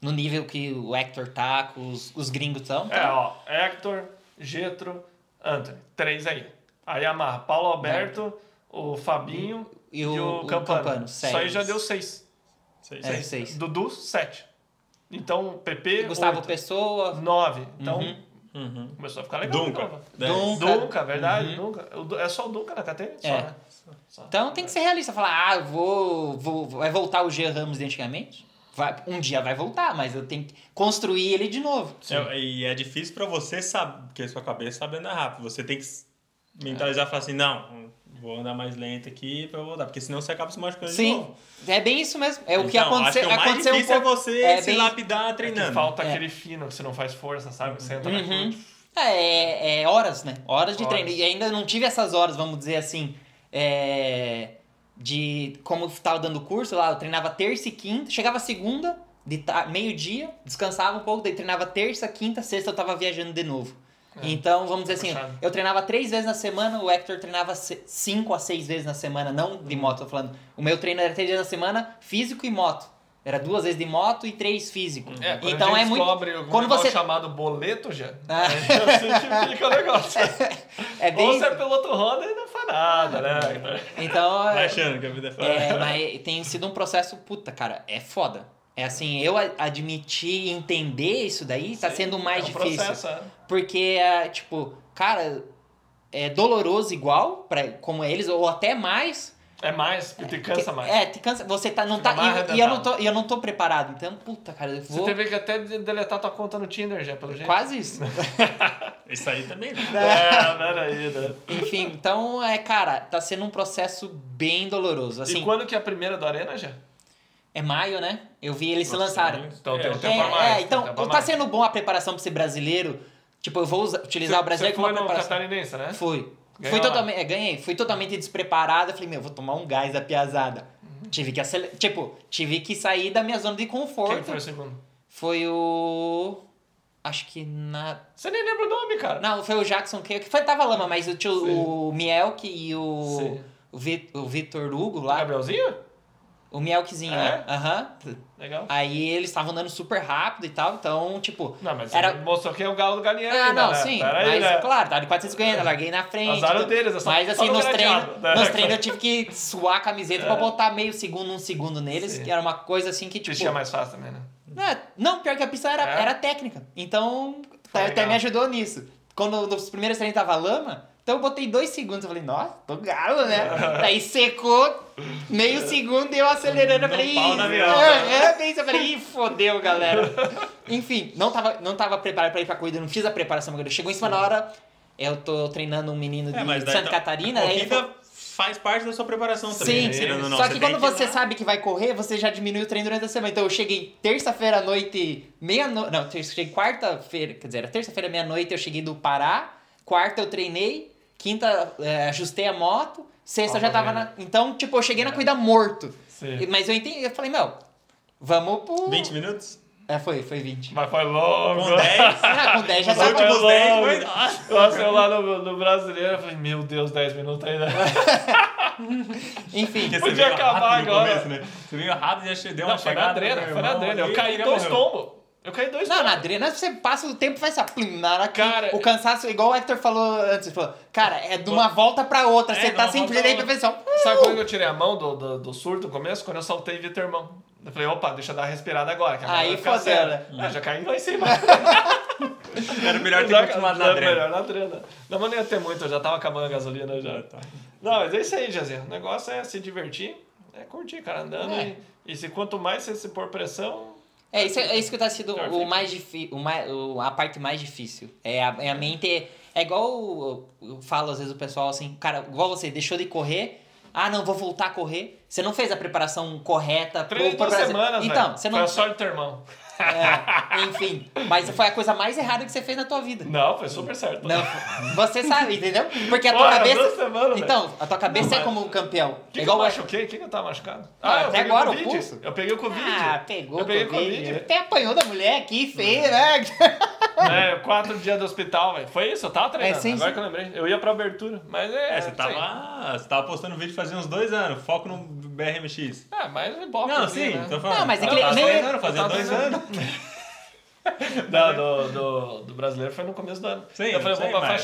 No nível que o Hector tá, os, os gringos estão. É, ó, Hector, Getro, Anthony. Três aí. Aí amarra Paulo Alberto, o Fabinho E e, o- o, o Campano. Campano, Isso aí seis. já deu seis. Seis. É, seis. Dudu, sete. Então, PP, Gustavo oito. Pessoa. Nove. Então, Uhum. Uhum. começou a ficar legal. Dunca. Dez. Dunca. Dunca, verdade, Dunca. O Du- É só o Dunca na KT? Só, É. né? Só. Então tem que ser realista. Falar, ah, eu vou, vou. Vai voltar o Jean Ramos de antigamente? Vai, um dia vai voltar, mas eu tenho que construir ele de novo. É, e é difícil pra você saber, porque a sua cabeça sabe andar rápido. Você tem que mentalizar e falar assim, não, vou andar mais lento aqui pra eu voltar. Porque senão você acaba se machucando de Sim, novo. é bem isso mesmo. É o que Então, aconteceu. Acho que o mais aconteceu um difícil pouco, é você é se bem- lapidar É que treinando. falta É. aquele fino que você não faz força, sabe? Você entra na Uhum. curva. É, é horas, né? Horas de Horas. treino. E ainda não tive essas horas, vamos dizer assim, é, de como eu tava dando curso lá, eu treinava terça e quinta, chegava segunda, de ta- meio-dia, descansava um pouco, daí treinava terça, quinta, sexta eu tava viajando de novo. Então, vamos dizer assim, Puxado. eu treinava três vezes na semana, o Hector treinava cinco a seis vezes na semana, não de moto, tô falando. O meu treino era três vezes na semana, físico e moto. Era duas vezes de moto e três físico. É, quando então a é gente muito. descobre Quando você. chamado boleto, já, Ah. já simplifica o negócio. É Ou bem. você é piloto Honda e não faz nada, né? Então. Vai é- achando que a vida é fácil. É, mas tem sido um processo, puta, cara, é foda. É assim, eu admitir e entender isso daí tá sendo mais é um difícil. Processo, é. Porque, é, tipo, cara, é doloroso igual, pra, como eles, ou até mais. É mais, porque te cansa mais. É, te cansa. Você tá. Não Fica tá mais e, e eu não tô, e eu não tô preparado. Então, puta, cara, eu Você vou. teve que até de- deletar tua conta no Tinder já, pelo jeito. Quase isso. Isso aí também. né? É, peraí, né? Enfim, então, é, cara, tá sendo um processo bem doloroso. Assim, E quando que é a primeira do Arena, já? É maio, né? Eu vi eles se lançaram. Então tem um É, tempo É, a mais. é, então, tá sendo bom a preparação pra ser brasileiro. Tipo, eu vou usar- utilizar o brasileiro Você como foi uma preparação. Catarinense, né? Fui. Ganhou Fui totalmente, é, ganhei. Fui totalmente despreparado. Falei, meu, vou tomar um gás da piazada. Tive que acelerar. Tipo, tive que sair da minha zona de conforto. Quem foi o segundo? Foi o. Acho que na. Você nem lembra o nome, cara. Não, foi o Jackson que, que foi, tava lama, mas o, tio, Sim. o Mielk e o. Sim. O, Vi- o Vitor Hugo O lá. Gabrielzinho? O Mielkzinho, É? né? Aham. Legal. Aí eles estavam andando super rápido e tal, então, tipo. Não, mas Era- mostrou que é o Galo do Galinha Ah, não, né? sim. Mas, né? claro, tava de 450, larguei na frente. Azar deles, é só- mas assim, no nos treinos, né? nos treinos eu tive que suar a camiseta pra botar meio segundo, um segundo neles, Sim. que era uma coisa assim que, tipo... Vestia mais fácil também, né? É, não, pior que a pista era, É? era técnica. Então, Foi até legal. me ajudou nisso. Quando nos primeiros treinos tava lama, então eu botei dois segundos. Eu falei, nossa, tô galo, né? Daí secou meio segundo e eu acelerando. Eu falei, pau na é, é. Eu falei, ih, fodeu, galera. Enfim, não tava, não tava preparado pra ir pra corrida, não fiz a preparação. Chegou em cima da hora, eu tô treinando um menino de É, daí Santa tá- Catarina. A ele faz parte da sua preparação também. Sim, né? Ou não, só que quando você lá- sabe que vai correr, você já diminui o treino durante a semana. Então eu cheguei terça-feira à noite, meia-noite. Não, cheguei quarta-feira, quer dizer, era terça-feira, meia-noite, eu cheguei do Pará. Quarta eu treinei, quinta é, ajustei a moto, sexta eu já tava na. Então, tipo, eu cheguei na corrida morto. Sim. Mas eu entendi, eu falei, meu, vamos pro. 20 minutos? É, foi, foi 20. Mas foi longo. Com 10. Ah, com 10 já Os tava. últimos Foi 10 longo. foi. Nossa. Nossa, eu lá no, no brasileiro, eu falei, meu Deus, 10 minutos ainda. Enfim. Porque Podia acabar agora. começo, né? Você veio rápido e já deu uma foi na chegada. adrena, no meu foi na adrena. Eu caí dois tombos. Eu caí dois Não, na adrena você passa o tempo faz essa plim, na hora que Cara, o cansaço, igual o Hector falou antes, ele falou, cara, é de uma volta pra outra, É, você de tá volta simplesmente pra pensando, Sabe quando eu tirei a mão do, do, do surto no começo? Quando eu soltei Vitor Irmão. Eu falei, opa, deixa eu dar uma respirada agora. Que agora Aí sério. né? Ah, já caí lá em cima. Era melhor ter continuado na era adrena. melhor na adrena. Não, mas não ia ter muito, eu já tava acabando a gasolina já. Não, mas é isso aí, Jazinho. O negócio é se divertir, é curtir, cara, andando. É. E, e se quanto mais você se pôr pressão, É, isso, é isso que tá sendo Pior o mais difícil, a parte mais difícil. É a, é a mente. É igual eu, falo às vezes o pessoal assim, cara, igual você, deixou de correr. Ah, não, vou voltar a correr. Você não fez a preparação correta pro, treinei pro duas semanas, Então, você Foi não. sorte do teu irmão. É, enfim, mas foi a coisa mais errada que você fez na tua vida. Não, foi super certo. Não, você sabe, entendeu? Porque a tua Porra, cabeça. semanas, então, a tua cabeça Não, é como um campeão. O que, que igual eu o- machuquei? O que, que eu tava machucado? Ah, eu até peguei agora o Covid. pulso. Eu peguei o Covid. Ah, pegou Eu peguei Covid. Covid. Até apanhou da mulher aqui, feia, né? É, quatro dias do hospital, velho. Foi isso, eu tava treinando. É, sim, agora sim. que eu lembrei. Eu ia pra abertura, mas é. É, você tava, aí. você tava postando vídeo fazia uns dois anos, foco no BRMX. É, mas Ibope. Não, sim, né? tô falando. Não, mas é Eu que nem- fazia eu dois anos. Não, do, do, do brasileiro foi no começo do ano. Sim, eu falei, sei, vou pra.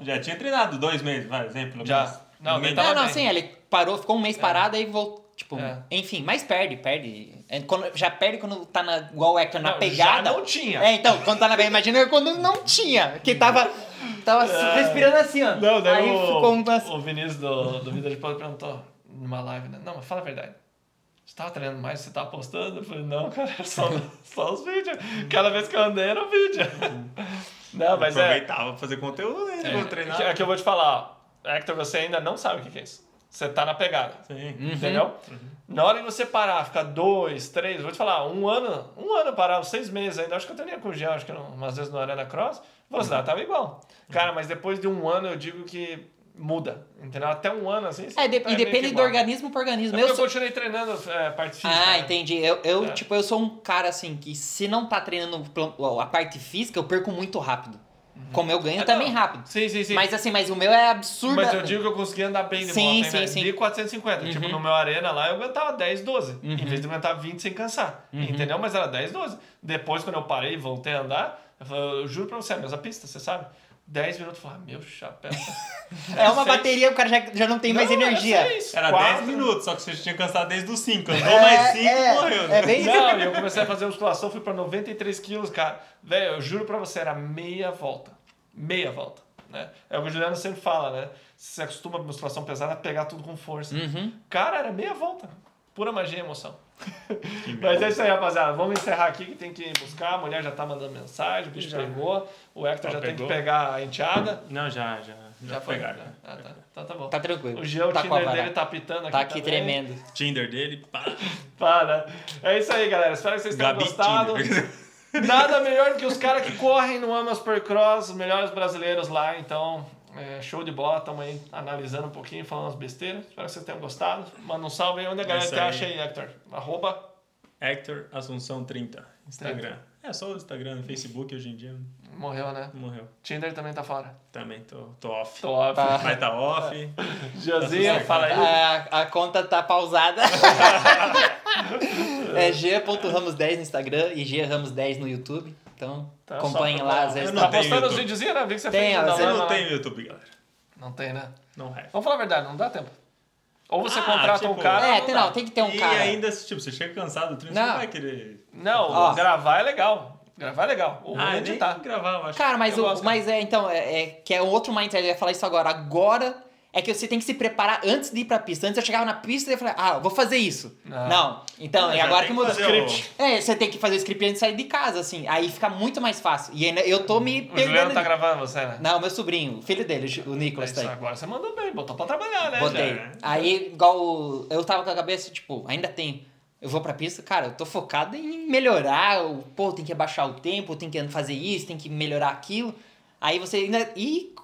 Já tinha treinado dois meses, vai, exemplo. pelo Já. menos. Não, tava Não, não, bem. sim, ele parou, ficou um mês parado aí voltou. Tipo, É. enfim, mas perde, perde. É, quando- já perde quando tá na, igual o Hector, na Não, pegada. já não tinha. É, então, quando tá na pegada, imagina quando não tinha. Que tava, tava respirando assim, ó. É. Não, daí aí o, ficou um assim. o Vinícius do, do Vida de Pode perguntou numa live, né? Não, mas fala a verdade. Você tava treinando mais, você tava postando? Eu falei, não, cara, é só, só os vídeos. Cada vez que eu andei era um vídeo. Não, mas é. Aproveitava pra fazer conteúdo, né? Vou treinar. É que eu vou te falar, ó. Hector, você ainda não sabe o que é isso. Você tá na pegada. Sim. Entendeu? Na hora que você parar, ficar dois, três, vou te falar, um ano, um ano parar, uns seis meses ainda, acho que eu treinei com o Jean, acho que não, umas vezes no Arena Cross, velocidade tava igual. Cara, mas depois de um ano eu digo que muda, entendeu? Até um ano assim. É, de- tá e que depende do igual. organismo por organismo. É Eu sou... continuei treinando é, parte física. Ah, né? entendi. Eu, eu É. tipo, eu sou um cara assim que se não tá treinando a parte física, eu perco muito rápido. Como eu ganho É, também não. rápido. Sim, sim, sim. Mas assim, mas o meu é absurdo. Mas eu digo que eu consegui andar bem de Sim, moto, sim, sim. De 450. Tipo, no meu arena lá eu aguentava 10, 12. Em Uhum. vez de aguentar 20 sem cansar. Entendeu? Mas era 10, 12. Depois, quando eu parei e voltei a andar, eu, falei, eu juro pra você, é a mesma pista, você sabe? 10 minutos, eu falei, ah, meu chapéu. É uma bateria, o cara já, já não tem mais Não, energia. Era, seis, Era quatro. 10 minutos, só que você tinha cansado desde os 5. Andou É, mais 5 é, morreu. né? é bem- Não, e eu comecei a fazer musculação, fui pra 93 quilos, cara. Velho, eu juro pra você, era meia volta. Meia volta. Né? É o que o Juliano sempre fala, né? Você acostuma a musculação pesada a pegar tudo com força. Uhum. Cara, era meia volta. Pura magia e emoção. Mas é isso aí, rapaziada. Vamos encerrar aqui que tem que ir buscar. A mulher já tá mandando mensagem, o bicho Já. pegou. O Hector Ó, já tem que pegar a enteada. Não, já, já. Já, foi? pegaram. Já? Ah, tá. Então tá bom. Tá tranquilo. O Jean, o tá a Tinder dele tá pitando aqui. Tá aqui também. tremendo. Tinder dele, pá. Para. É isso aí, galera. Espero que vocês tenham Gabi gostado. Tinder. Nada melhor do que os caras que correm no Amas Supercross, os melhores brasileiros lá. Então, é, show de bola. Estamos aí analisando um pouquinho, falando as besteiras. Espero que vocês tenham gostado. Manda um salve aí. Onde a galera isso te acha aí, Hector? Arroba. Hector Assunção 30. Instagram. É só o Instagram, no Facebook hoje em dia Morreu, né? morreu. Tinder também tá fora. Também tô, tô off. Top. Tá. Vai tá off. Josinha, Tá fala aí. A, a conta tá pausada. é g.ramos10 no Instagram e gramos10 no YouTube. Então, Tá, acompanhem lá. Às vezes Eu Tá não tenho postando os videozinhos, né? Vi que você Tem, fez. da Você não lá. tem YouTube, galera. Não tem, né? Não é. Vamos falar a verdade, não dá tempo. Ou você Ah, contrata um tipo- cara. É, tem, não, tem que ter um e cara. ainda, tipo, você chega cansado você Não. não vai querer... Não, Ó. gravar é legal. Gravar é legal. O Ah, é editar. gravar, eu acho. Cara, mas, Eu o, gosto, mas é, então, é, é que é um outro mindset, eu ia falar isso agora. Agora é que você tem que se preparar antes de ir pra pista. Antes eu chegava na pista e eu falei, ah, vou fazer isso. Ah. Não. Então, é já agora que fazer o- Script. É, você tem que fazer o script antes de sair de casa, assim. Aí fica muito mais fácil. E ainda eu tô me O Juliano perdendo. tá gravando você, né? Não, meu sobrinho, o filho dele, o Nicolas tá aí. Agora você mandou bem, botou pra trabalhar, né? Botei. já. Aí, igual eu tava com a cabeça, tipo, ainda tem. Eu vou pra pista, cara, eu tô focado em melhorar. o- Pô, tem que abaixar o tempo, tem que fazer isso, tem que melhorar aquilo. Aí você ainda. E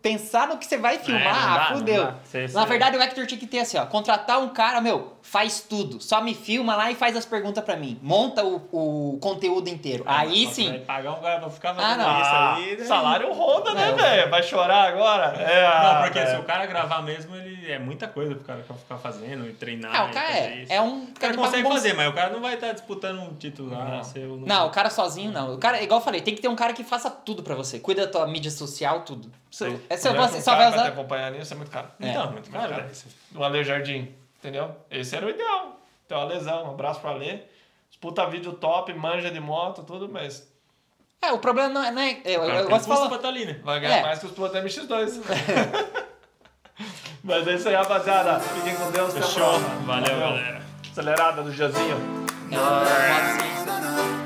pensar no que você vai filmar, É, dá, ah, fudeu. dá. Você- Na verdade, o Hector tinha que ter assim, ó. Contratar um cara, meu, faz tudo. Só me filma lá e faz as perguntas pra mim. Monta o, o conteúdo inteiro. Aí Só que sim. Vai pagar um cara pra ficar Ah, não. isso Ah, aí. né? salário roda, né, É. velho? Vai chorar agora? É, ah, Não, porque velho. se o cara gravar mesmo, ele é muita coisa pro cara ficar fazendo e treinar. Ah, o e cara fazer é, isso. é um. O cara de consegue bom- fazer, mas o cara não vai estar disputando um título lá. Não. seu no- Não, o cara sozinho não. O cara, igual eu falei, tem que ter um cara que faça tudo pra você. Cuida da tua mídia social, tudo. Sim. É, se você só cara vai usar. acompanhar nisso é muito caro. Então, É. muito caro, Cara. Do Ale Jardim, entendeu? Esse era o ideal. Então, Alezão, um abraço pro Ale. Puta vídeo top, manja de moto, tudo, mas É, o problema não é. Não é eu, O eu, eu gosto de falar. pra ali, né? vai ganhar É. mais que os pilotos da MX2. mas é isso aí, rapaziada. Fiquem com Deus. Até a Fechou. próxima. Valeu, galera. Acelerada do Jazinho. É, eu- eu- eu-